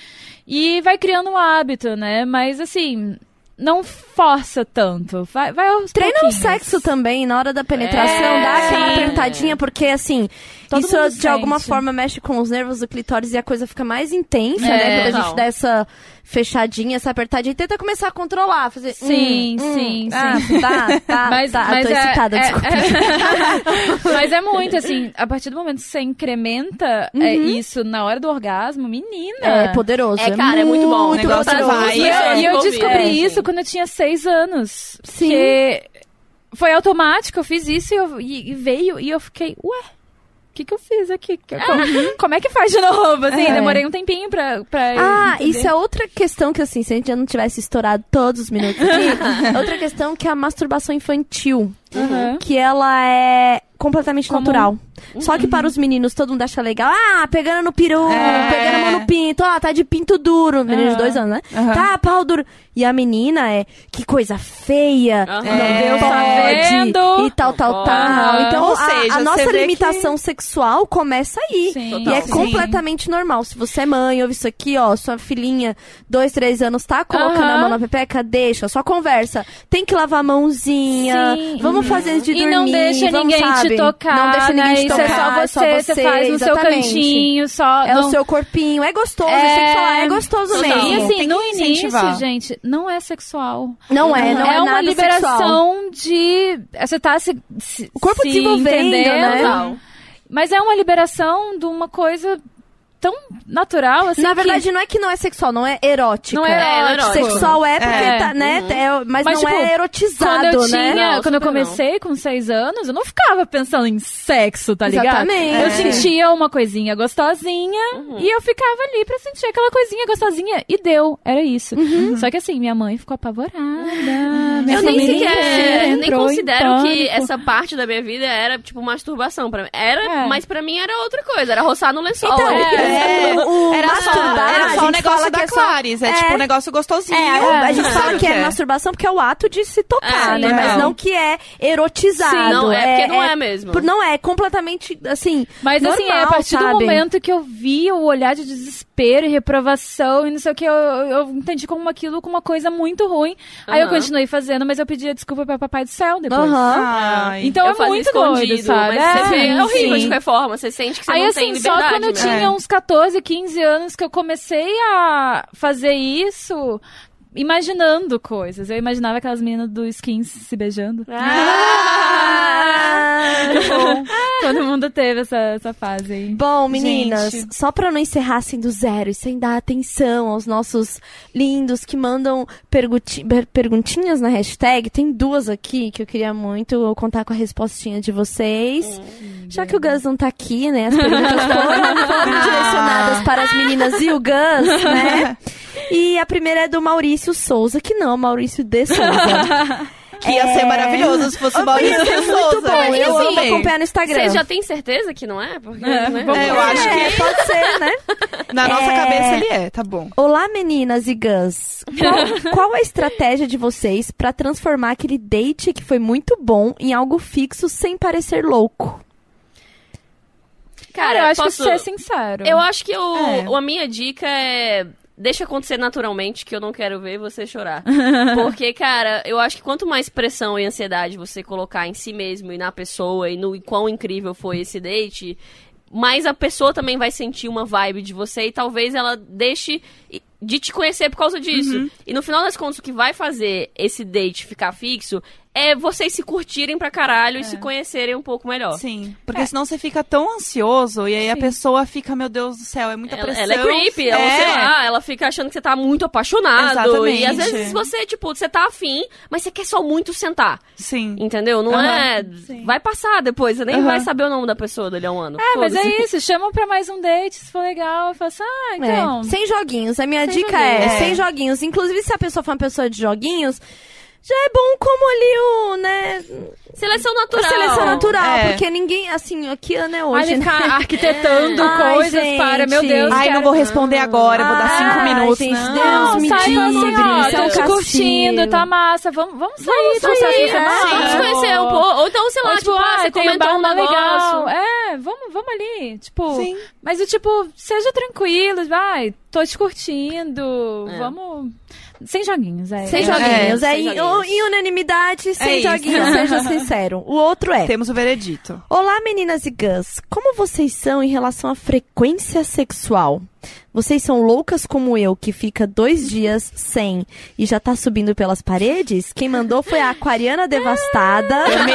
E vai criando um hábito, né? Mas assim, não força tanto. Vai, vai
Treina o sexo também, na hora da penetração,
É,
dá aquela
sim.
apertadinha, porque assim,
Todo
isso de alguma
sente.
forma mexe com os nervos do clitóris e a coisa fica mais intensa,
É,
né? Quando a gente dá essa fechadinha, essa apertadinha, e tenta começar a controlar, fazer.
Sim,
hum, hum,
sim,
ah,
sim.
Tá, tá,
Mas,
tá.
mas
tô
é,
excitada,
é-
desculpa.
é- mas é muito, assim, a partir do momento que você incrementa é, isso na hora do orgasmo, menina.
É poderoso.
É, cara, é muito bom.
O negócio
poderoso.
vai,
E eu,
é,
e eu descobri
é,
isso
sim.
quando eu tinha seis anos.
Sim.
Porque foi automático, eu fiz isso e, eu- e- e veio e eu fiquei, ué, que, que eu fiz aqui? Que- Como, como é que faz de novo? Assim,
É.
demorei um tempinho pra. pra
Ah,
entender.
isso é outra questão que, assim, se a gente já não tivesse estourado todos os minutos aqui, outra questão que é a masturbação infantil.
Uhum.
Que ela é completamente
Comum.
natural. Só que para os meninos todo mundo acha legal. Ah, pegando no peru,
É.
pegando a mão no pinto. Ó, tá de pinto duro. Menino de
Aham.
dois anos, né?
Aham.
Tá, pau duro. E a menina é, que coisa feia.
Aham.
Não
É.
Deus
Tá
pode.
vendo?
E tal, tal, tal.
pode.
Então,
Ou
a,
seja,
a nossa
você vê
limitação sexual começa aí.
Sim.
E é
Sim.
completamente normal. Se você é mãe, ouve isso aqui, ó, sua filhinha, dois, três anos, tá colocando a mão na pepeca, deixa, só conversa. Tem que lavar a mãozinha,
Sim.
vamos fazer de
E
dormir.
não deixa ninguém
sabe?
te tocar.
Não deixa ninguém
né?
te
Isso
tocar.
é só
é
você, você faz no seu cantinho, só.
É
não-
o seu corpinho. É gostoso,
É.
tem que falar, é gostoso mesmo.
E assim,
Tem
no
que
início,
incentivar.
gente, não é sexual.
Não é, não é,
uma
nada
liberação
sexual.
de. Você tá se. se
O corpo
se
desenvolvendo,
entendendo,
né?
Total.
Mas é uma liberação de uma coisa tão natural, assim.
Na
que-
verdade, não é que não é sexual, não é erótica.
Não é
É,
erótico.
Sexual é porque
É.
tá, né? é- mas,
Mas,
não
tipo,
é erotizado,
Quando eu
né?
tinha,
Não,
quando eu
super não.
comecei com seis anos, eu não ficava pensando em sexo, tá ligado?
Exatamente.
Eu
É.
sentia uma coisinha gostosinha e eu ficava ali pra sentir aquela coisinha gostosinha e deu, era isso. Só que assim, minha mãe ficou apavorada. minha
Eu nem sequer,
inteira
nem considero que essa parte da minha vida era, tipo, masturbação pra mim. Era,
É.
mas pra mim era outra coisa, era roçar no lençol.
Então,
É.
o
Era só, era
a
só o
gente
negócio da
que é só-
Claris. É,
É.
tipo um negócio gostosinho.
É, a, a gente fala que é masturbação porque é o ato de se tocar,
É,
né?
sim.
Mas
Não.
não que é erotizado.
Sim, não, é porque não é mesmo.
por- Não é, completamente, assim,
Mas assim, é, a
normal,
partir do
sabe?
momento que eu vi o olhar de desespero e reprovação e não sei o que, eu, eu entendi como aquilo como uma coisa muito ruim. Aí eu continuei fazendo, mas eu pedia desculpa pra papai do céu depois.
Ai.
Então
eu
é muito doido, sabe?
mas
sim,
é horrível
sim.
de qualquer forma. Você sente que você
Aí
não
assim,
tem
só
liberdade
quando eu
mesmo.
tinha uns 14, 15 anos que eu comecei a fazer isso, imaginando coisas. Eu imaginava aquelas meninas do skins se beijando.
Ah, bom.
Todo mundo teve essa, essa fase aí.
Bom, meninas,
Gente.
só pra não encerrar assim do zero e sem dar atenção aos nossos lindos que mandam pergunti- per- perguntinhas na hashtag, tem duas aqui que eu queria muito contar com a respostinha de vocês. Já que o Gus não tá aqui, né? As perguntas foram, foram direcionadas para as meninas e o Gus, né? E a primeira é do Maurício Souza, que não, Maurício de Souza.
Que ia ser
É.
maravilhoso se fosse o Maurício
ser
de Souza.
muito bom, eu amo
amei.
acompanhar no Instagram.
Você já tem certeza que não é? Porque,
É,
né?
É, eu acho
É,
que
pode ser, né?
na nossa
É.
cabeça ele é, tá bom.
Olá, meninas e Gus. Qual, qual a estratégia de vocês pra transformar aquele date que foi muito bom em algo fixo sem parecer louco?
Cara,
eu acho
posso...
que ser sincero.
Eu acho que o,
É.
a minha dica é. Deixa acontecer naturalmente, que eu não quero ver você chorar. Porque, cara, eu acho que quanto mais pressão e ansiedade você colocar em si mesmo e na pessoa e no e quão incrível foi esse date, mais a pessoa também vai sentir uma vibe de você e talvez ela deixe de te conhecer por causa disso. E no final das contas, o que vai fazer esse date ficar fixo é vocês se curtirem pra caralho e se conhecerem um pouco melhor.
Sim, porque senão você fica tão ansioso e aí a
Sim.
pessoa fica, meu Deus do céu, é muita
Ela,
pressão.
ela é creepy, ela,
É.
sei lá, ela fica achando que você tá muito apaixonado. E às
Exatamente.
vezes você, tipo, você tá afim, mas você quer só muito sentar.
Sim.
Entendeu? Não
Aham,
é.
sim.
Vai passar depois, você nem
Aham.
vai saber o nome da pessoa dali a um ano.
É, mas é isso. Chamam pra mais um date, se for legal. Eu faço, ah, então.
É, sem joguinhos. A minha
Sem
dica é,
joguinhos.
sem
É.
joguinhos. Inclusive, se a pessoa for uma pessoa de joguinhos, já é bom como ali o, né,
Seleção
a
natural.
seleção natural.
É.
Porque ninguém, assim, aqui ano é
Ai,
hoje,
ele
né?
arquitetando
Ai,
coisas
gente.
para, meu Deus.
Ai, não vou responder agora, eu vou dar cinco
Ai,
minutos.
gente,
não.
Deus
Não,
me
sai
livre,
assim, ó,
é um
estão te
castigo.
curtindo, tá massa. Vamos, vamos sair,
Vamos
vamos
sair,
sair,
é, vamos conhecer um pouco. Ou então, sei lá,
Ou,
tipo,
tipo,
ah,
ah,
você
um
comentou um negócio.
legal. É, vamos, vamos ali. Tipo,
Sim.
mas o tipo, seja tranquilo, vai, tô te curtindo,
É.
vamos. Sem joguinhos, é.
Sem
É.
joguinhos. É,
sem
em,
joguinhos.
em unanimidade, sem
isso.
joguinhos, seja sincero. O outro é...
Temos o veredito.
Olá, meninas e gãs. Como vocês são em relação à frequência sexual? Vocês são loucas como eu, que fica dois dias sem e já tá subindo pelas paredes? Quem mandou foi a Aquariana Devastada.
Amei,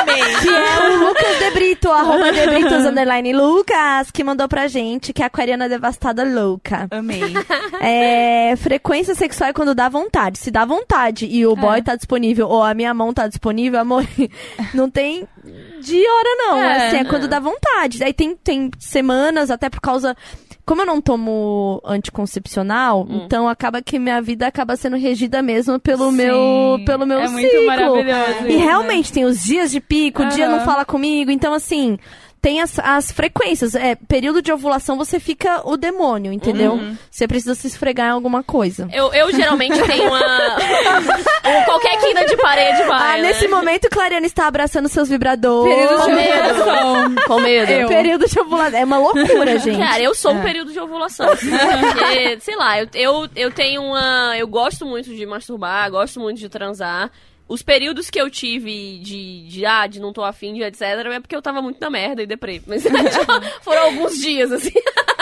amei.
Que é o Lucas De Brito, arroba De Britos, underline Lucas, que mandou pra gente que é a Aquariana Devastada louca.
Amei.
É, frequência sexual é quando dá vontade. Se dá vontade e o boy tá disponível ou a minha mão tá disponível, amor, não tem de hora não.
É.
assim, é quando dá vontade. Aí tem, tem semanas, até por causa... Como eu não tomo anticoncepcional, então acaba que minha vida acaba sendo regida mesmo pelo
Sim.
meu pelo meu
É
ciclo.
muito maravilhoso.
E
isso, né?
realmente tem os dias de pico, o dia não fala comigo, então assim, tem as, as frequências. É, período de ovulação você fica o demônio, entendeu?
Uhum.
Você precisa se esfregar em alguma coisa.
Eu, eu geralmente tenho uma. um- qualquer quina de parede vai.
ah,
né?
nesse momento, Clariana está abraçando seus vibradores.
Período de
Com medo.
ovulação.
Com medo.
Eu.
Período de ovulação. É uma loucura, gente.
Cara, eu sou um período de ovulação. Porque, sei lá, eu, eu, eu tenho uma. Eu gosto muito de masturbar, gosto muito de transar. Os períodos que eu tive de, de ah, de não tô afim, de etc, é porque eu tava muito na merda e deprê. Mas foram alguns dias, assim.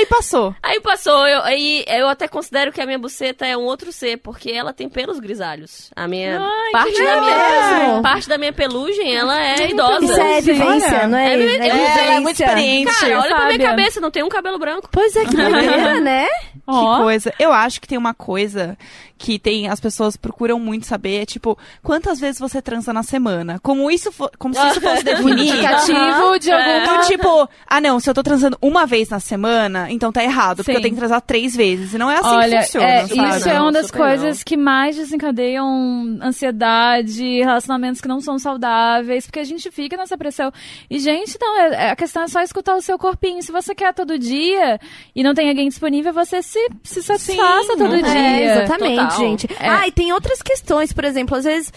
Aí passou.
Aí passou, eu, aí eu até considero que a minha buceta é um outro ser, porque ela tem pelos grisalhos. A minha
Ai,
parte da minha parte da minha pelugem, ela é idosa.
Isso é vivência,
Olha,
não é?
é vi-
é
é,
vivência.
é muito experiente.
Cara, olha pra minha
Fábia.
cabeça, não tem um cabelo branco.
Pois é, que doideira, né?
Que coisa. Eu acho que tem uma coisa que tem as pessoas procuram muito saber, é tipo, quantas vezes você transa na semana? Como isso fo- como se isso fosse definir.
Indicativo de alguma...
Do tipo, ah não, se eu tô transando uma vez na semana, então tá errado, porque
Sim.
eu tenho que transar três vezes. E não é assim
Olha,
que funciona,
é,
sabe?
isso é uma das
super
coisas
não.
que mais desencadeiam ansiedade, relacionamentos que não são saudáveis, porque a gente fica nessa pressão. E, gente, não, é- é- a questão é só escutar o seu corpinho. Se você quer todo dia e não tem alguém disponível, você se, se satisfaça todo
uhum.
dia.
É, exatamente,
Total.
gente.
É.
Ah, e tem outras questões, por exemplo, às vezes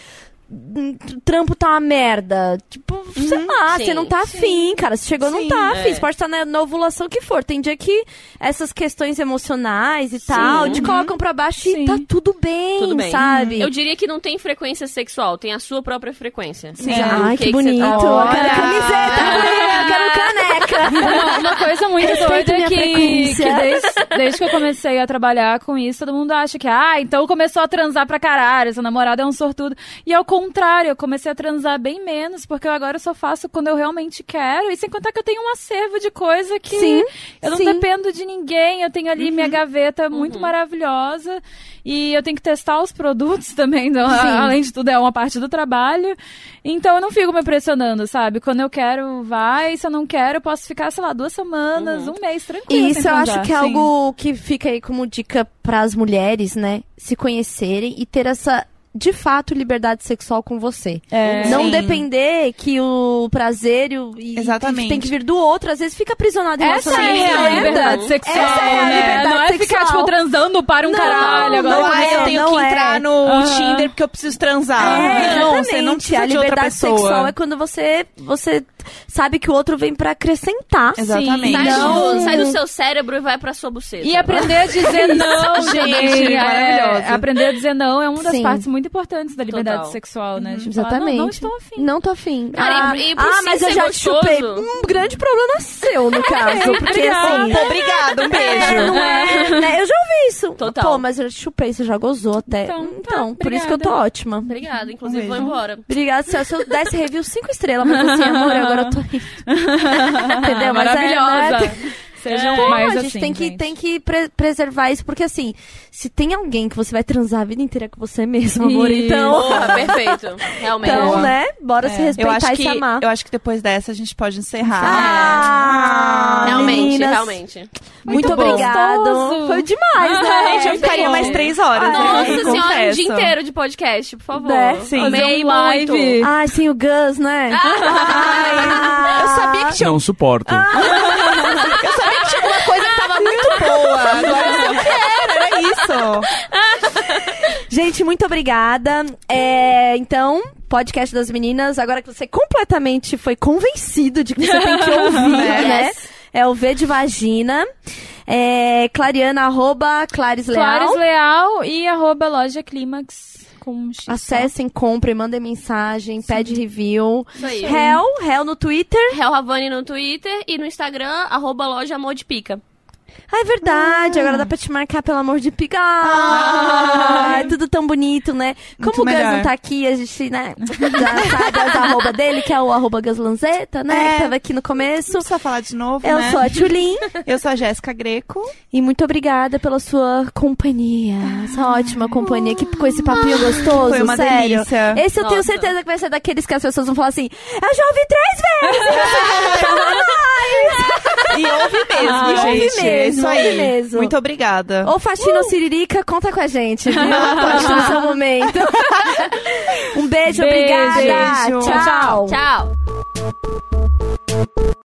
trampo tá uma merda. Tipo, sei lá,
sim,
você não tá afim, cara. Você chegou, não
Sim,
tá afim.
é.
Você pode estar na, na ovulação que for. Tem dia que essas questões emocionais e tal te colocam pra baixo
Sim.
e tá tudo bem,
Tudo bem.
sabe?
Eu diria que não tem frequência sexual, tem a sua própria frequência.
Sim.
Ai, que,
que
bonito.
tá-
Eu quero camiseta, eu quero caneca.
Uma, uma coisa muito
Respeito
doida é que,
frequência.
que desde, desde que eu comecei a trabalhar com isso, todo mundo acha que, ah, então começou a transar pra caralho, seu namorado é um sortudo. E ao contrário, eu comecei a transar bem menos, porque eu agora só faço quando eu realmente quero. E sem contar que eu tenho um acervo de coisa que
Sim,
eu não
sim.
dependo de ninguém. Eu tenho ali minha gaveta muito maravilhosa. E eu tenho que testar os produtos também, então,
Sim.
além de tudo, é uma parte do trabalho. Então eu não fico me pressionando, sabe? Quando eu quero, vai. Se eu não quero, eu posso ficar, sei lá, duas semanas, um mês, tranquilo.
E isso eu acho que é
Sim.
algo que fica aí como dica pras mulheres, né? Se conhecerem e ter essa, de fato, liberdade sexual com você.
É.
Não
Sim.
depender que o prazer e, o- e
Exatamente.
tem que vir do outro. Às vezes fica aprisionado em
Essa é a real liberdade sexual,
Essa é a
né?
liberdade
não é ficar,
sexual.
tipo, transando para um
Não,
caralho. Agora
Não,
não
ah,
é,
eu tenho
não
que
é.
entrar no. Tinder porque eu preciso transar.
É,
não, você não precisa
a
de outra
liberdade
pessoa.
sexual é quando você, você sabe que o outro vem pra acrescentar.
Exatamente.
Sai,
Não.
do, sai do seu cérebro e vai pra sua buceta.
E aprender a dizer não
Gente,
é,
maravilhoso.
aprender a dizer não é uma das
Sim.
partes muito importantes da liberdade
Total.
sexual, né? De falar,
Exatamente.
não, não estou afim.
Não tô afim.
Cara,
ah,
e- e pro
ah, mas eu já te
gostoso-
chupei. Um grande problema seu, no caso. Porque
obrigada.
assim.
Pô, obrigada, um beijo.
É, não é, né? Eu já ouvi isso.
Total.
Pô, mas eu te chupei, você já gozou até.
Então,
Então,
tá,
por isso que eu tô ótima.
Obrigada, inclusive
Um
vou embora.
Obrigada, se eu- se eu desse review 5 estrelas, mas assim, amor, agora eu tô rindo. Entendeu? Mas é,
Maravilhosa.
né?
Sejam
Pô,
mais
a gente
assim,
tem que,
gente.
tem que pre- preservar isso, porque assim, se tem alguém que você vai transar a vida inteira com você mesmo, amor,
Isso.
então.
Porra, perfeito. Realmente.
Então,
Boa.
né? Bora se
Eu
respeitar e
que,
se amar.
eu acho que depois dessa a gente pode encerrar.
Ah,
realmente,
meninas,
realmente.
Muito,
Muito
obrigado. Foi demais, né?
Gente, eu ficaria mais três horas. né?
Nossa senhora, um dia inteiro de podcast, por favor.
Né?
Sim.
Amei
um live.
Ai, sim, o Gus, né? Ai,
Eu sabia que tinha,
Não suporto.
eu sabia que tinha uma coisa que tava muito boa. Agora eu não sei o que era, era isso.
Gente, muito obrigada. É, então, podcast das meninas, agora que você completamente foi convencido de que você tem que ouvir, né? É o V de Vagina. É, Clariana, arroba Clares Leal.
Clares Leal e arroba loja Clímax com X.
Acessem, comprem, mandem mensagem, pede review.
Isso aí.
Hell, Hell no Twitter.
Hel Havani no Twitter e no Instagram, arroba loja Amor de Pica.
Ah, é verdade, agora dá pra te marcar pelo amor de pica. Ah, é tudo tão bonito, né? Como
Muito
o Gus
melhor.
não tá aqui, a gente, né, já sabe as arroba dele, que é o arroba Gus Lanzetta, né?
É.
Que tava aqui no começo.
Não precisa falar de novo,
Eu
né?
sou a Tulin
Eu sou a Jéssica Greco.
e muito obrigada pela sua companhia. Essa ótima companhia que com esse papinho gostoso,
Foi uma
sério.
delícia.
Esse eu tenho certeza que vai ser daqueles que as pessoas vão falar assim: Eu já ouvi três vezes!
E ouve mesmo,
ah,
gente.
Ouve mesmo,
é isso aí.
Mesmo.
Muito obrigada.
Ou Faxina uh! Siririca, conta com a gente, viu? no seu momento. um beijo,
beijo
obrigada.
Beijo. tchau.
tchau.
tchau.